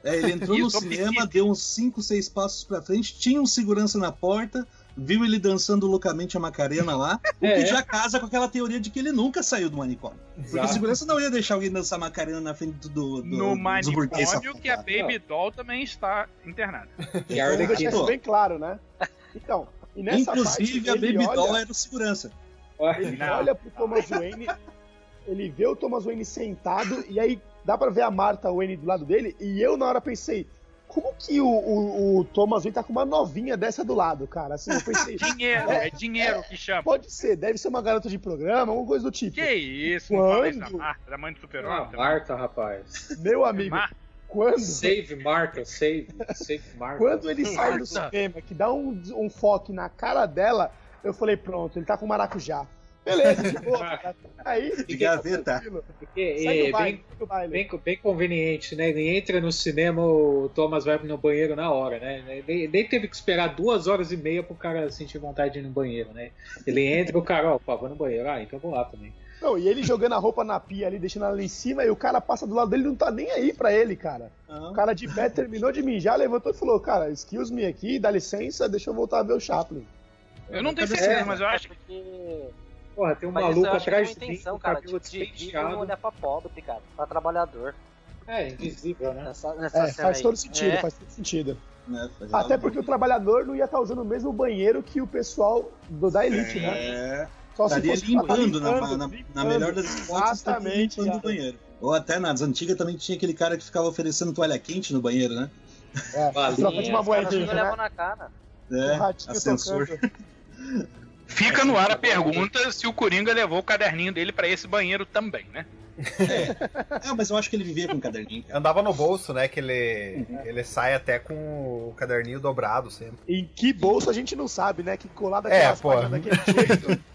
Speaker 5: é, ele entrou no cinema, deu uns 5, 6 passos pra frente, tinha um segurança na porta, viu ele dançando loucamente a Macarena lá, o
Speaker 2: É.
Speaker 5: que já casa com aquela teoria de que ele nunca saiu do manicômio. Porque a
Speaker 2: Exato.
Speaker 5: segurança não ia deixar alguém dançar Macarena na frente do, do,
Speaker 4: No manicômio que a. Baby Doll também está internada.
Speaker 2: E a
Speaker 3: deixar
Speaker 2: Arlequina.
Speaker 3: isso bem claro, né? Então, e nessa
Speaker 5: Inclusive, a
Speaker 3: parte, ele
Speaker 5: Baby
Speaker 3: olha-
Speaker 5: Doll era o segurança.
Speaker 3: Ele
Speaker 4: Não.
Speaker 3: olha pro Thomas Wayne, ele vê o Thomas Wayne sentado, e aí dá pra ver a Martha Wayne do lado dele, e eu na hora pensei, como que o, o, o Thomas Wayne tá com uma novinha dessa do lado, cara? Assim, eu pensei,
Speaker 4: Dinheiro, é dinheiro que chama.
Speaker 3: pode ser, deve ser uma garota de programa, alguma coisa do tipo.
Speaker 4: Que isso, não fala isso da
Speaker 3: Quando?
Speaker 4: Marta, da mãe do
Speaker 2: Ah,
Speaker 4: super-homem.
Speaker 2: Marta, rapaz.
Speaker 3: Meu amigo,
Speaker 4: Marta.
Speaker 3: quando,
Speaker 2: Save Marta, save. Save Marta.
Speaker 3: quando ele sai do
Speaker 4: Marta.
Speaker 3: cinema, que dá um, um foco na cara dela, eu falei, pronto, ele tá com maracujá. Beleza, de boa. cara. Aí,
Speaker 5: De gaveta.
Speaker 2: é,
Speaker 3: baile,
Speaker 2: bem, bem, bem conveniente, né? Ele entra no cinema, o Thomas vai no banheiro na hora, né? Nem, nem teve que esperar duas horas e meia pro cara sentir vontade de ir no banheiro, né? Ele entra, o cara, ó, pá, vou no banheiro. Ah, então vou lá também.
Speaker 3: Não, e ele jogando a roupa na pia ali, deixando ela ali em cima, e o cara passa do lado dele e não tá nem aí pra ele, cara. O cara de pé terminou de mijar, levantou e falou, cara, excuse me aqui, dá licença, deixa eu voltar a ver o Chaplin.
Speaker 4: Eu não tenho
Speaker 2: Cadê
Speaker 4: certeza, mas eu acho que.
Speaker 2: Porra, tem um
Speaker 6: Mas isso
Speaker 2: maluco
Speaker 6: é
Speaker 2: atrás de mim com
Speaker 6: cara.
Speaker 2: cabelo
Speaker 6: de de olhar pra pobre, cara. Pra trabalhador.
Speaker 2: É, invisível, né?
Speaker 6: Nessa, nessa
Speaker 3: É,
Speaker 6: cena
Speaker 3: faz
Speaker 6: aí.
Speaker 3: todo sentido,
Speaker 6: É.
Speaker 3: faz todo sentido.
Speaker 5: Né?
Speaker 3: Até porque o trabalhador não ia estar usando o mesmo banheiro que o pessoal do, da elite, né?
Speaker 5: É,
Speaker 3: Só se
Speaker 5: estaria
Speaker 3: fosse
Speaker 5: limpando, na,
Speaker 3: limpando,
Speaker 5: na,
Speaker 3: limpando.
Speaker 5: na melhor das hipóteses, estaria
Speaker 3: Exatamente,
Speaker 5: limpando o banheiro. Ou até nas antigas também tinha aquele cara que ficava oferecendo toalha quente no banheiro, né?
Speaker 3: É,
Speaker 2: Valinha,
Speaker 3: troca de uma moedinha, né?
Speaker 6: na cara.
Speaker 5: É, ascensor.
Speaker 4: Fica no ar a pergunta se o Coringa levou o caderninho dele pra esse banheiro também, né?
Speaker 5: É, mas eu acho que ele vivia com um caderninho.
Speaker 7: Andava no bolso, né? Que ele, ele sai até com o caderninho dobrado sempre.
Speaker 3: Em que bolso a gente não sabe, né? Que colado
Speaker 7: É, pô.
Speaker 3: daquele jeito.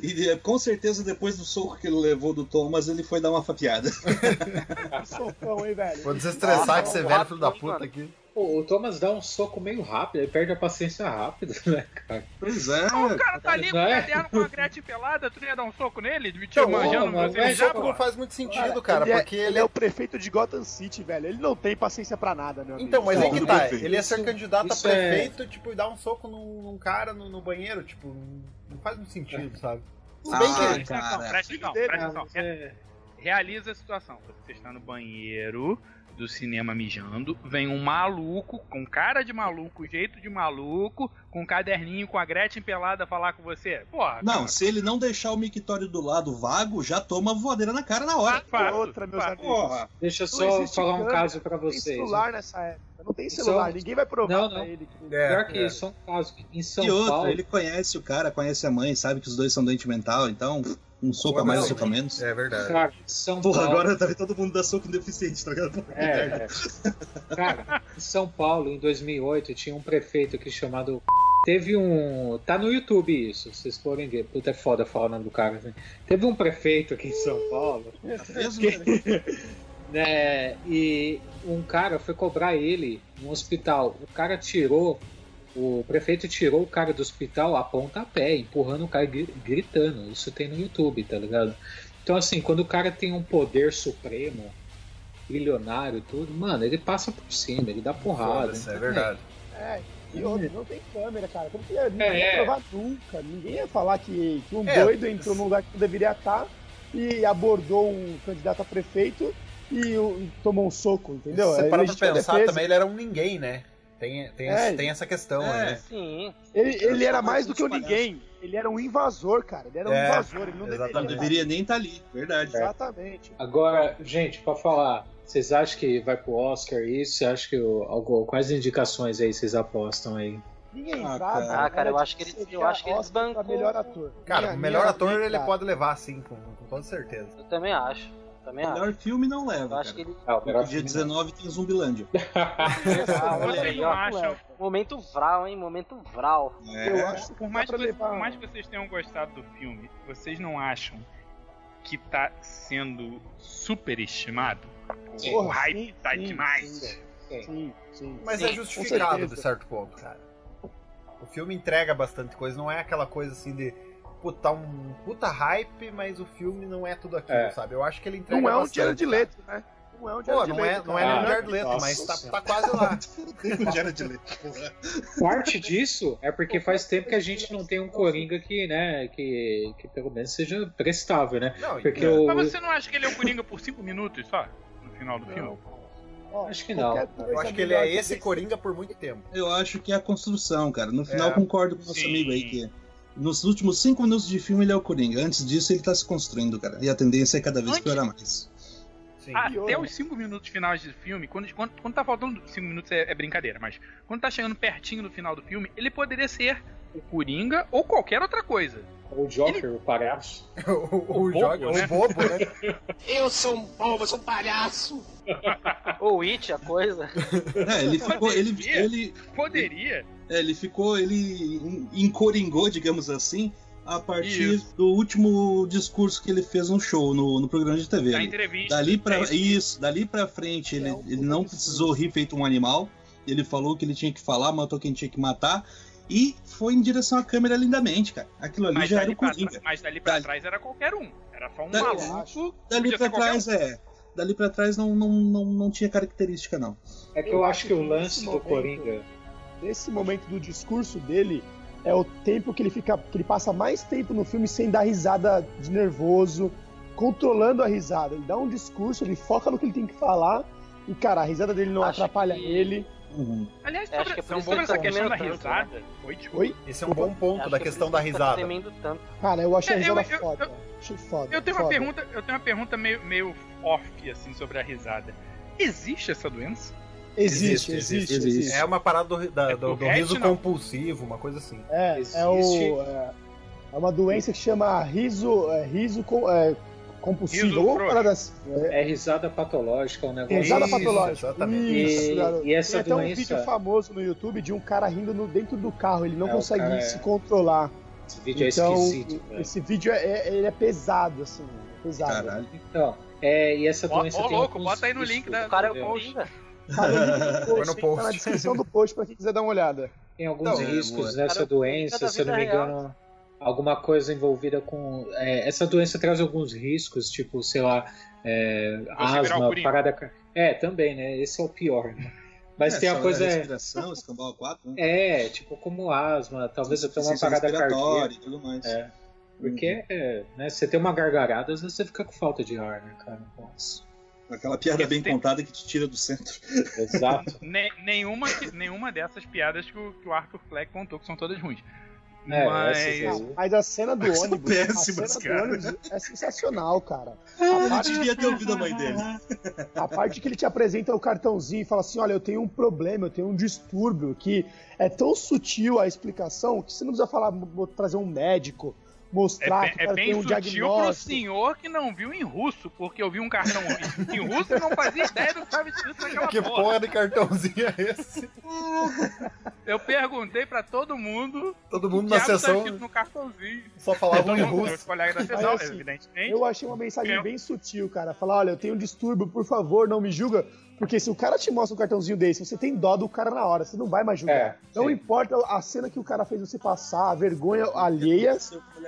Speaker 5: E é, com certeza, depois do soco que ele levou do Thomas, ele foi dar uma fapeada.
Speaker 3: Que socão, hein, velho?
Speaker 7: Vou desestressar que você é velho, filho da puta
Speaker 6: mano?
Speaker 7: aqui.
Speaker 2: Pô, o Thomas dá um soco meio rápido, ele perde a paciência rápido, né, cara?
Speaker 5: Pois é.
Speaker 4: o cara tá ali com o
Speaker 2: Não é?
Speaker 4: caderno com a Gretchen pelada, tu não ia dar um soco nele? De te
Speaker 2: Não,
Speaker 4: manjando
Speaker 2: mas
Speaker 4: já,
Speaker 7: não faz muito sentido, cara,
Speaker 3: ele,
Speaker 7: porque
Speaker 3: é, ele é o prefeito de Gotham City, velho. Ele não tem paciência pra nada, meu amigo.
Speaker 7: Então, mas
Speaker 5: Não,
Speaker 7: aí que tá. Ele ia ser
Speaker 2: Isso-
Speaker 7: candidato a
Speaker 2: isso é-
Speaker 7: prefeito, tipo, e dar um soco num, num cara no, no banheiro, tipo, não- não faz muito sentido, sabe?
Speaker 5: Ah,
Speaker 7: bem que-
Speaker 5: cara.
Speaker 4: presta atenção, presta
Speaker 2: Ah,
Speaker 4: atenção.
Speaker 2: é-
Speaker 4: Realiza a situação. Você está no banheiro do cinema mijando, vem um maluco, com cara de maluco, jeito de maluco, com um caderninho com a Gretchen pelada falar com você. Porra,
Speaker 5: Não,
Speaker 4: cara,
Speaker 5: se ele não deixar o mictório do lado vago, já toma voadeira na cara na hora.
Speaker 4: fato,
Speaker 3: outra, meus
Speaker 4: fato.
Speaker 3: amigos.
Speaker 2: Porra, deixa eu só falar um
Speaker 3: câmera,
Speaker 2: caso
Speaker 3: tem
Speaker 2: vocês.
Speaker 3: celular nessa época. Não tem celular. Ninguém vai provar
Speaker 2: Não,
Speaker 3: pra
Speaker 2: não.
Speaker 3: ele. que-
Speaker 7: É,
Speaker 2: Pior que
Speaker 7: é.
Speaker 2: isso, é um caso que em São
Speaker 5: E outra,
Speaker 2: Paulo.
Speaker 5: ele conhece o cara, conhece a mãe, sabe que os dois são doente mental, então um soco a mais, um soco a menos.
Speaker 7: É verdade.
Speaker 2: Cara, em São
Speaker 5: Porra,
Speaker 2: Paulo.
Speaker 5: agora tá vendo todo mundo dá soco deficiente, tá ligado?
Speaker 2: É, é. Cara, em São Paulo, em 2008, tinha um prefeito aqui chamado. Teve um. Tá no YouTube isso, se vocês forem ver. Puta, é foda falar o nome do cara. Assim. Teve um prefeito aqui em São Paulo.
Speaker 5: Mesmo,
Speaker 2: né, e um cara foi cobrar ele no hospital. O cara tirou. O prefeito tirou o cara do hospital a pontapé, empurrando o cara gri- gritando. Isso tem no YouTube, tá ligado? Então, assim, quando o cara tem um poder supremo, bilionário e tudo, mano, ele passa por cima, ele dá porrada.
Speaker 7: Foda-se, é
Speaker 2: Então,
Speaker 7: verdade.
Speaker 3: É, e outra, não tem câmera, cara. Como que ia, ninguém
Speaker 2: É,
Speaker 3: ia
Speaker 2: é.
Speaker 3: provar nunca. Ninguém ia falar que, que um
Speaker 7: É.
Speaker 3: doido entrou num lugar que não deveria estar e abordou um candidato a prefeito e, o- e tomou um soco, entendeu?
Speaker 7: Se você parar pra pensar,
Speaker 3: defesa.
Speaker 7: também ele era um ninguém, né? Tem, tem,
Speaker 3: É.
Speaker 7: tem essa questão,
Speaker 5: É.
Speaker 7: né?
Speaker 6: Sim.
Speaker 3: Ele, ele era mais do que um ninguém. Ele era um invasor, cara. Ele era um
Speaker 7: É,
Speaker 3: invasor. Ele não deveria.
Speaker 5: deveria nem estar ali, verdade.
Speaker 3: Exatamente.
Speaker 2: Agora, gente, pra falar, vocês acham que vai pro Oscar isso? Você acha que o, algo, quais indicações aí vocês apostam aí?
Speaker 3: Ninguém
Speaker 5: Ah,
Speaker 3: sabe.
Speaker 5: cara.
Speaker 6: Ah, cara, eu acho que ele- eu acho que ele desbancou.
Speaker 3: melhor ator.
Speaker 7: Cara,
Speaker 3: Minha-
Speaker 7: o melhor
Speaker 3: minha
Speaker 7: ator
Speaker 3: vida,
Speaker 7: ele
Speaker 3: cara.
Speaker 7: pode levar, sim, com, com toda certeza.
Speaker 6: Eu também acho. Também acho.
Speaker 5: Melhor filme não
Speaker 6: Eu
Speaker 5: leva.
Speaker 6: acho que ele.
Speaker 2: Ah, o
Speaker 5: No dia
Speaker 2: filme,
Speaker 5: 19 tem Zumbilândia.
Speaker 3: Ah, olha aí, ó,
Speaker 6: Momento Vral, hein? Momento Vral.
Speaker 3: Eu
Speaker 5: É.
Speaker 3: acho que
Speaker 4: por mais, que,
Speaker 3: levar.
Speaker 4: por mais que vocês tenham gostado do filme, vocês não acham que tá sendo superestimado? O
Speaker 3: Porra,
Speaker 4: hype
Speaker 3: sim,
Speaker 4: tá
Speaker 3: sim,
Speaker 4: demais.
Speaker 3: sim. Sim, sim.
Speaker 7: Mas
Speaker 6: Sim,
Speaker 7: é justificado de certo ponto, cara. O filme entrega bastante coisa, não é aquela coisa assim de puta, um puta hype, mas o filme não é tudo aquilo,
Speaker 2: É.
Speaker 7: sabe? Eu acho que ele entrega
Speaker 3: Não é um Jared
Speaker 7: cara.
Speaker 3: Leto, né? não é
Speaker 7: Pô,
Speaker 3: Jared
Speaker 7: não é,
Speaker 3: Leto,
Speaker 7: não é
Speaker 3: cara.
Speaker 7: nem o Jared Leto,
Speaker 2: Nossa
Speaker 7: mas tá, tá quase lá.
Speaker 5: o Jared Leto, porra.
Speaker 2: Parte disso é porque faz tempo que a gente não tem um Coringa que, né, que, que pelo menos seja prestável, né?
Speaker 7: Não,
Speaker 2: Porque
Speaker 7: é.
Speaker 2: o.
Speaker 4: Mas você não acha que ele é o Coringa por 5 minutos só? No final do filme?
Speaker 3: Ó,
Speaker 2: Acho que não.
Speaker 7: Eu acho que ele é esse Coringa por muito tempo.
Speaker 5: Eu acho que é a construção, cara. No final,
Speaker 7: É.
Speaker 5: concordo com o nosso amigo aí que nos últimos cinco minutos de filme ele é o Coringa. Antes disso, ele tá se construindo, cara. E a tendência é cada vez
Speaker 4: Antes-
Speaker 5: piorar mais.
Speaker 7: Sim.
Speaker 4: Até
Speaker 3: pior, né?
Speaker 4: os 5 minutos finais do filme, quando, quando, quando tá faltando 5 minutos é, é brincadeira, mas quando tá chegando pertinho do final do filme, ele poderia ser o Coringa ou qualquer outra coisa.
Speaker 2: O Joker, o palhaço.
Speaker 7: o, o,
Speaker 4: o
Speaker 7: jogo,
Speaker 4: bobo, né?
Speaker 7: o bobo, né?
Speaker 8: Eu sou um bobo, eu sou um palhaço.
Speaker 6: Ou It, a coisa.
Speaker 5: É, ele ficou. Ele,
Speaker 4: Poderia.
Speaker 5: ele,
Speaker 4: Poderia.
Speaker 5: É, ele ficou. Ele en- encoringou, digamos assim, a partir
Speaker 4: Isso.
Speaker 5: do último discurso que ele fez no show, no, no programa de TV.
Speaker 4: Da entrevista.
Speaker 5: Dali pra,
Speaker 4: É isso.
Speaker 5: isso, dali pra frente, ele, ele não precisou rir feito um animal. Ele falou que ele tinha que falar, matou quem tinha que matar. E foi em direção à câmera lindamente, cara. Aquilo ali
Speaker 4: Mas
Speaker 5: já era o Coringa.
Speaker 4: mas dali pra
Speaker 5: Dali-
Speaker 4: trás era qualquer um. Era só um
Speaker 5: Dali-
Speaker 4: maluco.
Speaker 5: Dali pra trás é. Dali pra trás não, não, não, não tinha característica, não.
Speaker 2: É que eu,
Speaker 3: Eu
Speaker 2: acho
Speaker 3: acho
Speaker 2: que o
Speaker 3: que
Speaker 2: lance
Speaker 3: nesse
Speaker 2: do
Speaker 3: momento-
Speaker 2: Coringa.
Speaker 3: Nesse momento do discurso dele, é o tempo que ele fica. que ele passa mais tempo no filme sem dar risada de nervoso, controlando a risada. Ele dá um discurso, ele foca no que ele tem que falar. E, cara, a risada dele não
Speaker 6: Acho
Speaker 3: atrapalha
Speaker 6: que-
Speaker 3: ele.
Speaker 5: Uhum.
Speaker 4: Aliás,
Speaker 6: É, acho
Speaker 4: sobre,
Speaker 6: que é por
Speaker 4: sobre essa
Speaker 6: tá
Speaker 4: questão da
Speaker 6: tremendo tanto,
Speaker 4: risada. Oi, desculpa.
Speaker 3: Oi?
Speaker 7: Esse é um bom ponto
Speaker 6: Acho
Speaker 7: da
Speaker 6: que
Speaker 7: questão da
Speaker 6: tá
Speaker 7: risada.
Speaker 6: tremendo tanto.
Speaker 3: Cara, eu achei a
Speaker 4: É, eu-
Speaker 3: risada
Speaker 4: eu-
Speaker 3: foda.
Speaker 4: eu-
Speaker 3: achei foda.
Speaker 4: Eu tenho uma
Speaker 3: foda.
Speaker 4: pergunta, eu tenho uma pergunta meio, meio off assim sobre a risada. Existe essa doença?
Speaker 3: Existe,
Speaker 7: Existe,
Speaker 3: existe,
Speaker 5: existe.
Speaker 3: existe.
Speaker 7: É uma parada do, da-
Speaker 4: É
Speaker 7: do, do riso
Speaker 4: não?
Speaker 7: compulsivo, uma coisa assim.
Speaker 3: É,
Speaker 2: Existe.
Speaker 3: é o. É, é uma doença que chama riso. É, riso com, é, compulsivo.
Speaker 4: Riso
Speaker 3: assim. É,
Speaker 2: É risada patológica, um negócio.
Speaker 3: Risada
Speaker 7: Isso,
Speaker 3: patológica.
Speaker 7: exatamente.
Speaker 3: Isso,
Speaker 2: E- e essa
Speaker 3: Tem até um
Speaker 2: doença-
Speaker 3: vídeo famoso no YouTube de um cara rindo no- dentro do carro. Ele não
Speaker 2: É,
Speaker 3: consegue
Speaker 2: cara
Speaker 3: se controlar.
Speaker 2: Esse vídeo
Speaker 3: então,
Speaker 2: é esquisito, velho.
Speaker 3: esse vídeo é, é- ele é pesado, assim. é Pesado.
Speaker 5: Caralho.
Speaker 2: Então, é, e essa doença
Speaker 4: ó,
Speaker 2: tem
Speaker 4: louco,
Speaker 2: alguns
Speaker 4: bota aí no link da.
Speaker 6: O cara é o.
Speaker 3: Tá no post,
Speaker 7: no
Speaker 3: hein?
Speaker 7: post.
Speaker 3: Tá na descrição do post pra quem quiser dar uma olhada.
Speaker 2: Tem alguns
Speaker 7: Não, é,
Speaker 2: riscos
Speaker 5: boa.
Speaker 2: nessa
Speaker 6: Cara,
Speaker 2: doença, se eu não me
Speaker 6: real.
Speaker 2: engano, alguma coisa envolvida com. é, essa doença traz alguns riscos, tipo, sei lá, é, asma, parada. É, também, né? Esse é o pior. Né? Mas
Speaker 5: É,
Speaker 2: tem a coisa.
Speaker 5: respiração, escambau 4, né?
Speaker 2: É, tipo, como asma, talvez até uma parada cardíaca.
Speaker 5: e tudo mais.
Speaker 2: É. Porque, é, né, você tem uma gargarada, às vezes você fica com falta de ar, né, cara? Nossa.
Speaker 5: Aquela piada
Speaker 4: Porque
Speaker 5: bem
Speaker 4: tem-
Speaker 5: contada que te tira do centro.
Speaker 2: Exato.
Speaker 4: Ne- nenhuma, que- nenhuma dessas piadas que o, que o Arthur Fleck contou, que são todas ruins.
Speaker 2: É,
Speaker 4: Mas.
Speaker 3: Mas a cena do
Speaker 5: São
Speaker 3: ônibus.
Speaker 5: péssimas,
Speaker 3: a cena
Speaker 5: cara.
Speaker 3: do ônibus é sensacional, cara. A
Speaker 5: Ele
Speaker 3: parte,
Speaker 5: devia ter ouvido a mãe dele.
Speaker 3: a parte que ele te apresenta o cartãozinho e fala assim: olha, eu tenho um problema, eu tenho um distúrbio, que é tão sutil a explicação que você não precisa falar, trazer um médico, mostrar
Speaker 4: bem-
Speaker 3: que
Speaker 4: é bem
Speaker 3: um
Speaker 4: sutil pro senhor que não viu em russo, porque eu vi um cartão em russo e não fazia ideia do que estava escrito naquela
Speaker 7: Que
Speaker 4: porra.
Speaker 7: porra de cartãozinho é esse?
Speaker 4: Eu perguntei pra todo mundo.
Speaker 7: Todo mundo na
Speaker 4: tá
Speaker 7: sessão
Speaker 4: no cartãozinho.
Speaker 7: só falavam em russo.
Speaker 4: Sessão,
Speaker 3: assim,
Speaker 4: evidentemente.
Speaker 3: Eu achei uma mensagem
Speaker 4: Eu-
Speaker 3: bem sutil, cara. Falar, olha, eu tenho um distúrbio, por favor, não me julga. Porque se o cara te mostra um cartãozinho desse, você tem dó do cara na hora, você não vai mais julgar.
Speaker 2: É,
Speaker 3: não
Speaker 2: sim.
Speaker 3: importa a cena que o cara fez você passar, a vergonha alheia,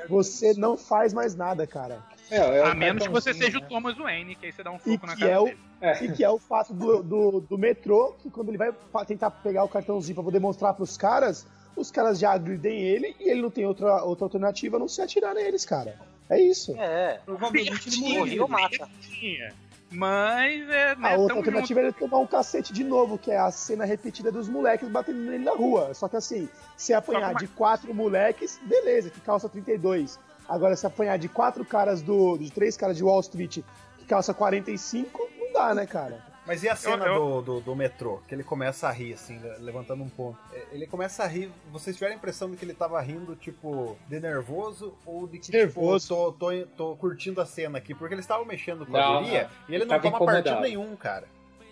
Speaker 3: você não faz mais nada, cara.
Speaker 2: É, é
Speaker 4: A menos que você seja o
Speaker 2: né?
Speaker 4: Thomas Wayne, que aí você dá um soco na
Speaker 3: que
Speaker 4: cara
Speaker 3: é o,
Speaker 4: dele.
Speaker 2: É.
Speaker 3: e que é o fato do, do, do metrô, que quando ele vai tentar pegar o cartãozinho pra poder mostrar pros caras, os caras já agridem ele e ele não tem outra, outra alternativa a não se atirar neles, cara. É isso.
Speaker 6: É.
Speaker 5: Provavelmente ele
Speaker 6: Morreu,
Speaker 5: morreu.
Speaker 6: mata.
Speaker 4: Tinha. Mas é. Né,
Speaker 3: A outra alternativa é ele tomar um cacete de novo, que é a cena repetida dos moleques batendo nele na rua. Só que assim, se apanhar
Speaker 4: que
Speaker 3: de quatro moleques, beleza, que calça 32. Agora, se apanhar de quatro caras do. de três caras de Wall Street que calça 45, não dá, né, cara?
Speaker 7: Mas e a cena
Speaker 4: eu-
Speaker 7: Do, do, do metrô? Que ele começa a rir, assim, le- levantando um ponto. É, Ele começa a rir. Vocês tiveram a impressão de que ele tava rindo, tipo, de nervoso ou de que,
Speaker 3: Nervoso.
Speaker 7: tipo, tô, tô, tô curtindo a cena aqui? Porque eles estavam mexendo com
Speaker 2: Não,
Speaker 7: a guria e ele
Speaker 2: Ele
Speaker 7: não toma partido
Speaker 2: incomodado.
Speaker 7: nenhum, cara.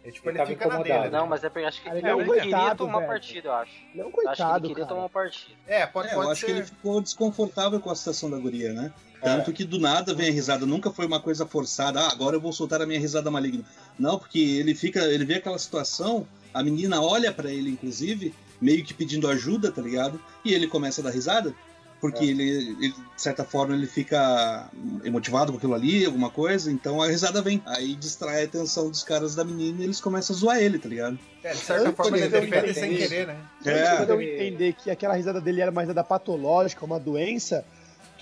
Speaker 7: É, tipo,
Speaker 2: Ele
Speaker 7: ele, fica na
Speaker 2: incomodado.
Speaker 7: dele.
Speaker 6: Não, mas é porque eu acho que ele,
Speaker 3: ele é um
Speaker 6: ele queria
Speaker 3: coitado,
Speaker 6: tomar
Speaker 3: velho.
Speaker 6: partido, eu acho.
Speaker 3: Ele é um
Speaker 6: Eu acho que ele
Speaker 3: coitado,
Speaker 6: queria
Speaker 3: cara.
Speaker 6: tomar partido.
Speaker 7: É, pode,
Speaker 5: É, eu
Speaker 7: pode
Speaker 5: acho
Speaker 7: ser.
Speaker 5: que ele ficou desconfortável com a situação da guria, né? Tanto que do nada vem a risada, nunca foi uma coisa forçada, ah, agora eu vou soltar a minha risada maligna. Não, porque ele fica, ele vê aquela situação, a menina olha pra ele, inclusive, meio que pedindo ajuda, tá ligado? E ele começa a dar risada. porque ele, ele, de certa forma, ele fica emotivado com aquilo ali, alguma coisa, então a risada vem. Aí distrai a atenção dos caras da menina e eles começam a zoar ele, tá ligado?
Speaker 7: É, de certa forma ele defende sem querer, né?
Speaker 3: É. Quando eu entender que aquela risada dele era mais da patológica, uma doença,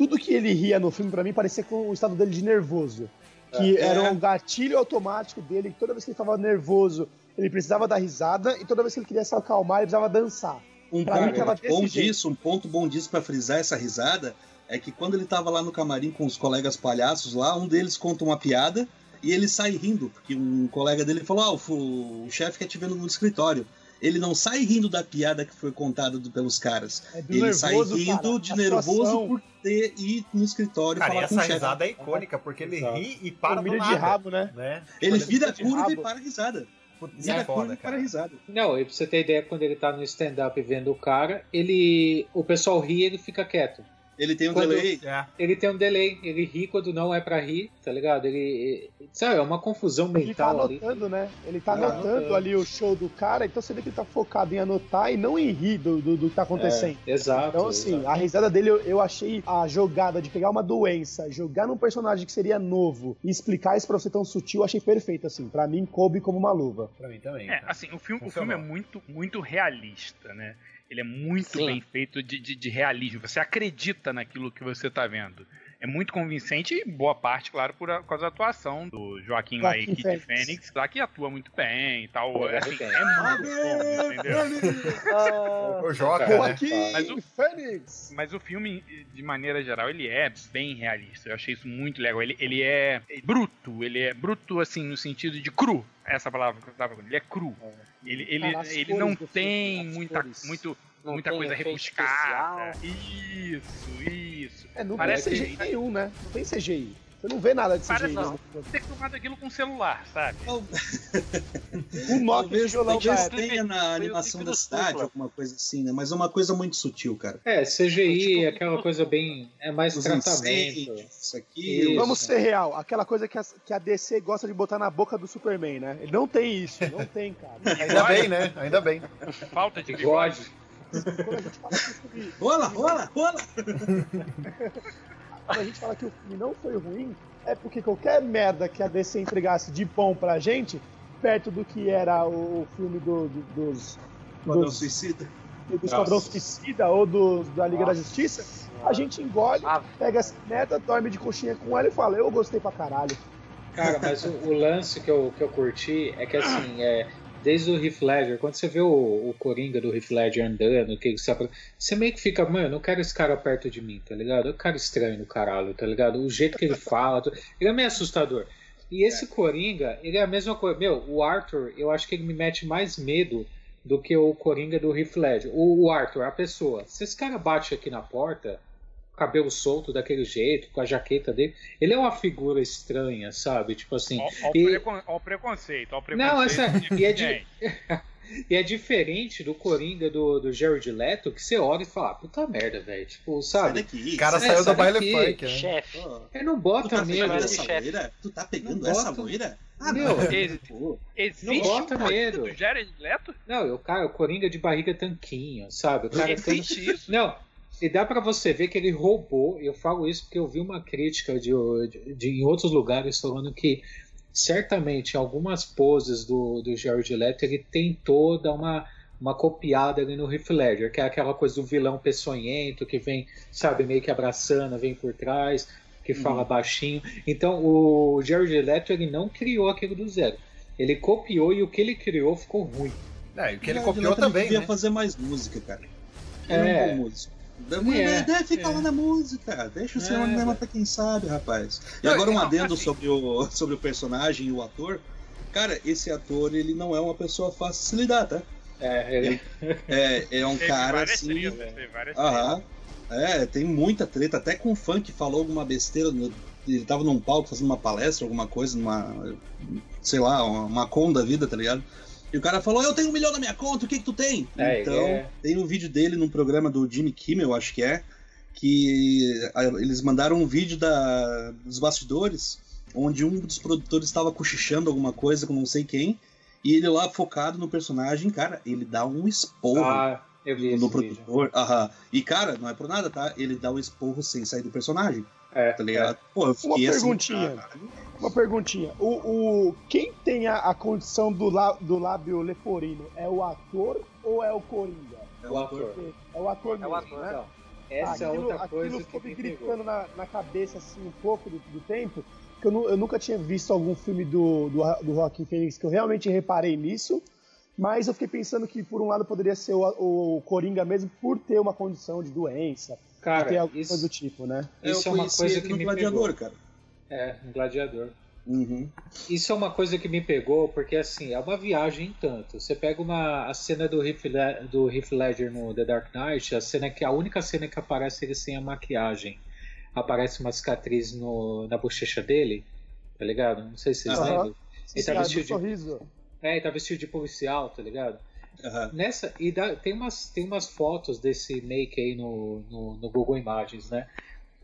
Speaker 3: tudo que ele ria no filme, para mim, parecia com o estado dele de nervoso. Que
Speaker 5: É.
Speaker 3: era um gatilho automático dele, que toda vez que ele tava nervoso, ele precisava dar risada, e toda vez que ele queria se acalmar, ele precisava dançar.
Speaker 5: Um
Speaker 3: Pra mim,
Speaker 5: ponto bom
Speaker 3: jeito.
Speaker 5: disso, um ponto bom disso pra frisar essa risada é que quando ele tava lá no camarim com os colegas palhaços lá, um deles conta uma piada e ele sai rindo, porque um colega dele falou: Ah, o, o chefe quer te ver no escritório. Ele não sai rindo da piada que foi contada do- pelos caras.
Speaker 3: É do
Speaker 5: ele sai rindo
Speaker 3: cara,
Speaker 5: de nervoso
Speaker 3: situação.
Speaker 5: por ter ir no escritório
Speaker 7: Cara,
Speaker 5: falar com o
Speaker 7: essa
Speaker 5: chefe.
Speaker 7: risada é icônica, porque ele
Speaker 2: Exato.
Speaker 7: ri e para do
Speaker 3: Família
Speaker 7: nada.
Speaker 3: de rabo, né?
Speaker 7: né?
Speaker 5: Ele vira curva e para a risada.
Speaker 7: Putz,
Speaker 5: Vira
Speaker 7: é
Speaker 5: a curva
Speaker 7: foda,
Speaker 5: e para a
Speaker 7: cara.
Speaker 5: risada.
Speaker 2: Não, e pra você ter ideia, quando ele tá no stand-up vendo o cara, ele. O pessoal ri e ele fica quieto.
Speaker 5: Ele tem um
Speaker 2: Quando-
Speaker 5: delay.
Speaker 7: É.
Speaker 2: Ele tem um delay, ele ri quando não é pra rir, tá ligado? Ele. Sabe, é uma confusão
Speaker 3: Ele tá
Speaker 2: mental ali.
Speaker 3: anotando, né? Ele tá
Speaker 2: Tá
Speaker 3: anotando
Speaker 2: anotando.
Speaker 3: ali o show do cara, então você vê que ele tá focado em anotar e não em rir do, do, do que tá acontecendo.
Speaker 2: É, exato.
Speaker 3: Então, assim,
Speaker 2: exato.
Speaker 3: a risada dele, eu, eu achei a jogada de pegar uma doença, jogar num personagem que seria novo e explicar isso pra você tão sutil, eu achei perfeito, assim. Pra mim, coube como uma luva.
Speaker 7: Pra mim também.
Speaker 4: É, assim, o filme, o filme é muito, muito realista, né? Ele é muito
Speaker 6: Sim.
Speaker 4: bem feito de, de, de realismo. Você acredita naquilo que você tá vendo. É muito convincente e boa parte, claro, por, a- por causa da atuação do Joaquim e
Speaker 3: Joaquim
Speaker 4: Kit
Speaker 3: Fênix.
Speaker 4: Fênix, lá que atua muito bem e tal.
Speaker 2: Pô,
Speaker 4: assim,
Speaker 2: bem.
Speaker 4: é muito bom, entendeu?
Speaker 7: O Joca,
Speaker 2: Cara,
Speaker 7: né?
Speaker 3: Joaquim
Speaker 4: Mas o-
Speaker 3: Fênix!
Speaker 4: Mas o filme, de maneira geral, ele é bem realista. Eu achei isso muito legal. Ele, ele é bruto, ele é bruto, assim, no sentido de cru. Essa palavra que eu tava falando. Ele é cru. Ele, ele,
Speaker 3: Cara, as
Speaker 4: ele não tem muita, muito, muita coisa rebuscada. Isso, isso.
Speaker 3: É, não
Speaker 4: Parece
Speaker 3: tem CGI nenhum, né? Não tem CGI. Você não vê nada de CGI.
Speaker 4: Parece
Speaker 3: não.
Speaker 4: ter filmado aquilo com celular, sabe?
Speaker 3: O Nokia
Speaker 5: talvez
Speaker 3: época.
Speaker 5: tenha na animação da cidade, alguma coisa assim, né? Mas é uma coisa muito sutil, cara.
Speaker 2: É, CGI
Speaker 5: Tipo,
Speaker 2: é aquela coisa bem. É mais
Speaker 5: Os
Speaker 2: tratamento.
Speaker 5: incêndios, isso aqui.
Speaker 2: Isso.
Speaker 3: Vamos ser real, aquela coisa que a, que a DC gosta de botar na boca do Superman, né? Ele não tem isso, não tem, cara.
Speaker 7: Ainda bem, né? Ainda bem.
Speaker 4: Falta de
Speaker 2: Bigode.
Speaker 3: Quando a gente fala que o filme,
Speaker 5: Rola, rola, rola!
Speaker 3: quando a gente fala que o filme não foi ruim, é porque qualquer merda que a DC entregasse de bom pra gente, perto do que era o filme do, do- dos. Dos,
Speaker 5: suicida.
Speaker 3: do Esquadrão Suicida ou do, da Liga da Justiça, a gente engole,
Speaker 6: Ah,
Speaker 3: pega essa merda, dorme de coxinha com ela e fala, eu gostei pra caralho.
Speaker 2: Cara, mas o, o lance que eu, que eu curti é que assim, é, desde o Heath Ledger, quando você vê o, o Coringa do Heath Ledger andando, que você, você meio que fica, mano, eu não quero esse cara perto de mim, tá ligado? É um cara estranho no caralho, tá ligado? O jeito que ele fala, ele é meio assustador. E esse Coringa, ele é a mesma coisa. Meu, o Arthur, eu acho que ele me mete mais medo do que o Coringa do Heath Ledger. O, o Arthur, a pessoa. Se esse cara bate aqui na porta, cabelo solto daquele jeito, com a jaqueta dele, ele é uma figura estranha, sabe? Tipo assim.
Speaker 4: Ó, ó o
Speaker 2: e-
Speaker 4: precon- o preconceito, ó o preconceito.
Speaker 2: Não, essa, e, é di- e é diferente do Coringa do, do Jared Leto, que você olha e fala, "Ah, puta merda, velho. Tipo,
Speaker 5: Sai
Speaker 2: sabe?
Speaker 5: daqui.
Speaker 7: O cara
Speaker 2: É,
Speaker 7: saiu do
Speaker 2: sai
Speaker 7: baile funk, né?
Speaker 6: chefe.
Speaker 2: Ele não
Speaker 5: Tu
Speaker 2: bota
Speaker 5: tá pegando
Speaker 2: medo.
Speaker 5: essa loira? Tu tá pegando
Speaker 2: Não
Speaker 5: essa
Speaker 2: bota.
Speaker 5: loira? Ah,
Speaker 2: Meu,
Speaker 5: não.
Speaker 4: Ex-
Speaker 5: Pô,
Speaker 4: existe
Speaker 2: Não bota
Speaker 4: um Coringa
Speaker 2: medo.
Speaker 4: do Jared Leto?
Speaker 2: Não, o cara, o Coringa de barriga tanquinho, sabe? O cara tem...
Speaker 4: Existe isso.
Speaker 2: Não, e dá pra você ver que ele roubou, eu falo isso porque eu vi uma crítica de, de, de- em outros lugares falando que certamente algumas poses do, do Jared Leto ele tentou dar uma, uma copiada ali no Heath Ledger, que é aquela coisa do vilão peçonhento que vem, sabe, meio que abraçando, vem por trás, que fala baixinho. Então o Jared Leto ele não criou aquilo do zero. Ele copiou e o que ele criou ficou ruim.
Speaker 7: É, e o que ele copiou
Speaker 5: Leto, ele
Speaker 7: também,
Speaker 5: devia
Speaker 7: né?
Speaker 5: fazer mais música, cara. Ele é,
Speaker 2: É.
Speaker 5: um bom músico.
Speaker 2: É,
Speaker 5: Deve ficar
Speaker 2: é.
Speaker 5: lá na música. Deixa o cinema
Speaker 2: É,
Speaker 5: pra quem sabe, rapaz. E
Speaker 4: Não,
Speaker 5: agora um
Speaker 4: não,
Speaker 5: adendo
Speaker 4: assim-
Speaker 5: sobre o, sobre o personagem e o ator. Cara, esse ator, ele não é uma pessoa fácil de se lidar, tá?
Speaker 2: É, ele-
Speaker 5: É, é um
Speaker 4: Teve
Speaker 5: cara
Speaker 4: várias
Speaker 5: assim.
Speaker 4: várias
Speaker 5: Aham. É, tem muita treta. Até com o funk falou alguma besteira. no- ele tava num palco fazendo uma palestra, alguma coisa, numa. Sei lá, uma, uma con da vida, tá ligado? E o cara falou: Eu tenho um milhão na minha conta, o que que tu tem?
Speaker 2: É,
Speaker 5: então,
Speaker 2: é.
Speaker 5: tem um vídeo dele num programa do Jimmy Kimmel, acho que é, que ah, eles mandaram um vídeo da, dos bastidores, onde um dos produtores estava cochichando alguma coisa com não sei quem, e ele lá focado no personagem, cara, ele dá um esporro
Speaker 2: Ah, Eu vi
Speaker 5: no
Speaker 2: vídeo.
Speaker 5: produtor. Aham. E, cara, não é por nada, tá? Ele dá o esporro sem sair do personagem.
Speaker 2: É,
Speaker 5: Tá ligado? Pô, eu
Speaker 3: Uma
Speaker 5: fiquei assim.
Speaker 3: perguntinha.
Speaker 5: cara,
Speaker 3: Uma perguntinha. O, o, quem tem a, a condição do, lá, do lábio leporino é o ator ou é o Coringa?
Speaker 5: É o ator.
Speaker 3: É o ator mesmo,
Speaker 6: É o ator,
Speaker 3: né?
Speaker 2: Então, essa é
Speaker 3: aquilo,
Speaker 2: outra coisa
Speaker 3: aquilo
Speaker 2: que
Speaker 3: ficou me
Speaker 2: me
Speaker 3: gritando na, na cabeça assim um pouco do, do tempo, que eu, eu nunca tinha visto algum filme do, do, do Joaquim Phoenix que eu realmente reparei nisso, mas eu fiquei pensando que por um lado poderia ser o, o Coringa mesmo por ter uma condição de doença, por ter
Speaker 2: Cara,
Speaker 3: alguma
Speaker 2: isso,
Speaker 3: coisa do tipo, né?
Speaker 2: isso é uma coisa que me
Speaker 5: Gladiador,
Speaker 2: pegou.
Speaker 5: cara.
Speaker 2: É, um gladiador.
Speaker 5: Uhum.
Speaker 2: Isso é uma coisa que me pegou, porque assim, é uma viagem em tanto. Você pega uma, a cena do Heath, Le- do Heath Ledger no The Dark Knight, a cena que a única cena que aparece ele sem a maquiagem. Aparece uma cicatriz no, na bochecha dele, tá ligado? Não sei se vocês
Speaker 3: Aham.
Speaker 2: lembram. Ele tá
Speaker 3: Esse
Speaker 2: vestido
Speaker 3: do
Speaker 2: de,
Speaker 3: sorriso.
Speaker 2: é, ele tá vestido de policial, tá ligado?
Speaker 5: Aham.
Speaker 2: Nessa, e dá- tem, umas, tem umas fotos desse make aí no, no, no Google Imagens, né?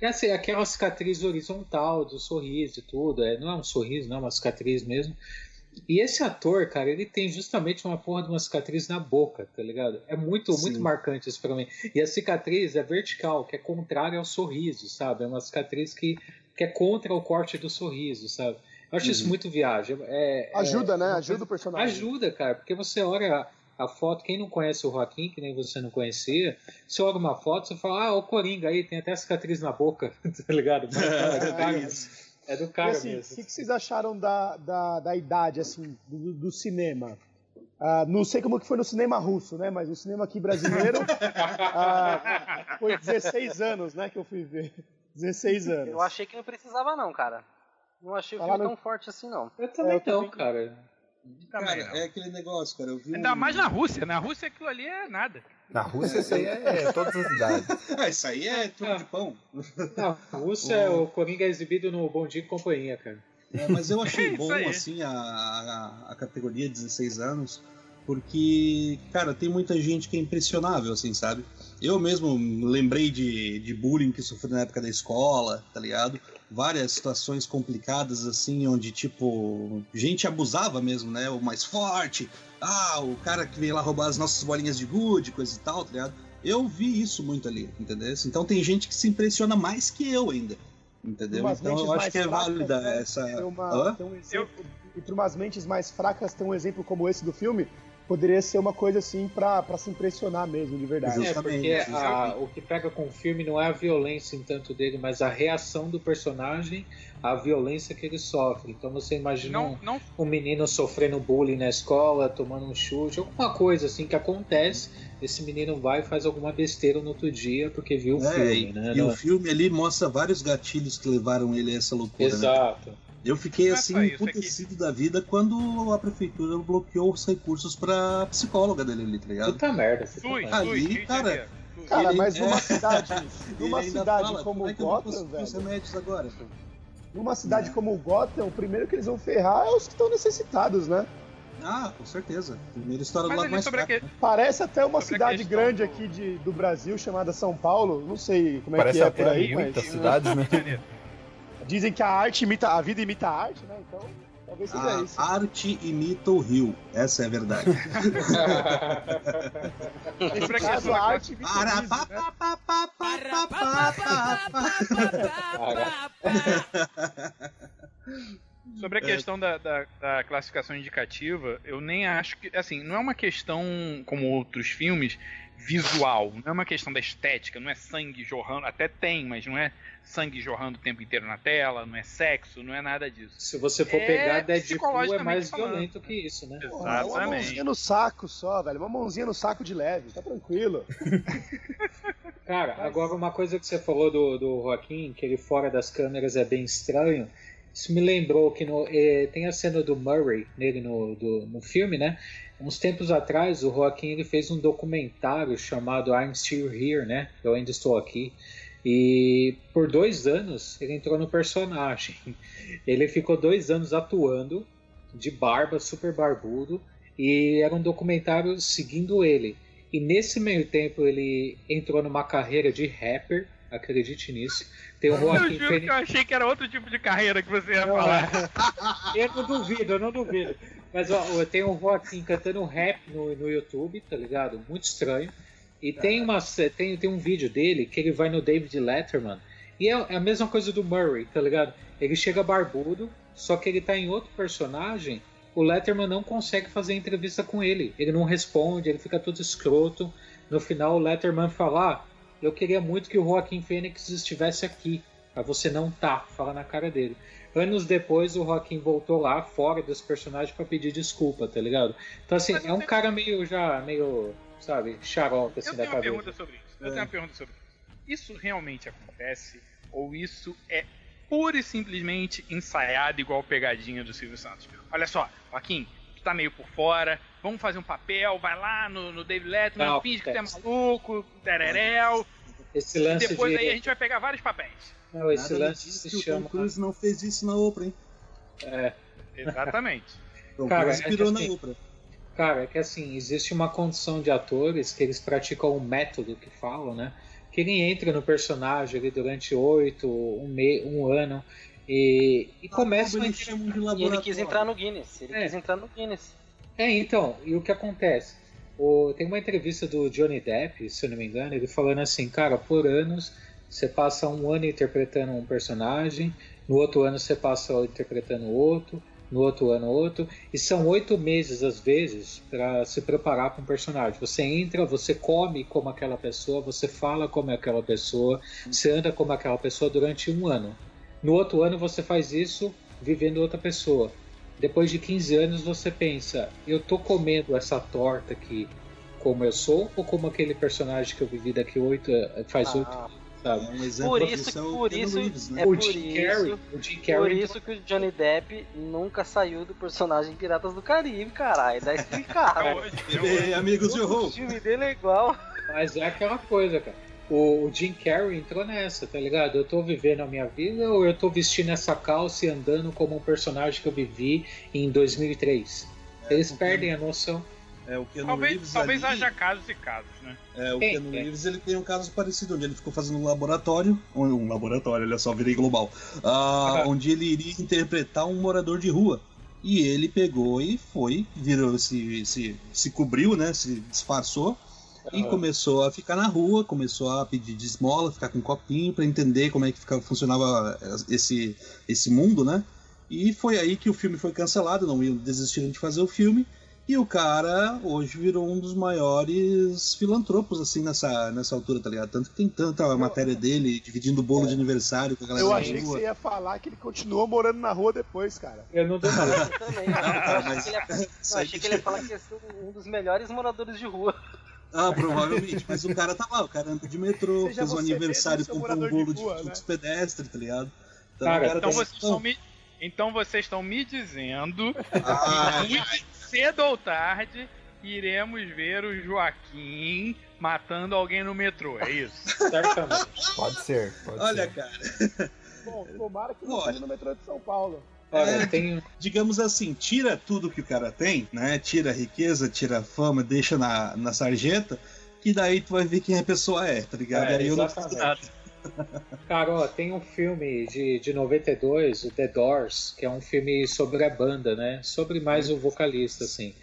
Speaker 2: E assim, aquela cicatriz horizontal do sorriso e tudo, é, não é um sorriso, não é uma cicatriz mesmo. E esse ator, cara, ele tem justamente uma porra de uma cicatriz na boca, tá ligado? É muito,
Speaker 5: Sim.
Speaker 2: muito marcante isso pra mim. E a cicatriz é vertical, que é contrária ao sorriso, sabe? É uma cicatriz que, que é contra o corte do sorriso, sabe? Eu acho isso
Speaker 5: Uhum.
Speaker 2: muito viagem. É, é-
Speaker 3: Ajuda, né?
Speaker 2: uma
Speaker 3: Ajuda
Speaker 2: coisa-
Speaker 3: o personagem.
Speaker 2: Ajuda, cara, porque você olha a, foto, quem não conhece o Joaquim, que nem você não conhecia, você olha uma foto, você fala, ah, o Coringa aí, tem até cicatriz na boca, tá ligado? É do cara,
Speaker 5: isso.
Speaker 2: é do
Speaker 3: E
Speaker 2: cara
Speaker 3: assim, o
Speaker 2: mesmo.
Speaker 3: que, que vocês acharam da, da, da idade, assim, do, do cinema? Ah, não sei como que foi no cinema russo, né? Mas o cinema aqui brasileiro ah, foi 16 anos, né? Que eu fui ver. 16 anos.
Speaker 6: Eu achei que não precisava, não, cara. Não achei o
Speaker 3: Falaram-
Speaker 6: filme tão forte assim, não.
Speaker 2: Eu também
Speaker 3: É, eu
Speaker 2: não,
Speaker 3: também-
Speaker 2: cara.
Speaker 4: Também
Speaker 5: Cara, é aquele negócio, cara. Eu vi
Speaker 4: Ainda
Speaker 5: um-
Speaker 4: mais na Rússia. Na Rússia aquilo ali é nada.
Speaker 7: Na Rússia isso aí é todas as idades.
Speaker 5: Ah, isso aí é tudo de pão.
Speaker 2: Na Rússia, o Coringa é exibido no Bom Dia e Companhia, cara.
Speaker 5: É, mas eu achei
Speaker 4: Isso
Speaker 5: bom,
Speaker 4: aí.
Speaker 5: assim, a, a, a categoria 16 anos, porque, cara, tem muita gente que é impressionável, assim, sabe? Eu mesmo lembrei de, de bullying que sofri na época da escola, tá ligado? Várias situações complicadas, assim, onde, tipo, gente abusava mesmo, né? O mais forte, ah, o cara que veio lá roubar as nossas bolinhas de gude, coisa e tal, tá ligado? Eu vi isso muito ali, entendeu? Então tem gente que se impressiona mais que eu ainda, entendeu?
Speaker 3: Umas
Speaker 5: Então eu acho que é válida
Speaker 3: né?
Speaker 5: essa.
Speaker 3: Tem uma-
Speaker 5: Hã?
Speaker 3: tem um exemplo, Entre umas mentes mais fracas, tem um exemplo como esse do filme, poderia ser uma coisa assim pra, pra se impressionar mesmo, de verdade.
Speaker 2: É, porque a- o que pega com o filme não é a violência em tanto dele, mas a reação do personagem à violência que ele sofre. Então você imagina um,
Speaker 4: Não, não,
Speaker 2: um menino sofrendo bullying na escola, tomando um chute, alguma coisa assim que acontece, esse menino vai e faz alguma besteira no outro dia porque viu o
Speaker 5: É,
Speaker 2: filme,
Speaker 5: e,
Speaker 2: né?
Speaker 5: e
Speaker 2: Não-
Speaker 5: o filme ali mostra vários gatilhos que levaram ele a essa loucura. Né? Eu fiquei
Speaker 4: é
Speaker 5: assim,
Speaker 4: é
Speaker 5: emputecido da vida quando a prefeitura bloqueou os recursos pra psicóloga dele ali, tá ligado?
Speaker 2: Puta merda.
Speaker 4: Sui,
Speaker 2: merda.
Speaker 5: Ali, cara.
Speaker 3: Cara,
Speaker 5: Ele-
Speaker 3: mas numa
Speaker 5: é.
Speaker 3: cidade, numa cidade
Speaker 5: fala,
Speaker 3: como
Speaker 5: é que eu vou
Speaker 3: Gotham, velho,
Speaker 5: remédios agora?
Speaker 3: numa cidade como Gotham, o primeiro que eles vão ferrar é os que estão necessitados, né?
Speaker 5: Ah, com certeza. Primeira história do lado mais fraco.
Speaker 4: que...
Speaker 3: Parece até uma
Speaker 4: Sobre
Speaker 3: cidade grande
Speaker 4: do-
Speaker 3: aqui de, do Brasil chamada São Paulo. Não sei como é
Speaker 7: Parece
Speaker 3: que é
Speaker 7: até
Speaker 3: por aí,
Speaker 7: Rio,
Speaker 3: mas
Speaker 7: muitas cidades, né?
Speaker 3: Dizem que a arte imita a vida imita a arte, né? Então, talvez seja
Speaker 5: A
Speaker 3: isso.
Speaker 5: arte imita o rio. Essa é a verdade.
Speaker 4: Sobre a
Speaker 3: caso, arte imita o né?
Speaker 5: pá.
Speaker 4: Sobre a
Speaker 5: É.
Speaker 4: questão da, da, da classificação indicativa, eu nem acho que. Assim, não é uma questão como outros filmes visual, não é uma questão da estética, não é sangue jorrando, até tem, mas não é sangue jorrando o tempo inteiro na tela, não é sexo, não é nada disso.
Speaker 2: Se você for
Speaker 4: É
Speaker 2: pegar Deadpool, é mais
Speaker 4: falando.
Speaker 2: violento que isso, né?
Speaker 3: Porra, é uma
Speaker 4: Exatamente.
Speaker 3: mãozinha no saco só, velho. Uma mãozinha no saco de leve, tá tranquilo.
Speaker 2: Cara, agora uma coisa que você falou do, do Joaquim, que ele fora das câmeras é bem estranho. Isso me lembrou que no, eh, tem a cena do Murray nele no, do- no filme, né? Uns tempos atrás, o Joaquim ele fez um documentário chamado I'm Still Here, né? Eu ainda estou aqui. E por dois anos ele entrou no personagem. Ele ficou dois anos atuando de barba, super barbudo, e era um documentário seguindo ele. E nesse meio tempo ele entrou numa carreira de rapper, acredite nisso. Tem o
Speaker 4: Eu
Speaker 2: Joaquim
Speaker 4: juro que
Speaker 2: Phoenix.
Speaker 4: eu achei que era outro tipo de carreira que você ia
Speaker 2: Não,
Speaker 4: falar.
Speaker 2: Eu não duvido, eu não duvido. Mas ó, eu tenho o Joaquim cantando rap no, no YouTube, tá ligado? Muito estranho. E tem, uma, tem, tem um vídeo dele que ele vai no David Letterman. E é, é a mesma coisa do Murray, tá ligado? Ele chega barbudo, só que ele tá em outro personagem. O Letterman não consegue fazer entrevista com ele. Ele não responde, ele fica todo escroto. No final, o Letterman fala: ah, Eu queria muito que o Joaquim Fênix estivesse aqui. Mas você não tá, fala na cara dele. Anos depois, o Joaquim voltou lá, fora dos personagens, para pedir desculpa, tá ligado? Então, assim, é um cara meio já, meio, sabe, xarope, assim,
Speaker 4: eu
Speaker 2: da
Speaker 4: tenho uma
Speaker 2: cabeça.
Speaker 4: pergunta sobre isso. Eu tenho uma pergunta sobre isso. Isso realmente acontece? Ou isso é pura e simplesmente ensaiado igual pegadinha do Silvio Santos? Olha só, Joaquim, tu tá meio por fora, vamos fazer um papel, vai lá no, no David Letterman,
Speaker 2: Não,
Speaker 4: finge que tu é maluco, tereréu.
Speaker 2: Esse
Speaker 4: E
Speaker 2: lance
Speaker 4: depois
Speaker 2: de.
Speaker 4: aí a gente vai pegar vários papéis.
Speaker 2: Não, esse
Speaker 5: Nada
Speaker 2: lance
Speaker 5: diz
Speaker 2: se
Speaker 5: que o
Speaker 2: chama.
Speaker 5: Tom Cruise não fez isso na Oprah, hein?
Speaker 2: É,
Speaker 4: Exatamente.
Speaker 5: Tom
Speaker 2: Cara,
Speaker 5: Cruise
Speaker 2: é que
Speaker 5: pirou
Speaker 2: assim-
Speaker 5: na Oprah.
Speaker 2: Cara, é que assim, existe uma condição de atores que eles praticam um método que falam, né? Que ele entra no personagem ali durante oito, um, me, um ano e, e começa a
Speaker 5: Eles chamam de
Speaker 6: E ele quis entrar no Guinness. Ele
Speaker 2: É.
Speaker 6: quis entrar no Guinness.
Speaker 2: É, então, e o que acontece? O- tem uma entrevista do Johnny Depp, se eu não me engano, ele falando assim, cara, por anos você passa um ano interpretando um personagem, no outro ano você passa interpretando outro, no outro ano outro, e são oito meses às vezes para se preparar para um personagem. Você entra, você come como aquela pessoa, você fala como aquela pessoa, você anda como aquela pessoa durante um ano. No outro ano você faz isso vivendo outra pessoa. Depois de 15 anos você pensa, eu tô comendo essa torta aqui como eu sou ou como aquele personagem que eu vivi daqui oito faz
Speaker 6: Ah.
Speaker 2: oito anos, sabe?
Speaker 5: É um exemplo
Speaker 6: Por isso,
Speaker 5: disso é o
Speaker 6: por isso,
Speaker 5: Reeves, né?
Speaker 6: é
Speaker 2: o
Speaker 6: por
Speaker 2: Jim
Speaker 6: isso,
Speaker 2: Carrey, o Jim
Speaker 6: por isso que o Johnny Depp nunca saiu do personagem Piratas do Caribe, caralho. Dá explicado.
Speaker 5: Amigos de
Speaker 6: o
Speaker 5: horror.
Speaker 6: filme dele é igual.
Speaker 2: Mas é aquela coisa, cara. O, o Jim Carrey entrou nessa, tá ligado? Eu tô vivendo a minha vida ou eu tô vestindo essa calça e andando como um personagem que eu vivi em 2003? Eles
Speaker 5: porque-
Speaker 2: perdem a noção.
Speaker 5: É, o Keanu
Speaker 4: Talvez,
Speaker 5: Reeves
Speaker 4: talvez
Speaker 5: ali-
Speaker 4: haja casos e casos, né?
Speaker 5: É, o
Speaker 2: Tem,
Speaker 5: Keanu
Speaker 2: tem.
Speaker 5: Reeves ele tem um caso parecido, onde ele ficou fazendo um laboratório, um laboratório, olha só, virei global, ah, onde ele iria interpretar um morador de rua. E ele pegou e foi, virou, se, se, se cobriu, né, se disfarçou, e começou a ficar na rua, começou a pedir de esmola, ficar com um copinho pra entender como é que ficava, funcionava esse, esse mundo, né? E foi aí que o filme foi cancelado, não iam desistiram de fazer o filme. E o cara hoje virou um dos maiores filantropos, assim, nessa, nessa altura, tá ligado? Tanto que tem tanta matéria dele dividindo o bolo de aniversário com a galera
Speaker 3: Eu achei que
Speaker 5: rua.
Speaker 3: você ia falar que ele continuou morando na rua depois, cara.
Speaker 2: Eu não.
Speaker 6: Eu também. Eu achei,
Speaker 5: mas-
Speaker 6: que ele ia, eu achei que ele ia falar que ia ser um dos melhores moradores de rua.
Speaker 5: Ah, provavelmente. Mas o cara tá lá, o cara anda de metrô,
Speaker 3: Seja
Speaker 5: fez um aniversário, comprou um
Speaker 3: de
Speaker 5: bolo de,
Speaker 3: rua,
Speaker 5: fluxo
Speaker 3: né?
Speaker 5: pedestre, tá ligado? Então,
Speaker 2: Cara,
Speaker 5: cara
Speaker 4: Então
Speaker 5: tá-
Speaker 4: vocês estão me, então vocês estão me dizendo
Speaker 5: Ah,
Speaker 4: que muito cedo ou tarde iremos ver o Joaquim matando alguém no metrô, é isso?
Speaker 2: Certamente.
Speaker 7: Pode ser. Pode
Speaker 5: olha,
Speaker 7: ser.
Speaker 5: cara.
Speaker 3: Bom, tomara que não
Speaker 5: Olha.
Speaker 3: seja no metrô de São Paulo.
Speaker 2: Olha,
Speaker 5: É.
Speaker 2: tem,
Speaker 5: digamos assim, tira tudo que o cara tem, né? Tira a riqueza, tira a fama, deixa na, na sarjeta, que daí tu vai ver quem a pessoa é, tá ligado?
Speaker 2: É,
Speaker 5: aí eu não
Speaker 2: exatamente. Cara, ó, tem um filme de, de 92, o The Doors, que é um filme sobre a banda, né? Sobre mais o vocalista, assim.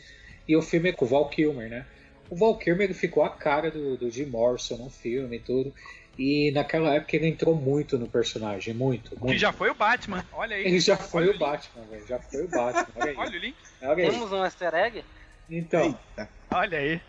Speaker 2: E o filme é com o Val Kilmer, né? O Val Kilmer ele ficou a cara do, do Jim Morrison no filme e tudo. E naquela época ele entrou muito no personagem, muito,
Speaker 4: Que
Speaker 2: muito.
Speaker 4: já foi o Batman, olha aí.
Speaker 2: Ele já foi
Speaker 4: Olha
Speaker 2: o Batman, velho. Já foi o Batman. Olha aí.
Speaker 4: Olha o link,
Speaker 2: Olha aí.
Speaker 6: Temos um easter egg?
Speaker 2: Então,
Speaker 5: Eita.
Speaker 4: olha aí.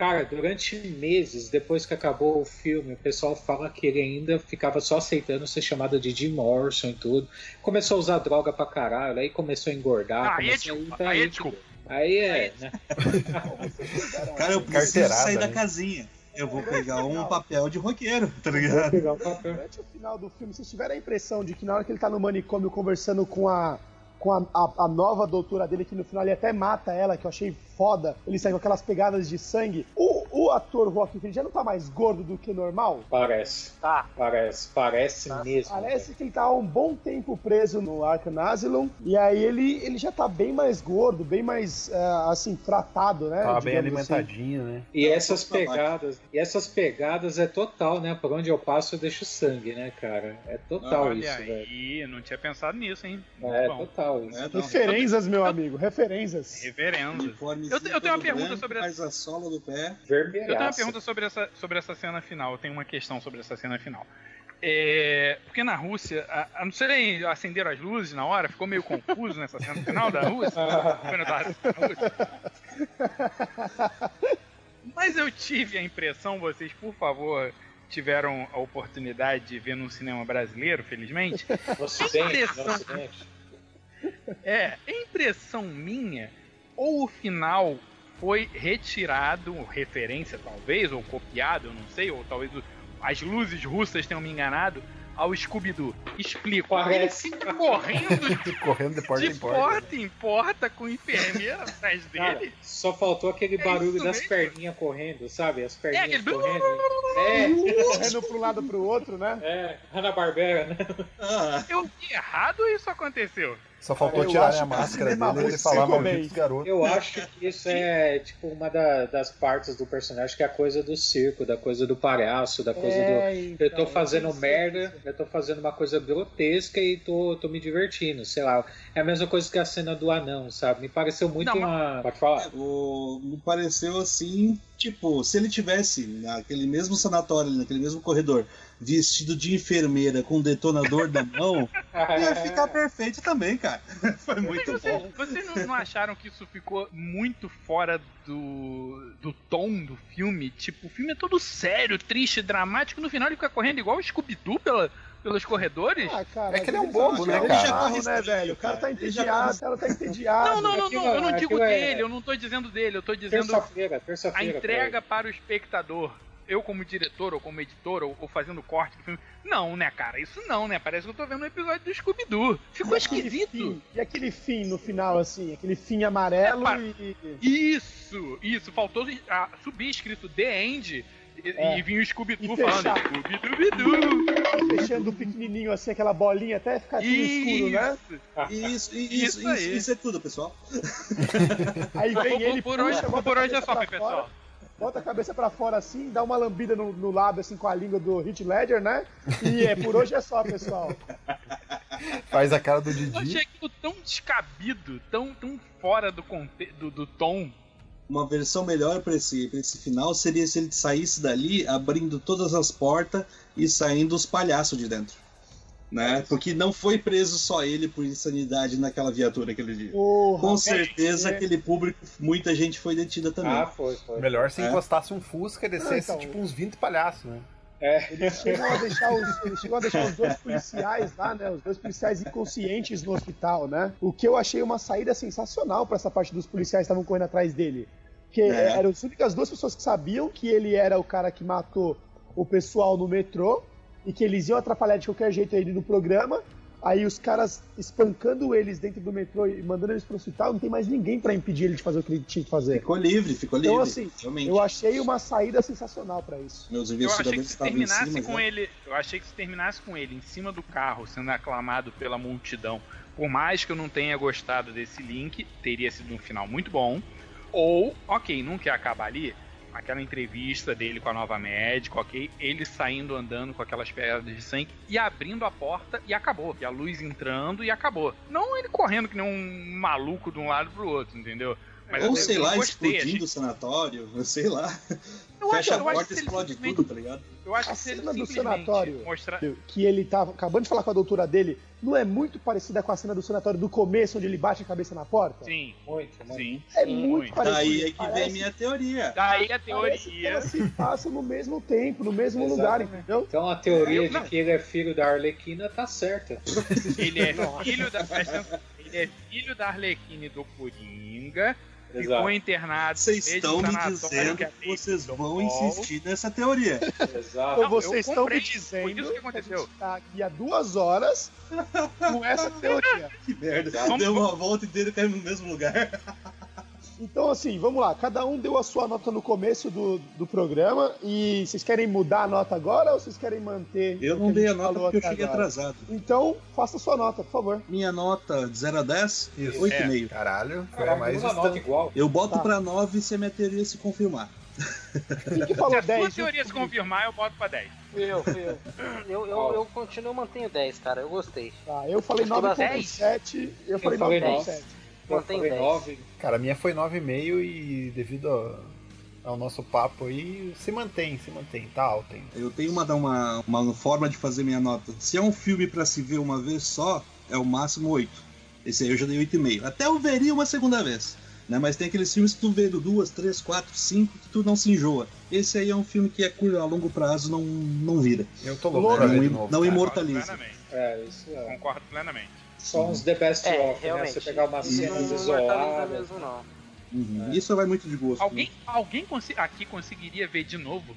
Speaker 2: Cara, durante meses depois que acabou o filme, o pessoal fala que ele ainda ficava só aceitando ser chamado de Jim Morrison e tudo. Começou a usar droga pra caralho, aí começou a engordar.
Speaker 4: Ah, aí é
Speaker 2: começou a ir
Speaker 4: desculpa,
Speaker 2: pra
Speaker 4: aí é desculpa.
Speaker 2: Aí é, né?
Speaker 5: Cara, eu preciso sair da
Speaker 7: né?
Speaker 5: casinha. Eu vou pegar um papel de roqueiro, tá
Speaker 2: Vou
Speaker 5: ligado?
Speaker 2: pegar o papel.
Speaker 3: Durante o final do filme, vocês tiveram a impressão de que na hora que ele tá no manicômio conversando com a. Com a, a, a nova doutora dele, que no final ele até mata ela, que eu achei foda. Ele sai com aquelas pegadas de sangue. O, o ator Joaquim Phoenix já não tá mais gordo do que normal?
Speaker 2: Parece,
Speaker 6: Tá.
Speaker 2: parece, parece
Speaker 6: Tá.
Speaker 2: mesmo.
Speaker 3: Parece que ele tá há um bom tempo preso no Arkham Asylum. E aí ele, ele já tá bem mais gordo, bem mais, eh, assim, tratado, né?
Speaker 7: Tava bem
Speaker 3: assim.
Speaker 7: alimentadinho, né?
Speaker 2: E essas pegadas, e essas pegadas é total, né? Por onde eu passo eu deixo sangue, né, cara? É total
Speaker 4: Olha
Speaker 2: isso, velho.
Speaker 4: aí, não tinha pensado nisso, hein?
Speaker 2: É
Speaker 4: Bom,
Speaker 2: total isso.
Speaker 5: É, não.
Speaker 3: Referências, meu amigo, referências.
Speaker 5: Uniformezinho
Speaker 4: Eu eu tenho uma pergunta
Speaker 5: branco,
Speaker 4: sobre a-
Speaker 5: Faz a sola do pé.
Speaker 2: Ver vermelhaço.
Speaker 4: Eu tenho uma pergunta sobre essa, sobre essa cena final. Eu tenho uma questão sobre essa cena final. É, porque na Rússia, a, a não sei acenderam as luzes na hora, ficou meio confuso nessa cena final da Rússia. quando eu tava na Rússia. Mas eu tive a impressão, vocês, por favor, tiveram a oportunidade de ver no cinema brasileiro, felizmente.
Speaker 2: No Ocidente,
Speaker 4: impressão-
Speaker 2: no Ocidente.
Speaker 4: É, é impressão minha, ou o final foi retirado, referência talvez, ou copiado, eu não sei, ou talvez as luzes russas tenham me enganado, ao Scooby-Doo. Explico.
Speaker 2: Parece.
Speaker 4: Ele fica correndo
Speaker 7: Correndo de porta
Speaker 4: de
Speaker 7: em porta.
Speaker 4: porta em porta com enfermeira atrás
Speaker 2: Cara,
Speaker 4: dele.
Speaker 2: só faltou aquele
Speaker 4: É
Speaker 2: barulho das
Speaker 4: mesmo?
Speaker 2: perninhas correndo, sabe? As perninhas
Speaker 4: aquele
Speaker 2: correndo. É,
Speaker 3: Correndo pra um lado pro outro, né?
Speaker 2: é, Hanna-Barbera, né?
Speaker 5: Ah,
Speaker 4: Eu vi errado ou isso aconteceu?
Speaker 7: Só faltou tirarem
Speaker 3: acho
Speaker 7: a máscara dele e ele falar
Speaker 3: bem.
Speaker 7: garotos.
Speaker 2: Eu acho que isso é tipo uma da- das partes do personagem que é a coisa do circo, da coisa do palhaço, da coisa
Speaker 3: É,
Speaker 2: do. Eu tô
Speaker 3: então,
Speaker 2: fazendo
Speaker 3: eu
Speaker 2: merda, eu tô fazendo uma coisa grotesca e tô, tô me divertindo, sei lá. É a mesma coisa que a cena do anão, sabe? Me pareceu muito
Speaker 4: Não,
Speaker 2: uma. Pode falar?
Speaker 5: o- me pareceu assim, tipo, se ele tivesse naquele mesmo sanatório, ali, naquele mesmo corredor, vestido de enfermeira com um detonador da mão, ia ficar perfeito também, cara. Foi muito
Speaker 4: Vocês,
Speaker 5: bom.
Speaker 4: vocês não, não acharam que isso ficou muito fora do, do tom do filme? Tipo, o filme é todo sério, triste, dramático, no final ele fica correndo igual o Scooby-Doo pela, pelos corredores?
Speaker 3: Ah, cara,
Speaker 7: É que ele é um
Speaker 3: mas
Speaker 7: bobo,
Speaker 3: tá
Speaker 7: né, cara?
Speaker 3: carro, né, velho? O cara tá
Speaker 5: já
Speaker 3: entediado, ela tá entediado.
Speaker 4: não, não, não, eu não digo
Speaker 2: é-
Speaker 4: dele, eu não tô dizendo dele, eu tô dizendo
Speaker 2: Terça-feira,
Speaker 4: a
Speaker 2: terça-feira.
Speaker 4: entrega para o espectador. Eu como diretor, ou como editor, ou, ou fazendo corte do filme. Não, né, cara? Isso não, né? Parece que eu tô vendo um episódio do Scooby-Doo. Ficou
Speaker 3: E aquele
Speaker 4: esquisito.
Speaker 3: fim- e aquele fim no final, assim, aquele fim amarelo
Speaker 4: É,
Speaker 3: e.
Speaker 4: Isso, isso. Faltou ah, subir escrito The End e,
Speaker 3: É.
Speaker 4: e vir o Scooby-Doo falando Scooby-Doo.
Speaker 3: fechando pequenininho, assim, aquela bolinha até ficar tudo escuro, né?
Speaker 5: Isso, isso,
Speaker 4: Isso
Speaker 5: isso, isso é tudo, pessoal.
Speaker 3: Aí
Speaker 4: Por-
Speaker 3: vem
Speaker 4: por-
Speaker 3: ele,
Speaker 4: por hoje- por
Speaker 3: a
Speaker 4: hoje é só, pessoal.
Speaker 3: Bota a cabeça pra fora assim, dá uma lambida no, no lábio, assim, com a língua do Hit Ledger, né? E é, por hoje é só, pessoal.
Speaker 7: Faz a cara do
Speaker 4: Eu
Speaker 7: Didi.
Speaker 4: achei aquilo tão descabido, tão, tão fora do, conte do, do tom.
Speaker 5: Uma versão melhor pra esse, pra esse final seria se ele saísse dali abrindo todas as portas e saindo os palhaços de dentro. Né? Porque não foi preso só ele por insanidade naquela viatura aquele dia.
Speaker 3: Porra,
Speaker 5: Com certeza
Speaker 3: crer.
Speaker 5: aquele público, muita gente foi detida também.
Speaker 2: Ah, foi, foi.
Speaker 7: Melhor se
Speaker 5: É.
Speaker 7: encostasse um Fusca e descesse
Speaker 3: então.
Speaker 7: tipo uns 20 palhaços, né?
Speaker 2: É.
Speaker 3: Eles chegam a deixar os, eles chegam a deixar os dois policiais lá, né? Os dois policiais inconscientes no hospital, né? O que eu achei uma saída sensacional pra essa parte dos policiais que estavam correndo atrás dele. Porque
Speaker 5: É.
Speaker 3: eram as únicas duas pessoas que sabiam que ele era o cara que matou o pessoal no metrô e que eles iam atrapalhar de qualquer jeito ele no programa. Aí os caras espancando eles dentro do metrô e mandando eles pro hospital, não tem mais ninguém pra impedir ele de fazer o que ele tinha que fazer.
Speaker 5: Ficou livre, ficou livre.
Speaker 3: Então, assim,
Speaker 5: realmente.
Speaker 3: eu achei uma saída sensacional pra isso.
Speaker 5: Meus
Speaker 4: Eu achei que se terminasse
Speaker 5: cima.
Speaker 4: com
Speaker 5: já.
Speaker 4: ele. Eu achei que se terminasse com ele em cima do carro, sendo aclamado pela multidão. Por mais que eu não tenha gostado desse link, teria sido um final muito bom. Ou, ok, não quer acabar ali. Aquela entrevista dele com a nova médica, ok? Ele saindo andando com aquelas pedras de sangue e abrindo a porta e acabou. E a luz entrando e acabou. Não ele correndo que nem um maluco de um lado pro outro, entendeu? Mas
Speaker 5: Ou
Speaker 4: eu-
Speaker 5: sei
Speaker 4: eu
Speaker 5: lá,
Speaker 4: gostei,
Speaker 5: explodindo
Speaker 4: achei-
Speaker 5: o sanatório, eu sei lá.
Speaker 4: Eu
Speaker 5: Fecha
Speaker 4: acho- eu
Speaker 5: a porta e explode tudo, tá ligado?
Speaker 4: Eu acho
Speaker 3: A
Speaker 4: que
Speaker 3: cena do sanatório.
Speaker 4: mostrar.
Speaker 3: que ele tava acabando de falar com a doutora dele, não é muito parecida com a cena do sanatório do começo, onde ele bate a cabeça na porta?
Speaker 4: Sim,
Speaker 2: Muito, muito.
Speaker 4: sim.
Speaker 3: É
Speaker 4: sim,
Speaker 3: muito parecido.
Speaker 5: Daí é que vem a
Speaker 3: Parece-
Speaker 5: minha teoria.
Speaker 4: Daí a teoria.
Speaker 3: elas se passam no mesmo tempo, no mesmo lugar,
Speaker 2: Exatamente.
Speaker 3: entendeu?
Speaker 2: Então a teoria
Speaker 4: Eu- não.
Speaker 2: de que ele é filho da Arlequina tá certa.
Speaker 4: Ele é filho da. Ele é filho da Arlequina e do Coringa. Ficou
Speaker 2: Exato.
Speaker 4: internado.
Speaker 5: Vocês estão me dizendo
Speaker 4: que
Speaker 5: que vocês vão insistir nessa teoria.
Speaker 2: Exato.
Speaker 3: Ou vocês estão me dizendo
Speaker 4: Foi isso que aconteceu.
Speaker 3: a gente tá aqui há duas horas com essa teoria.
Speaker 5: Que merda.
Speaker 4: Vamos-
Speaker 5: Deu uma volta inteira e caiu no mesmo lugar.
Speaker 3: Então, assim, vamos lá. Cada um deu a sua nota no começo do, do programa. E vocês querem mudar a nota agora ou vocês querem manter?
Speaker 5: Eu não dei a
Speaker 3: gente
Speaker 5: nota porque eu cheguei
Speaker 3: agora?
Speaker 5: atrasado.
Speaker 3: Então, faça a sua nota, por favor.
Speaker 5: Minha nota de 0 a 10,
Speaker 7: Isso.
Speaker 5: 8,5.
Speaker 7: Caralho, foi a
Speaker 2: Caraca,
Speaker 7: mais
Speaker 2: uma nota igual.
Speaker 5: Eu boto
Speaker 3: Tá.
Speaker 5: pra 9 se a minha teoria se confirmar.
Speaker 3: Quem que
Speaker 4: Se
Speaker 3: falou
Speaker 4: a sua
Speaker 3: 10?
Speaker 4: teoria se confirmar, eu boto pra 10.
Speaker 3: Eu, eu.
Speaker 6: Eu, eu, eu continuo, mantenho 10, cara. Eu gostei.
Speaker 3: Tá, eu falei
Speaker 6: Acho que vai
Speaker 3: 9.7. Eu falei
Speaker 2: falei
Speaker 3: 9.7.
Speaker 6: Mantém
Speaker 2: falei
Speaker 6: 10.
Speaker 2: 9.
Speaker 7: Cara, a minha foi 9,5 e devido a ao nosso papo aí, se mantém, se mantém, tá alto ainda.
Speaker 5: Eu tenho uma, uma, uma forma de fazer minha nota. Se é um filme para se ver uma vez só, é o máximo 8. Esse aí eu já dei 8,5. Até eu veria uma segunda vez. Né? Mas tem aqueles filmes que tu vê do duas, três, quatro, cinco, que tu não se enjoa. Esse aí é um filme que é curto a longo prazo, não, não vira.
Speaker 7: Eu tô louco.
Speaker 5: Não, não, não imortaliza.
Speaker 2: É, isso é.
Speaker 4: Concordo plenamente.
Speaker 2: Só uns The Best
Speaker 6: É,
Speaker 2: of, né? Você pegar umas
Speaker 6: Não
Speaker 2: cenas isoladas.
Speaker 6: mesmo, não.
Speaker 5: Uhum. Isso vai muito de gosto.
Speaker 4: Alguém, alguém consi- aqui conseguiria ver de novo?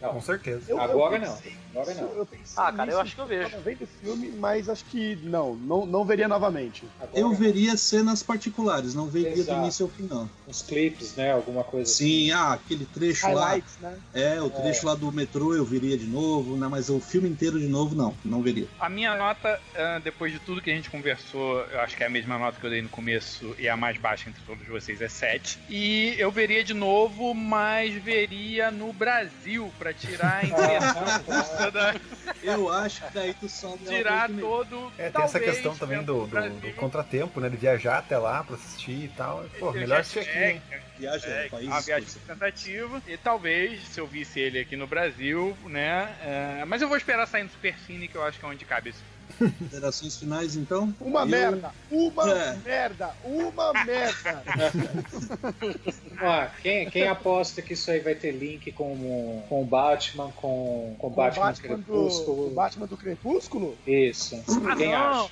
Speaker 7: Com certeza.
Speaker 3: Eu-
Speaker 2: Agora
Speaker 3: eu
Speaker 2: não. Agora não.
Speaker 3: Eu
Speaker 6: Ah, cara, eu acho que eu vejo.
Speaker 3: tava vendo o filme, mas acho que não, não, não veria novamente.
Speaker 2: Agora
Speaker 5: Eu
Speaker 2: não.
Speaker 5: veria cenas particulares, não veria
Speaker 2: Exato.
Speaker 5: do início ao fim, não.
Speaker 2: Uns clipes, né? Alguma coisa
Speaker 5: Sim, ah, aquele trecho lá.
Speaker 3: Highlights, né?
Speaker 5: É, o trecho lá do metrô eu veria de novo, né? Mas o filme inteiro de novo, não, não veria.
Speaker 4: A minha nota, ah, depois de tudo que a gente conversou, eu acho que é a mesma nota que eu dei no começo e a mais baixa entre todos vocês é 7. E eu veria de novo, mas veria no Brasil, pra tirar a impressão russa da.
Speaker 5: Eu acho que daí tu só
Speaker 4: Tirar todo.
Speaker 7: É, tem essa questão também do, do, do contratempo, né? De viajar até lá pra assistir e tal. Pô,
Speaker 4: Eu
Speaker 7: melhor assistir aqui,
Speaker 4: é,
Speaker 7: hein?
Speaker 5: Viagem
Speaker 4: É,
Speaker 5: país.
Speaker 4: uma viagem tentativa. E talvez, se eu visse ele aqui no Brasil, né? é, mas eu vou esperar sair no Supercine, que eu acho que é onde cabe esse.
Speaker 5: Considerações finais, então?
Speaker 3: Uma
Speaker 5: Eu-
Speaker 3: merda! Uma
Speaker 5: É.
Speaker 3: merda! Uma merda!
Speaker 2: Ah, quem, quem aposta que isso aí vai ter link com, com o Batman, com, com o
Speaker 3: O
Speaker 2: Batman,
Speaker 3: Batman do,
Speaker 2: Crepúsculo?
Speaker 3: o Batman do Crepúsculo?
Speaker 2: Isso. quem
Speaker 4: não!
Speaker 2: acha?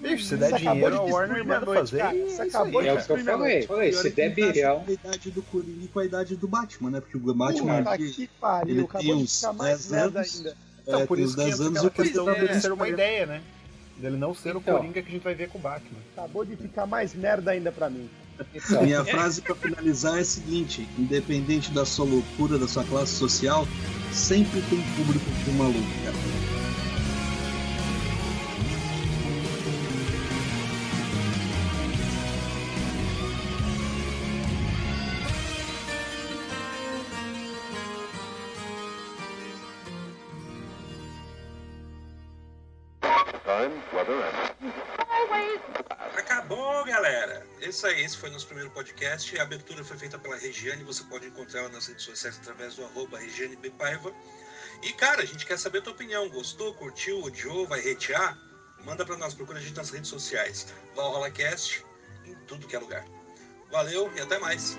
Speaker 7: Bicho, se
Speaker 3: Você
Speaker 7: der
Speaker 3: acabou
Speaker 7: dinheiro,
Speaker 3: de
Speaker 7: a Warner manda fazer.
Speaker 3: cara. Você
Speaker 7: é isso
Speaker 3: acabou
Speaker 7: aí,
Speaker 2: É o
Speaker 3: de
Speaker 2: que eu falei. falei se
Speaker 5: é
Speaker 2: der
Speaker 5: encaixa
Speaker 2: birão.
Speaker 5: A idade do Coringa com a idade do Batman, né? Porque o Batman
Speaker 3: Puta
Speaker 5: aqui,
Speaker 3: que pariu,
Speaker 5: ele
Speaker 3: acabou
Speaker 5: tem
Speaker 3: de ficar mais
Speaker 5: 10
Speaker 3: merda ainda.
Speaker 7: Então,
Speaker 5: é,
Speaker 7: por isso que
Speaker 5: 10
Speaker 7: entra
Speaker 5: anos
Speaker 7: aquela
Speaker 5: o
Speaker 7: questão
Speaker 5: tá
Speaker 7: dele ser uma ideia, né? Dele não ser o
Speaker 2: Então.
Speaker 7: Coringa que a gente vai ver com o Batman.
Speaker 3: Acabou de ficar mais merda ainda pra mim.
Speaker 2: Então,
Speaker 5: Minha frase pra finalizar é a seguinte: independente da sua loucura, da sua classe social, sempre tem público pro maluco, cara.
Speaker 13: Aí, esse foi nosso primeiro podcast. A abertura foi feita pela Regiane. Você pode encontrar ela nas redes sociais através do arroba Regiane. E, cara, a gente quer saber a tua opinião. Gostou, curtiu, odiou, vai retear? Manda pra nós, procura a gente nas redes sociais. Valhalla Cast, em tudo que é lugar. Valeu e até mais.